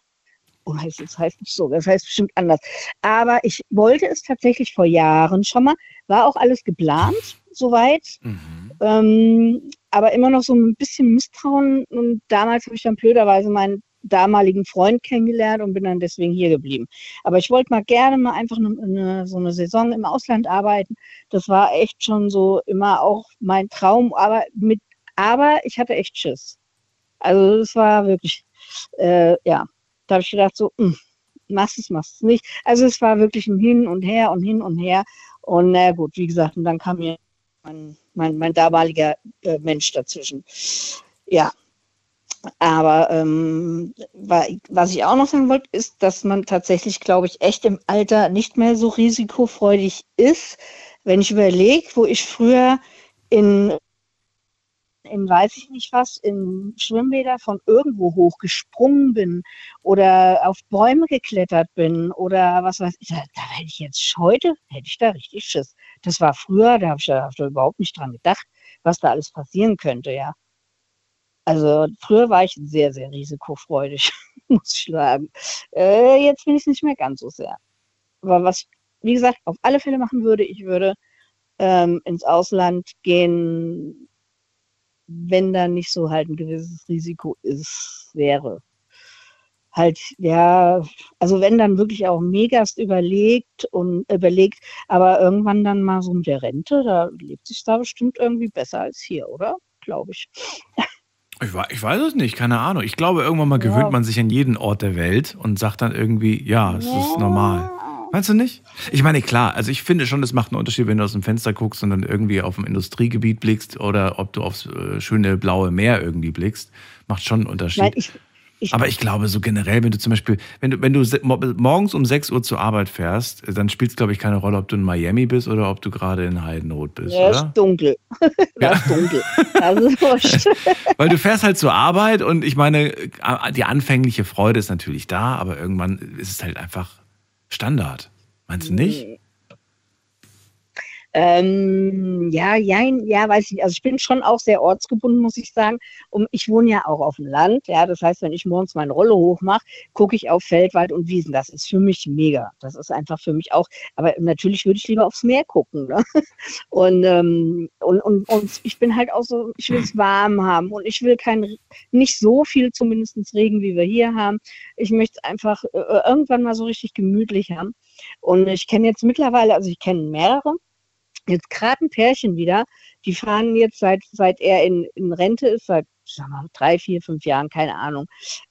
Oh, heißt, das heißt nicht so, das heißt bestimmt anders. Aber ich wollte es tatsächlich vor Jahren schon mal, war auch alles geplant, soweit. Mhm. Ähm, aber immer noch so ein bisschen Misstrauen. Und damals habe ich dann blöderweise meinen damaligen Freund kennengelernt und bin dann deswegen hier geblieben. Aber ich wollte mal gerne mal einfach eine, eine, so eine Saison im Ausland arbeiten. Das war echt schon so immer auch mein Traum, aber mit, aber ich hatte echt Schiss. Also das war wirklich, äh, ja, da habe ich gedacht so, mh, hm, machst es, machst es nicht. Also es war wirklich ein Hin und Her und hin und her. Und na gut, wie gesagt, und dann kam mir mein, mein, mein damaliger äh, Mensch dazwischen. Ja, aber ähm, was ich auch noch sagen wollte, ist, dass man tatsächlich, glaube ich, echt im Alter nicht mehr so risikofreudig ist. Wenn ich überlege, wo ich früher in, in weiß ich nicht was, in Schwimmbäder von irgendwo hochgesprungen bin oder auf Bäume geklettert bin oder was weiß ich, da, da hätte ich jetzt heute, hätte ich da richtig Schiss. Das war früher, da habe ich, da hab ich überhaupt nicht dran gedacht, was da alles passieren könnte, ja. Also früher war ich sehr, sehr risikofreudig, muss ich sagen. Äh, jetzt bin ich nicht mehr ganz so sehr. Aber was, wie gesagt, auf alle Fälle machen würde, ich würde ähm, ins Ausland gehen, wenn da nicht so halt ein gewisses Risiko ist, wäre. Halt, ja, also wenn dann wirklich auch megast überlegt und überlegt, aber irgendwann dann mal so mit der Rente, da lebt sich da bestimmt irgendwie besser als hier, oder? Glaube ich. Ich, ich, weiß es nicht, keine Ahnung. Ich glaube, irgendwann mal gewöhnt ja. man sich an jeden Ort der Welt und sagt dann irgendwie, ja, es ja. ist normal. Meinst du nicht? Ich meine, klar, also ich finde schon, es macht einen Unterschied, wenn du aus dem Fenster guckst und dann irgendwie auf ein Industriegebiet blickst oder ob du aufs äh, schöne blaue Meer irgendwie blickst. Macht schon einen Unterschied. Nein, ich, Ich, Aber ich glaube, so generell, wenn du zum Beispiel, wenn du, wenn du morgens um 6 Uhr zur Arbeit fährst, dann spielt es, glaube ich, keine Rolle, ob du in Miami bist oder ob du gerade in Heidenroth bist, ja, ist dunkel. das ist dunkel. Das ist wurscht. Weil du fährst halt zur Arbeit und ich meine, die anfängliche Freude ist natürlich da, aber irgendwann ist es halt einfach Standard. Meinst du nicht? Ähm, ja, ja, ja, weiß ich nicht. Also ich bin schon auch sehr ortsgebunden, muss ich sagen. Und ich wohne ja auch auf dem Land. Ja, das heißt, wenn ich morgens meine Rolle hochmache, gucke ich auf Feldwald und Wiesen. Das ist für mich mega. Das ist einfach für mich auch. Aber natürlich würde ich lieber aufs Meer gucken. Ne? Und, ähm, und, und, und ich bin halt auch so, ich will es warm haben und ich will kein, nicht so viel zumindest Regen, wie wir hier haben. Ich möchte es einfach äh, irgendwann mal so richtig gemütlich haben. Und ich kenne jetzt mittlerweile, also ich kenne mehrere, jetzt gerade ein Pärchen wieder, die fahren jetzt seit, seit er in, in Rente ist, seit sag mal, drei, vier, fünf Jahren, keine Ahnung,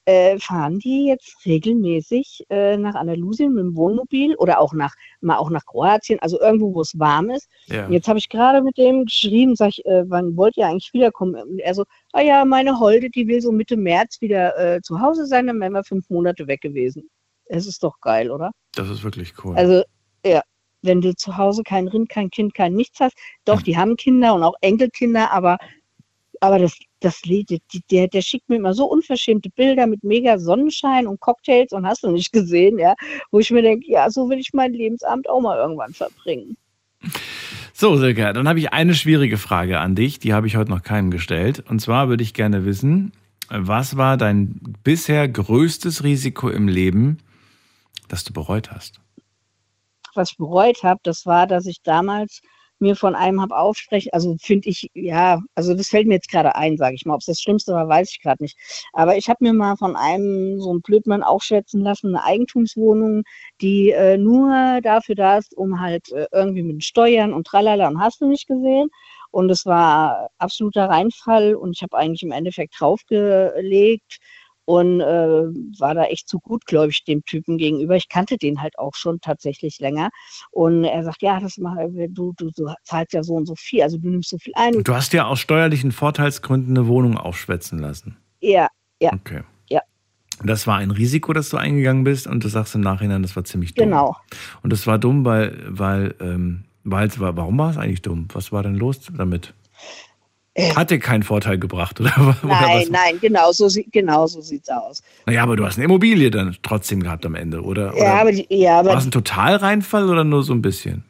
äh, fahren die jetzt regelmäßig äh, nach Andalusien mit dem Wohnmobil oder auch nach, mal auch nach Kroatien, also irgendwo, wo es warm ist. Ja. Jetzt habe ich gerade mit dem geschrieben, sag ich, äh, wann wollt ihr eigentlich wiederkommen? Und er so, ah ja, meine Holde, die will so Mitte März wieder äh, zu Hause sein, dann wären wir fünf Monate weg gewesen. Es ist doch geil, oder? Das ist wirklich cool. Also, ja, wenn du zu Hause kein Rind, kein Kind, kein nichts hast, doch, die haben Kinder und auch Enkelkinder, aber, aber das, das Lied, die- der, der schickt mir immer so unverschämte Bilder mit mega Sonnenschein und Cocktails und hast du nicht gesehen, ja, wo ich mir denke, ja, so will ich mein Lebensabend auch mal irgendwann verbringen. So, Silke, dann habe ich eine schwierige Frage an dich, die habe ich heute noch keinem gestellt. Und zwar würde ich gerne wissen, was war dein bisher größtes Risiko im Leben, das du bereut hast? Was bereut habe, das war, dass ich damals mir von einem habe aufsprechen, also finde ich, ja, also das fällt mir jetzt gerade ein, sage ich mal. Ob es das Schlimmste war, weiß ich gerade nicht. Aber ich habe mir mal von einem so einem Blödmann aufschätzen lassen, eine Eigentumswohnung, die äh, nur dafür da ist, um halt äh, irgendwie mit Steuern und tralala und hast du nicht gesehen. Und es war absoluter Reinfall und ich habe eigentlich im Endeffekt draufgelegt und äh, war da echt zu gutgläubig dem Typen gegenüber. Ich kannte den halt auch schon tatsächlich länger. Und er sagt, ja, das mach, du, du, du zahlst ja so und so viel, also du nimmst so viel ein. Du hast ja aus steuerlichen Vorteilsgründen eine Wohnung aufschwätzen lassen. Ja, ja. Okay. Ja, Das war ein Risiko, das du eingegangen bist und du sagst im Nachhinein, das war ziemlich dumm. genau. Und das war dumm, weil, weil, ähm, weil warum war es eigentlich dumm? Was war denn los damit? Hat dir keinen Vorteil gebracht, oder? oder Äh. Nein, was? nein, genau so, genau so sieht's aus. Naja, aber du hast eine Immobilie dann trotzdem gehabt am Ende, oder? oder Ja, aber, die, ja, war aber es ein Totalreinfall oder nur so ein bisschen?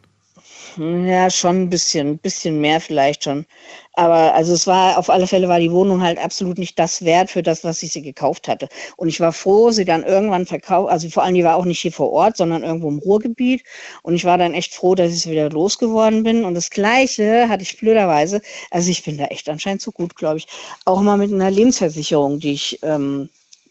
Ja, schon ein bisschen, ein bisschen mehr vielleicht schon. Aber also es war, auf alle Fälle war die Wohnung halt absolut nicht das wert für das, was ich sie gekauft hatte. Und ich war froh, sie dann irgendwann verkauft, also vor allem die war auch nicht hier vor Ort, sondern irgendwo im Ruhrgebiet. Und ich war dann echt froh, dass ich sie wieder losgeworden bin. Und das Gleiche hatte ich blöderweise, also ich bin da echt anscheinend zu gut, glaube ich, auch mal mit einer Lebensversicherung, die ich ähm,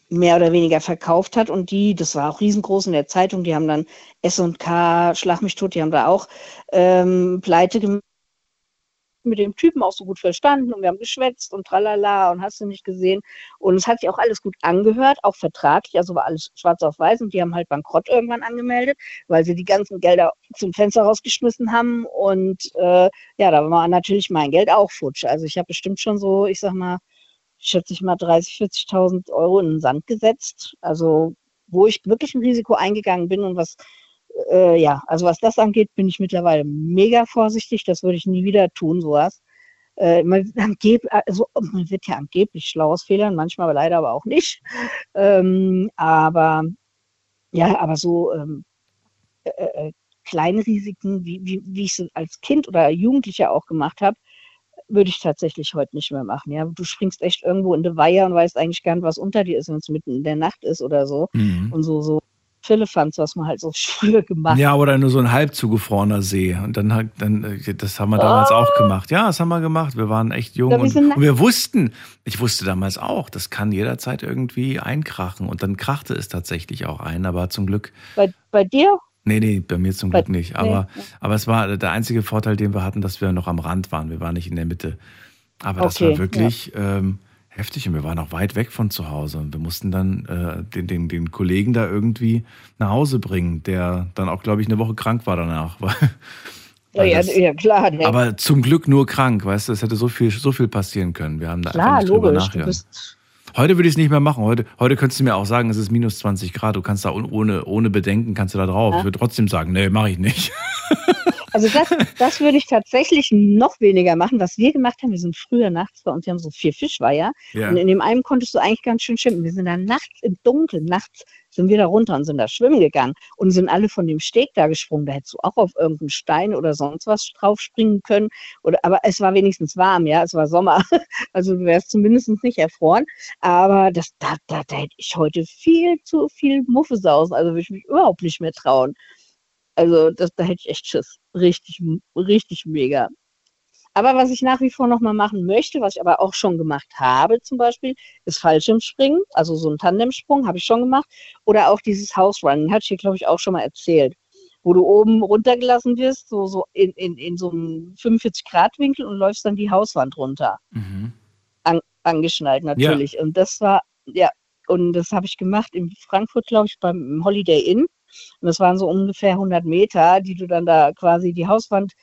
mehr oder weniger verkauft hat und die, das war auch riesengroß in der Zeitung, die haben dann S&K, Schlag mich tot, die haben da auch ähm, pleite gemacht mit dem Typen auch so gut verstanden und wir haben geschwätzt und tralala und hast du nicht gesehen. Und es hat sich auch alles gut angehört, auch vertraglich, also war alles schwarz auf weiß und die haben halt Bankrott irgendwann angemeldet, weil sie die ganzen Gelder zum Fenster rausgeschmissen haben und äh, ja, da war natürlich mein Geld auch futsch. Also ich habe bestimmt schon so, ich sag mal, schätze ich mal 30, 40.000 Euro in den Sand gesetzt. Also wo ich wirklich ein Risiko eingegangen bin und was, äh, ja, also was das angeht, bin ich mittlerweile mega vorsichtig. Das würde ich nie wieder tun, sowas. Äh, man, also, man wird ja angeblich schlau aus Fehlern, manchmal leider aber auch nicht. Ähm, aber ja, aber so ähm, äh, äh, kleine Risiken, wie, wie, wie ich es als Kind oder Jugendlicher auch gemacht habe, würde ich tatsächlich heute nicht mehr machen. Ja, du springst echt irgendwo in die Weiher und weißt eigentlich gar nicht, was unter dir ist, wenn es mitten in der Nacht ist oder so. Mhm. Und so, so Philippans, was man halt so früher gemacht Ja, oder nur so ein halb zugefrorener See. Und dann, hat- dann äh, das haben wir damals auch gemacht. Ja, das haben wir gemacht. Wir waren echt jung und, und wir wussten, ich wusste damals auch, das kann jederzeit irgendwie einkrachen. Und dann krachte es tatsächlich auch ein, aber zum Glück, Bei, bei dir? Nee, nee, bei mir zum Glück nicht. nee, Aber, nee. aber es war der einzige Vorteil, den wir hatten, dass wir noch am Rand waren. Wir waren nicht in der Mitte. Aber das Okay, war wirklich ähm, heftig und wir waren auch weit weg von zu Hause. Und wir mussten dann äh, den, den, den Kollegen da irgendwie nach Hause bringen, der dann auch, glaube ich, eine Woche krank war danach. Weil, Ja, ja, das- ja klar. Ne? aber zum Glück nur krank, weißt du, es hätte so viel, so viel passieren können. Wir haben da klar, einfach nicht drüber logisch. Du nachgedacht. bist, Heute würde ich es nicht mehr machen. Heute, heute könntest du mir auch sagen, es ist minus 20 Grad. Du kannst da ohne, ohne Bedenken kannst du da drauf. Ja. Ich würde trotzdem sagen, nee, mache ich nicht. Also das, das würde ich tatsächlich noch weniger machen. Was wir gemacht haben, wir sind früher nachts bei uns, wir haben so vier Fischweiher. Ja. Und in dem einen konntest du eigentlich ganz schön schwimmen. Wir sind dann nachts im Dunkeln, nachts sind wir da runter und sind da schwimmen gegangen und sind alle von dem Steg da gesprungen. Da hättest du auch auf irgendeinen Stein oder sonst was drauf springen können. Oder, aber es war wenigstens warm, ja, es war Sommer. Also du wärst zumindest nicht erfroren. Aber das, da, da, da hätte ich heute viel zu viel Muffesausen. Also würde ich mich überhaupt nicht mehr trauen. Also das, da hätte ich echt Schiss. Richtig, richtig mega. Aber was ich nach wie vor noch mal machen möchte, was ich aber auch schon gemacht habe zum Beispiel, ist Fallschirmspringen, also so ein Tandemsprung habe ich schon gemacht. Oder auch dieses House-Running, hatte ich hier, glaube ich, auch schon mal erzählt. Wo du oben runtergelassen wirst, so, so in, in, in so einem 45-Grad-Winkel und läufst dann die Hauswand runter. An, angeschnallt natürlich. Und das war, ja, und das habe ich gemacht in Frankfurt, glaube ich, beim Holiday Inn. Und das waren so ungefähr 100 Meter, die du dann da quasi die Hauswand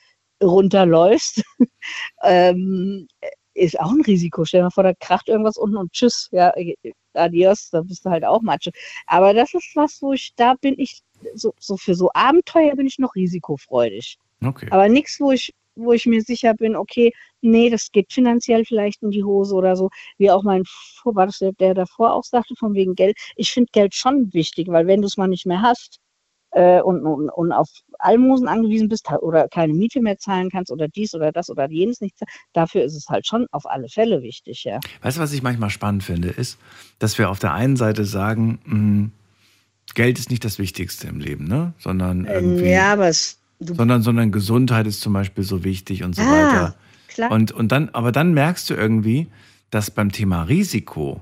runterläufst. ähm, ist auch ein Risiko. Stell dir mal vor, da kracht irgendwas unten und tschüss, ja, adios, da bist du halt auch Matsche. Aber das ist was, wo ich, da bin ich, so, so für so Abenteuer bin ich noch risikofreudig. Okay. Aber nichts, wo ich, wo ich mir sicher bin, okay, nee, das geht finanziell vielleicht in die Hose oder so. Wie auch mein, war das der, der davor auch sagte, von wegen Geld. Ich finde Geld schon wichtig, weil wenn du es mal nicht mehr hast äh, und, und, und auf Almosen angewiesen bist oder keine Miete mehr zahlen kannst oder dies oder das oder jenes nicht, dafür ist es halt schon auf alle Fälle wichtig, ja. Weißt du, was ich manchmal spannend finde, ist, dass wir auf der einen Seite sagen, mh, Geld ist nicht das Wichtigste im Leben, ne? Sondern irgendwie, Ähm, Ja, aber es, sondern, sondern Gesundheit ist zum Beispiel so wichtig und so Ah, weiter. klar. Und, und dann, aber dann merkst du irgendwie, dass beim Thema Risiko,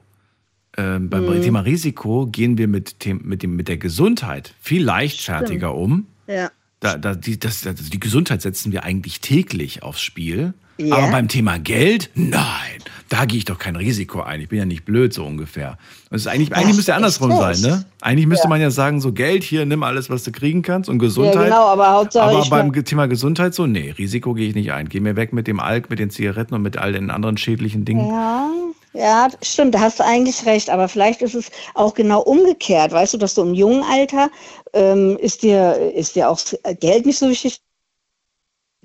ähm, beim Mhm. Thema Risiko gehen wir mit, dem, mit, dem, mit der Gesundheit viel leichtfertiger Stimmt. um. ja. Da, da, die, das, das, die Gesundheit setzen wir eigentlich täglich aufs Spiel. Ja. Aber beim Thema Geld, nein, da gehe ich doch kein Risiko ein. Ich bin ja nicht blöd, so ungefähr. Das ist eigentlich, eigentlich müsste ja andersrum sein, ne? Eigentlich müsste Ja. man ja sagen, so Geld hier, nimm alles, was du kriegen kannst und Gesundheit. genau, aber Hauptsache Aber beim Ge- Thema Gesundheit so, nee, Risiko gehe ich nicht ein. Geh mir weg mit dem Alk, mit den Zigaretten und mit all den anderen schädlichen Dingen. Ja, ja, stimmt, da hast du eigentlich recht. Aber vielleicht ist es auch genau umgekehrt. Weißt du, dass du im jungen Alter ähm, ist dir, ist dir auch Geld nicht so wichtig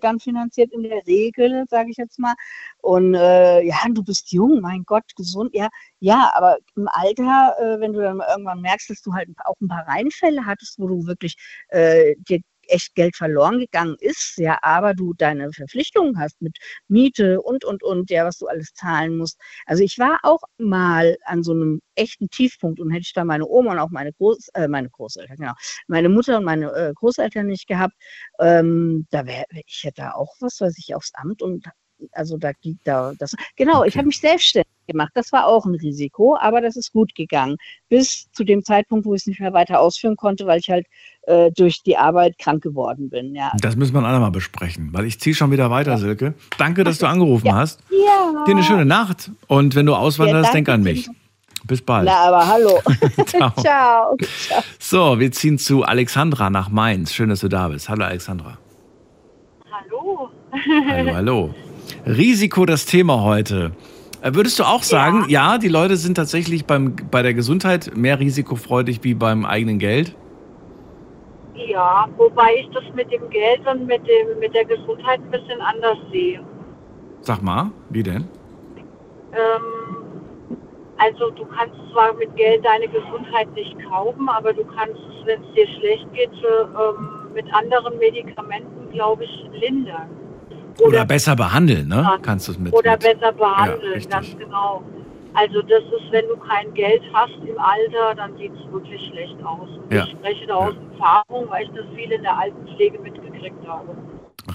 dann finanziert in der Regel, sage ich jetzt mal. Und äh, ja, du bist jung, mein Gott, gesund, ja, ja, aber im Alter, äh, wenn du dann irgendwann merkst, dass du halt auch ein paar Reinfälle hattest, wo du wirklich äh, dir echt Geld verloren gegangen ist, ja, aber du deine Verpflichtungen hast mit Miete und, und, und, ja, was du alles zahlen musst. Also ich war auch mal an so einem echten Tiefpunkt und hätte ich da meine Oma und auch meine Groß, äh, meine Großeltern, genau, meine Mutter und meine äh, Großeltern nicht gehabt, ähm, da wäre ich hätte da auch was, weiß ich, aufs Amt und also da da das. Genau, ich habe mich selbstständig gemacht. Das war auch ein Risiko, aber das ist gut gegangen. Bis zu dem Zeitpunkt, wo ich es nicht mehr weiter ausführen konnte, weil ich halt äh, durch die Arbeit krank geworden bin. Ja. Das müssen wir ein andermal besprechen, weil ich ziehe schon wieder weiter, Silke. Danke, dass du angerufen hast. Ja. Dir eine schöne Nacht. Und wenn du auswanderst, Ja, denk an mich. Bis bald. Na, aber hallo. Ciao. Ciao. Ciao. So, wir ziehen zu Alexandra nach Mainz. Schön, dass du da bist. Hallo, Alexandra. Hallo. Hallo, hallo. Risiko das Thema heute. Äh, Würdest du auch sagen, ja. die Leute sind tatsächlich beim, bei der Gesundheit mehr risikofreudig wie beim eigenen Geld? Ja, wobei ich das mit dem Geld und mit, dem, mit der Gesundheit ein bisschen anders sehe. Sag mal, wie denn? Ähm, also du kannst zwar mit Geld deine Gesundheit nicht kaufen, aber du kannst es, wenn es dir schlecht geht, ähm, mit anderen Medikamenten, glaube ich, lindern. Oder, besser behandeln, ne? Kannst du es mit. Oder mit. besser behandeln, richtig. ganz genau. Also das ist, wenn du kein Geld hast im Alter, dann sieht es wirklich schlecht aus. Ja. Ich spreche da aus Erfahrung, weil ich das viel in der Altenpflege mitgekriegt habe.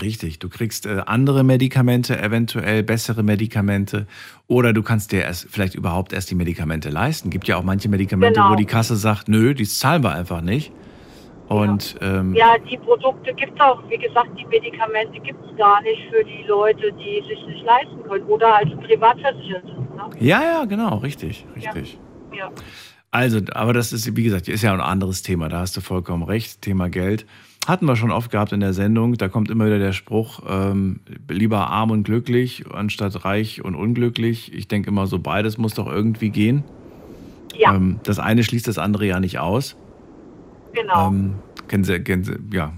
Richtig, du kriegst äh, andere Medikamente, eventuell bessere Medikamente oder du kannst dir erst vielleicht überhaupt erst die Medikamente leisten. Gibt ja auch manche Medikamente, Genau. wo die Kasse sagt, nö, die zahlen wir einfach nicht. Und ähm, Ja, die Produkte gibt es auch, wie gesagt, die Medikamente gibt es gar nicht für die Leute, die sich nicht leisten können oder privat versichert sind. Ne? ja, ja, genau, richtig, richtig. Ja. Also, aber das ist, wie gesagt, ist ja ein anderes Thema, da hast du vollkommen recht, Thema Geld. Hatten wir schon oft gehabt in der Sendung, da kommt immer wieder der Spruch, ähm, lieber arm und glücklich, anstatt reich und unglücklich. Ich denke immer so, beides muss doch irgendwie gehen. Ja. Ähm, das eine schließt das andere ja nicht aus. Genau. Ähm, kennen Sie, kennen Sie, ja.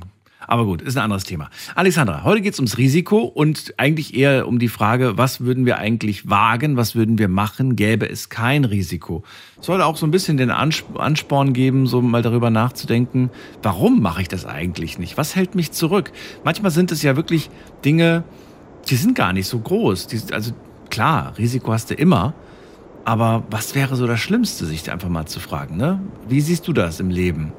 Aber gut, ist ein anderes Thema. Alexandra, heute geht es ums Risiko und eigentlich eher um die Frage, was würden wir eigentlich wagen, was würden wir machen, gäbe es kein Risiko. Soll auch so ein bisschen den Ansp- Ansporn geben, so mal darüber nachzudenken, warum mache ich das eigentlich nicht? Was hält mich zurück? Manchmal sind es ja wirklich Dinge, die sind gar nicht so groß. Die, also klar, Risiko hast du immer, aber was wäre so das Schlimmste, sich einfach mal zu fragen, ne? Wie siehst du das im Leben?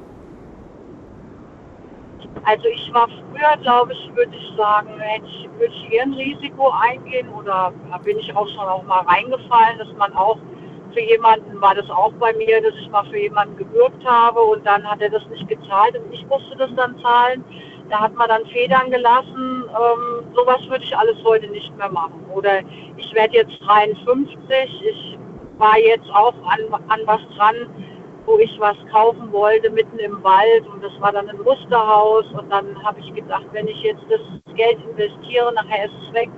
Also ich war früher, glaube ich, würde ich sagen, hätte ich, würde ich eher ein Risiko eingehen oder bin ich auch schon auch mal reingefallen, dass man auch für jemanden, war das auch bei mir, dass ich mal für jemanden gewürgt habe und dann hat er das nicht gezahlt und ich musste das dann zahlen. Da hat man dann Federn gelassen. Ähm, sowas würde ich alles heute nicht mehr machen. Oder ich werde jetzt 53, ich war jetzt auch an, an was dran, wo ich was kaufen wollte, mitten im Wald und das war dann ein Musterhaus und dann habe ich gedacht, wenn ich jetzt das Geld investiere, nachher ist es weg.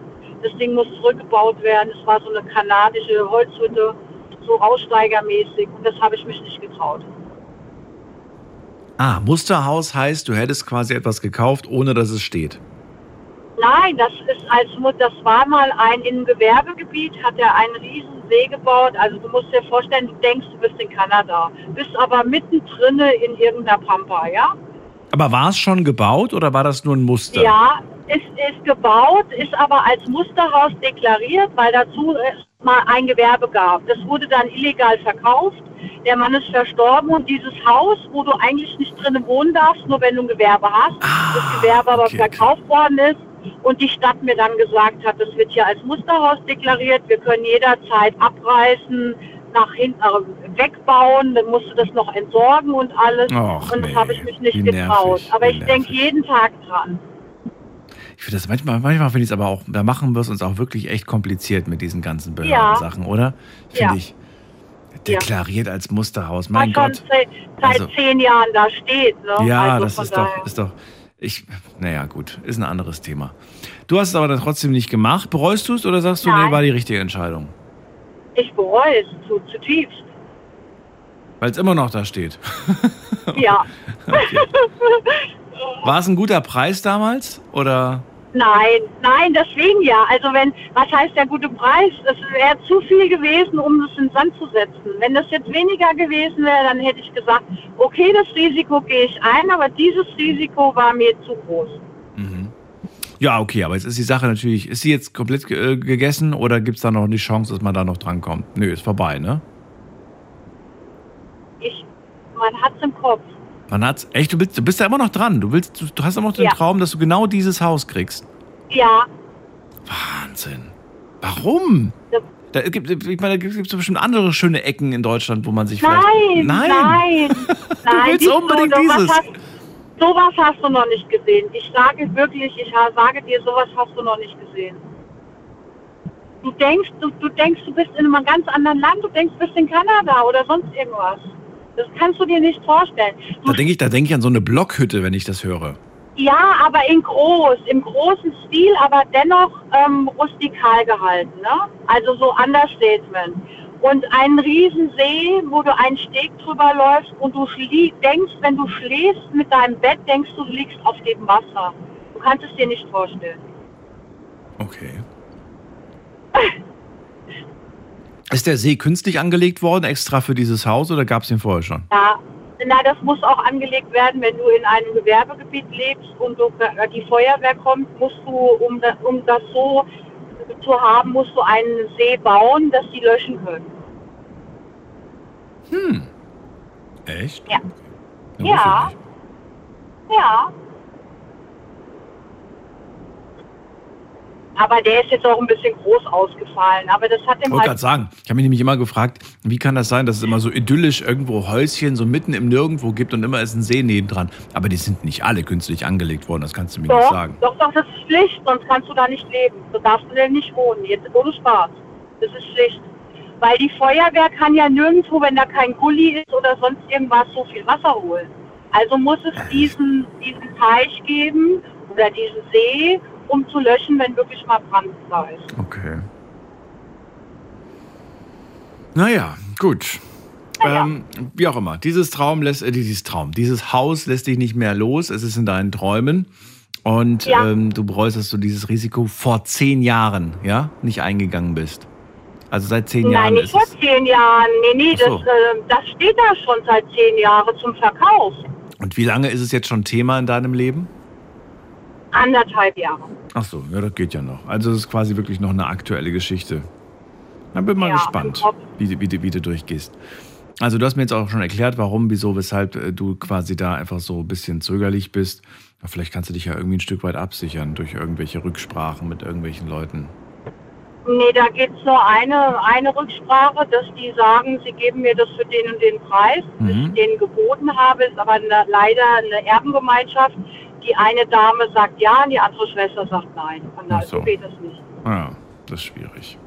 Das Ding muss zurückgebaut werden. Es war so eine kanadische Holzhütte, so aussteigermäßig und das habe ich mich nicht getraut. Ah, Musterhaus heißt, du hättest quasi etwas gekauft, ohne dass es steht. Nein, das ist als das war mal ein im Gewerbegebiet, hat er einen riesen See gebaut. Also du musst dir vorstellen, du denkst, du bist in Kanada, bist aber mittendrin in irgendeiner Pampa, ja? Aber war es schon gebaut oder war das nur ein Muster? Ja, ist, ist gebaut, ist aber als Musterhaus deklariert, weil dazu es mal ein Gewerbe gab. Das wurde dann illegal verkauft. Der Mann ist verstorben und dieses Haus, wo du eigentlich nicht drinnen wohnen darfst, nur wenn du ein Gewerbe hast, das Gewerbe aber verkauft worden ist und die Stadt mir dann gesagt hat, das wird hier als Musterhaus deklariert, wir können jederzeit abreißen, nach hinten äh, wegbauen, dann musst du das noch entsorgen und alles. Och, und das nee, habe ich mich nicht getraut. nervig, Aber ich denke jeden Tag dran. Ich finde das manchmal, manchmal finde ich es aber auch, da machen wir es uns auch wirklich echt kompliziert mit diesen ganzen Ja. Behördensachen, oder? Finde Ja. ich. Deklariert als Musterhaus, mein Gott. seit, seit Also- zehn Jahren da steht. Ne? Ja, also das ist doch, ist doch, ich, naja, gut, ist ein anderes Thema. Du hast es aber dann trotzdem nicht gemacht. Bereust du es oder sagst du, nee, Nein. war die richtige Entscheidung? Ich bereue es zu, zutiefst. Weil es immer noch da steht. Ja. War es ein guter Preis damals? Oder? Nein, nein, deswegen ja. Also wenn, was heißt der gute Preis? Das wäre zu viel gewesen, um das in den Sand zu setzen. Wenn das jetzt weniger gewesen wäre, dann hätte ich gesagt, okay, das Risiko gehe ich ein, aber dieses Risiko war mir zu groß. Ja, okay, aber jetzt ist die Sache natürlich, ist sie jetzt komplett äh, gegessen oder gibt es da noch die Chance, dass man da noch drankommt? Nö, ist vorbei, ne? Ich, man hat's im Kopf. Man hat's, echt, du bist, du bist da immer noch dran. Du willst, du, du hast immer noch den Ja. Traum, dass du genau dieses Haus kriegst. Ja, Wahnsinn. Warum? Da gibt, ich meine, da gibt es bestimmt andere schöne Ecken in Deutschland, wo man sich nein, vielleicht. nein, nein. willst siehst unbedingt sowas dieses. Hast, sowas hast du noch nicht gesehen. Ich sage wirklich, ich ha- sage dir, sowas hast du noch nicht gesehen. Du denkst, du, du denkst, du bist in einem ganz anderen Land, du denkst, du bist in Kanada oder sonst irgendwas. Das kannst du dir nicht vorstellen. Da denke ich, da denke ich an so eine Blockhütte, wenn ich das höre. Ja, aber in groß, im großen Stil, aber dennoch ähm, rustikal gehalten, ne? Also so Understatement. Und ein Riesensee, wo du einen Steg drüber läufst und du denkst, wenn du schläfst mit deinem Bett, denkst du, du liegst auf dem Wasser. Du kannst es dir nicht vorstellen. Okay. Ist der See künstlich angelegt worden, extra für dieses Haus, oder gab es den vorher schon? Ja, na, das muss auch angelegt werden, wenn du in einem Gewerbegebiet lebst und du, äh, die Feuerwehr kommt, musst du, um das, um das so zu haben, musst du einen See bauen, dass die löschen können. Hm. Echt? Ja. Ja, Ja. Aber der ist jetzt auch ein bisschen groß ausgefallen. Aber das hat Ich wollte halt. gerade sagen, ich habe mich nämlich immer gefragt, wie kann das sein, dass es immer so idyllisch irgendwo Häuschen so mitten im Nirgendwo gibt und immer ist ein See nebendran. Aber die sind nicht alle künstlich angelegt worden, das kannst du mir nicht Doch, sagen. doch, doch, das ist Pflicht, sonst kannst du da nicht leben. So darfst du denn nicht wohnen, jetzt ohne Spaß. Das ist Pflicht. Weil die Feuerwehr kann ja nirgendwo, wenn da kein Gully ist oder sonst irgendwas, so viel Wasser holen. Also muss es diesen, diesen Teich geben oder diesen See, um zu löschen, wenn wirklich mal Brand da ist. Okay. Naja, gut. ähm, wie auch immer, dieses Traum lässt, äh, dieses Traum, dieses Haus lässt dich nicht mehr los. Es ist in deinen Träumen. Und Ja. ähm, du bereust, dass du dieses Risiko vor zehn Jahren, ja, nicht eingegangen bist. Also seit zehn Nein, Jahren nicht ist vor zehn Jahren. Nee, nee, so. das, äh, das steht da schon seit zehn Jahren zum Verkauf. Und wie lange ist es jetzt schon Thema in deinem Leben? Anderthalb Jahre. Ach so, ja, das geht ja noch. Also es ist quasi wirklich noch eine aktuelle Geschichte. Dann bin mal Ja, gespannt, Kopf. wie, du- wie, wie du durchgehst. Also du hast mir jetzt auch schon erklärt, warum, wieso, weshalb äh, du quasi da einfach so ein bisschen zögerlich bist. Vielleicht kannst du dich ja irgendwie ein Stück weit absichern durch irgendwelche Rücksprachen mit irgendwelchen Leuten. Nee, da gibt's nur eine, eine Rücksprache, dass die sagen, sie geben mir das für den und den Preis. Mhm. ich denen geboten habe, ist aber eine, leider eine Erbengemeinschaft. Die eine Dame sagt ja und die andere Schwester sagt nein. Von daher so. geht das nicht. Ja, das ist schwierig.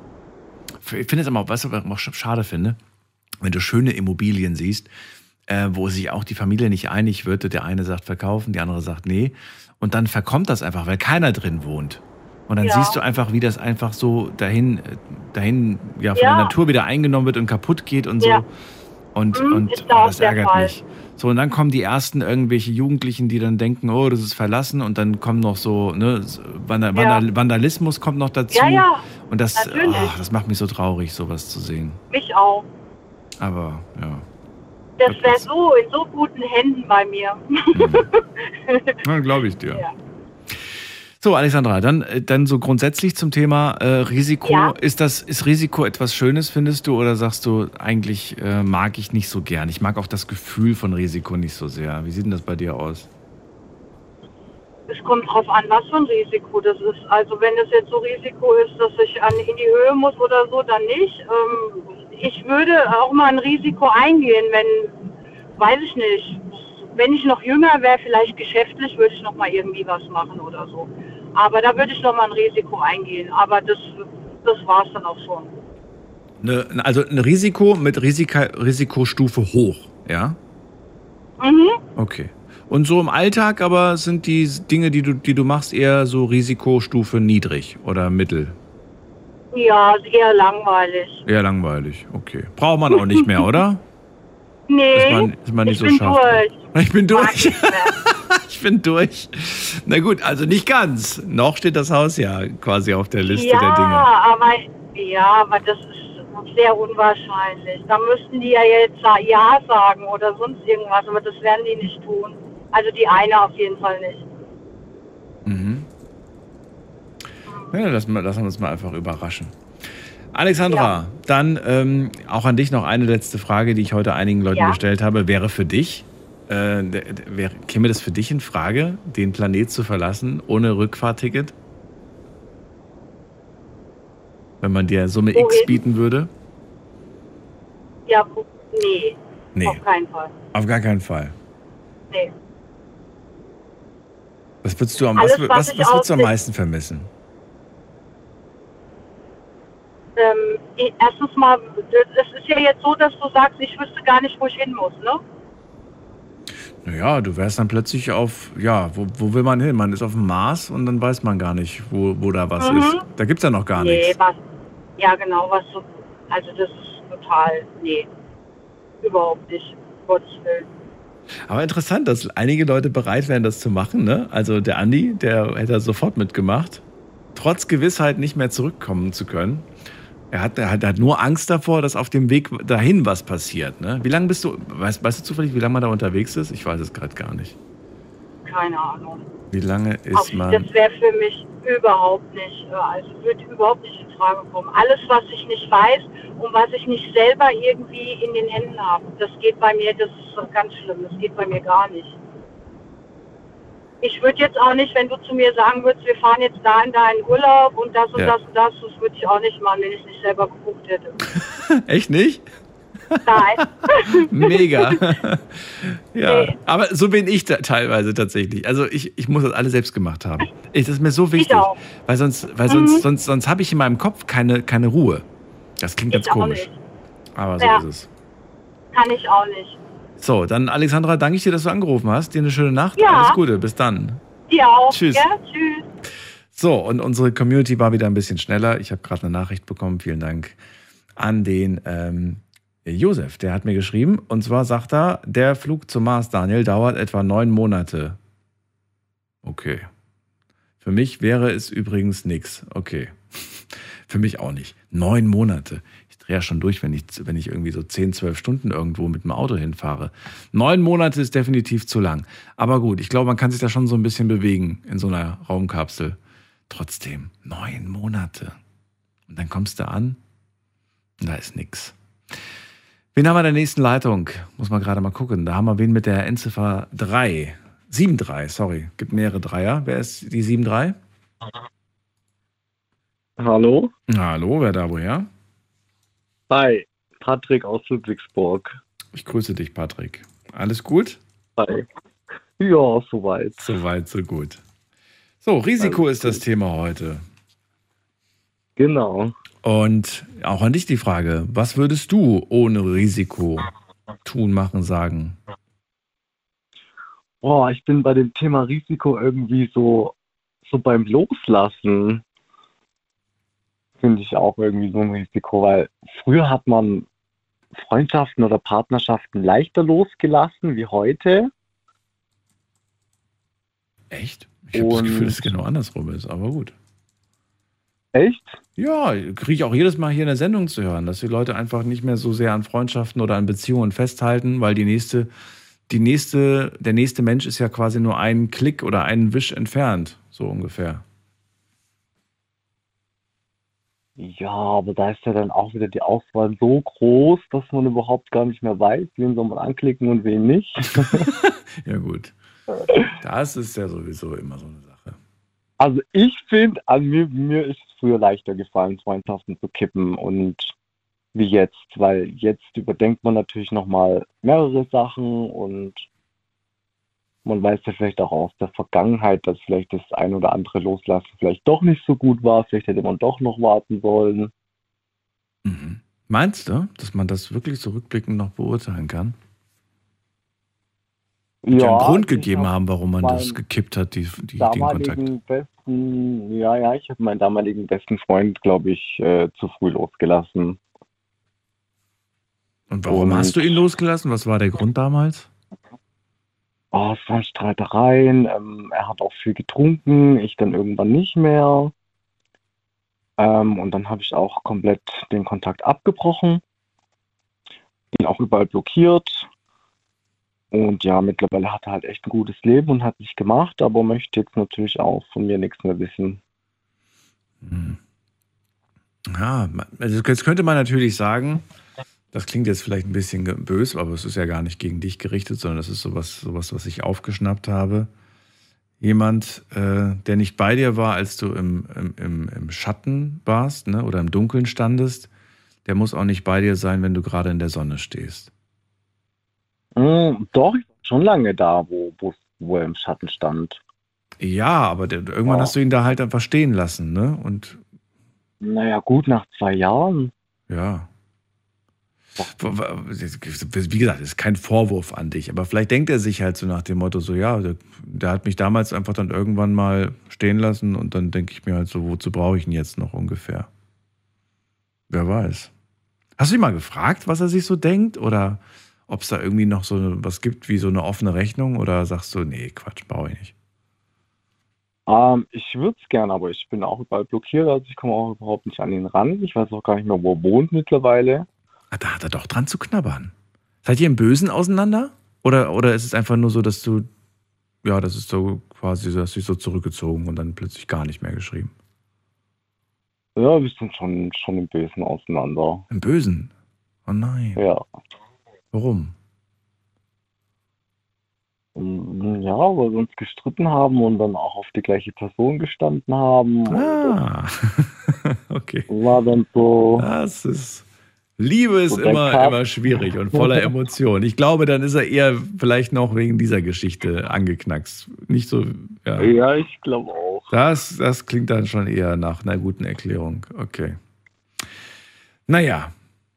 Ich finde es du, was ich auch schade finde, wenn du schöne Immobilien siehst, äh, wo sich auch die Familie nicht einig wird, der eine sagt verkaufen, die andere sagt nee. Und dann verkommt das einfach, weil keiner drin wohnt. Und dann Ja. siehst du einfach, wie das einfach so dahin, äh, dahin ja, von Ja. der Natur wieder eingenommen wird und kaputt geht und so. Ja. Und, Mhm, und oh, das ärgert Fall. mich. So, und dann kommen die ersten irgendwelche Jugendlichen, die dann denken, oh, das ist verlassen. Und dann kommen noch so, ne, Vandal Ja. Vandal Vandalismus kommt noch dazu. Ja, ja, Und das, ah, das macht mich so traurig, sowas zu sehen. Mich auch. Aber ja. Das wäre so in so guten Händen bei mir. Ja, glaube ich dir. Ja. So, Alexandra, dann, äh, dann so grundsätzlich zum Thema äh, Risiko. Ja. Ist das, ist Risiko etwas Schönes, findest du, oder sagst du, eigentlich äh, mag ich nicht so gern? Ich mag auch das Gefühl von Risiko nicht so sehr. Wie sieht denn das bei dir aus? Es kommt drauf an, was für ein Risiko das ist. Also wenn es jetzt so Risiko ist, dass ich an, in die Höhe muss oder so, dann nicht. Ähm, ich würde auch mal ein Risiko eingehen, wenn, weiß ich nicht, wenn ich noch jünger wäre, vielleicht geschäftlich, würde ich noch mal irgendwie was machen oder so. Aber da würde ich noch mal ein Risiko eingehen. Aber das, das war es dann auch schon. Ne, also ein Risiko mit Risika, Risikostufe hoch, ja? Mhm. Okay. Und so im Alltag aber sind die Dinge, die du, die du machst, eher so Risikostufe niedrig oder mittel? Ja, ist eher langweilig. Eher langweilig, okay. Braucht man auch nicht mehr, oder? Nee, Ist man, ist man nicht ich so bin scharf. durch. Ich bin durch. ich bin durch. Na gut, also nicht ganz. Noch steht das Haus ja quasi auf der Liste ja, der Dinge. aber ja, aber das ist sehr unwahrscheinlich. Da müssten die ja jetzt ja sagen oder sonst irgendwas, aber das werden die nicht tun. Also die eine auf jeden Fall nicht. Mhm. Ja, lassen wir, lassen wir uns mal einfach überraschen. Alexandra, dann ähm, auch an dich noch eine letzte Frage, die ich heute einigen Leuten Ja. gestellt habe. Wäre für dich, äh, der- der- wäre, käme das für dich in Frage, den Planet zu verlassen ohne Rückfahrticket? Wenn man dir Summe X Wohin? bieten würde? Ja, nee, Nee, auf keinen Fall. auf gar keinen Fall. Nee. Was würdest du am, Alles, was, was was, was würdest du am meisten vermissen? Ähm, erstens mal, es ist ja jetzt so, dass du sagst, ich wüsste gar nicht, wo ich hin muss, ne? Naja, du wärst dann plötzlich auf, ja, wo, wo will man hin? Man ist auf dem Mars und dann weiß man gar nicht, wo, wo da was Mhm. ist. Da gibt's ja noch gar nee, nichts. was, ja genau, was so, also das ist total, nee, überhaupt nicht, Gottes Willen. Aber interessant, dass einige Leute bereit wären, das zu machen. Ne? Also der Andi, der hätte sofort mitgemacht. Trotz Gewissheit nicht mehr zurückkommen zu können. Er hat, er hat, er hat nur Angst davor, dass auf dem Weg dahin was passiert. Ne? Wie lange bist du, weißt, weißt du zufällig, wie lange man da unterwegs ist? Ich weiß es gerade gar nicht. Keine Ahnung. Wie lange Auf, ist man... das wäre für mich überhaupt nicht, äh, also würde überhaupt nicht in Frage kommen. Alles, was ich nicht weiß und was ich nicht selber irgendwie in den Händen habe, das geht bei mir, das ist ganz schlimm, das geht bei mir gar nicht. Ich würde jetzt auch nicht, wenn du zu mir sagen würdest, wir fahren jetzt da in deinen Urlaub und das und Ja. das und das, das würde ich auch nicht machen, wenn ich nicht selber geguckt hätte. Echt nicht? Nein. Mega. ja, Nee. aber so bin ich teilweise tatsächlich. Also ich, ich muss das alles selbst gemacht haben. Ich, das ist mir so wichtig, weil sonst, weil Mhm. sonst, sonst, sonst habe ich in meinem Kopf keine, keine Ruhe. Das klingt Ich ganz komisch. nicht. Aber so Ja. ist es. Kann ich auch nicht. So, dann Alexandra, danke ich dir, dass du angerufen hast. Dir eine schöne Nacht. Ja. Alles Gute, bis dann. Dir auch. Tschüss. Ja, tschüss. So, und unsere Community war wieder ein bisschen schneller. Ich habe gerade eine Nachricht bekommen. Vielen Dank an den ähm, Josef, der hat mir geschrieben, und zwar sagt er, der Flug zum Mars, Daniel, dauert etwa neun Monate. Okay. Für mich wäre es übrigens nichts. Okay. Für mich auch nicht. Neun Monate. Ja schon durch, wenn ich, wenn ich irgendwie so 10, 12 Stunden irgendwo mit dem Auto hinfahre. Neun Monate ist definitiv zu lang. Aber gut, ich glaube, man kann sich da schon so ein bisschen bewegen in so einer Raumkapsel. Trotzdem, neun Monate. Und dann kommst du an und da ist nichts. Wen haben wir in der nächsten Leitung? Muss man gerade mal gucken. Da haben wir wen mit der Endziffer 3. 7-3, sorry. Gibt mehrere Dreier. Wer ist die 7-3? Hallo? Hallo, wer da woher? Hi, Patrick aus Ludwigsburg. Ich grüße dich, Patrick. Alles gut? Hi. Ja, soweit. Soweit, so gut. So, Risiko ist das Thema heute. Genau. Und auch an dich die Frage, was würdest du ohne Risiko tun, machen, sagen? Boah, ich bin bei dem Thema Risiko irgendwie so, so beim Loslassen. Finde ich auch irgendwie so ein Risiko, weil früher hat man Freundschaften oder Partnerschaften leichter losgelassen wie heute. Echt? Ich habe das Gefühl, dass es genau andersrum ist, aber gut. Echt? Ja, kriege ich auch jedes Mal hier in der Sendung zu hören, dass die Leute einfach nicht mehr so sehr an Freundschaften oder an Beziehungen festhalten, weil die nächste, die nächste, der nächste Mensch ist ja quasi nur einen Klick oder einen Wisch entfernt, so ungefähr. Ja, aber da ist ja dann auch wieder die Auswahl so groß, dass man überhaupt gar nicht mehr weiß, wen soll man anklicken und wen nicht. Ja, gut. Das ist ja sowieso immer so eine Sache. Also ich finde, an mir, mir ist es früher leichter gefallen, Freundschaften zu kippen und wie jetzt, weil jetzt überdenkt man natürlich nochmal mehrere Sachen und man weiß ja vielleicht auch aus der Vergangenheit, dass vielleicht das ein oder andere Loslassen vielleicht doch nicht so gut war, vielleicht hätte man doch noch warten sollen. Meinst du, dass man das wirklich so rückblickend noch beurteilen kann? Ja, ja einen Grund ich gegeben hab haben, warum man das gekippt hat, die, die, den Kontakt. besten, ja, ja, ich habe meinen damaligen besten Freund, glaube ich, äh, zu früh losgelassen. Und warum Und- hast du ihn losgelassen? Was war der Grund damals? Oh, es waren Streitereien, ähm, er hat auch viel getrunken, ich dann irgendwann nicht mehr. Ähm, und dann habe ich auch komplett den Kontakt abgebrochen, ihn auch überall blockiert. Und ja, mittlerweile hat er halt echt ein gutes Leben und hat sich gemacht, aber möchte jetzt natürlich auch von mir nichts mehr wissen. Ja, man- also jetzt könnte man natürlich sagen, das klingt jetzt vielleicht ein bisschen böse, aber es ist ja gar nicht gegen dich gerichtet, sondern das ist sowas, sowas was ich aufgeschnappt habe. Jemand, äh, der nicht bei dir war, als du im, im, im, Schatten warst ne, oder im Dunkeln standest, der muss auch nicht bei dir sein, wenn du gerade in der Sonne stehst. Mm, doch, ich war schon lange da, wo, wo, wo er im Schatten stand. Ja, aber der, irgendwann Ja. hast du ihn da halt einfach stehen lassen, ne? Und Naja, gut, nach zwei Jahren. Ja. Wie gesagt, ist kein Vorwurf an dich, aber vielleicht denkt er sich halt so nach dem Motto, so ja, der, der hat mich damals einfach dann irgendwann mal stehen lassen und dann denke ich mir halt so, wozu brauche ich ihn jetzt noch ungefähr? Wer weiß. Hast du ihn mal gefragt, was er sich so denkt oder ob es da irgendwie noch so was gibt wie so eine offene Rechnung oder sagst du, nee, Quatsch, brauche ich nicht. Ähm, ich würde es gerne, aber ich bin auch überall blockiert, also ich komme auch überhaupt nicht an ihn ran. Ich weiß auch gar nicht mehr, wo er wohnt mittlerweile. Ah, da hat er doch dran zu knabbern. Seid ihr im Bösen auseinander? Oder, oder ist es einfach nur so, dass du, ja, das ist so quasi, dass sich so zurückgezogen und dann plötzlich gar nicht mehr geschrieben? Ja, wir sind schon, schon im Bösen auseinander. Im Bösen? Oh nein. Ja. Warum? Mm, Ja, weil wir uns gestritten haben und dann auch auf die gleiche Person gestanden haben. Ah, okay. War dann so. Das ist. Liebe ist immer, immer schwierig und voller Emotionen. Ich glaube, dann ist er eher vielleicht noch wegen dieser Geschichte angeknackst. Nicht so, ja. Ja, ich glaube auch. Das, das klingt dann schon eher nach einer guten Erklärung. Okay. Naja,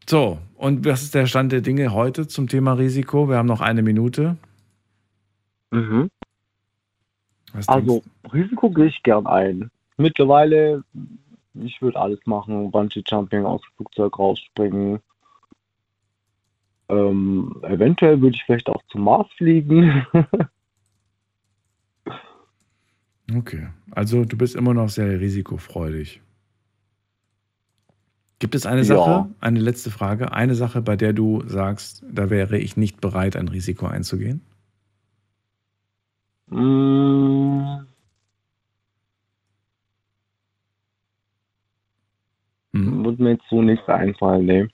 so. Und was ist der Stand der Dinge heute zum Thema Risiko? Wir haben noch eine Minute. Mhm. Was Also, Risiko gehe ich gern ein. Mittlerweile, ich würde alles machen. Bungee Jumping aus dem Flugzeug rausspringen. Ähm, eventuell würde ich vielleicht auch zum Mars fliegen. Okay, also du bist immer noch sehr risikofreudig. Gibt es eine Ja. Sache, eine letzte Frage, eine Sache, bei der du sagst, da wäre ich nicht bereit, ein Risiko einzugehen? Mm, Würde mir jetzt so nichts einfallen, nee.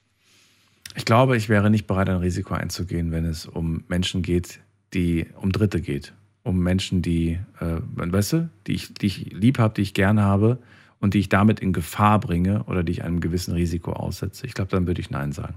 Ich glaube, ich wäre nicht bereit, ein Risiko einzugehen, wenn es um Menschen geht, die um Dritte geht. Um Menschen, die, äh, weißt du, die ich, die ich lieb habe, die ich gerne habe und die ich damit in Gefahr bringe oder die ich einem gewissen Risiko aussetze. Ich glaube, dann würde ich Nein sagen.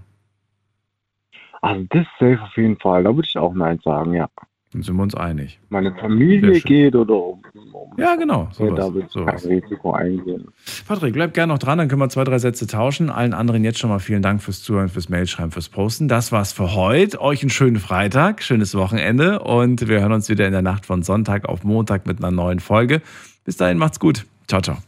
Also das safe auf jeden Fall. Da würde ich auch Nein sagen, ja. Dann sind wir uns einig. Meine Familie geht oder um, um Ja, genau. Sowas, da würde ich sowas. kein Risiko eingehen. Patrick, bleib gerne noch dran, dann können wir zwei, drei Sätze tauschen. Allen anderen jetzt schon mal vielen Dank fürs Zuhören, fürs Mailschreiben, fürs Posten. Das war's für heute. Euch einen schönen Freitag, schönes Wochenende und wir hören uns wieder in der Nacht von Sonntag auf Montag mit einer neuen Folge. Bis dahin, macht's gut. Ciao, ciao.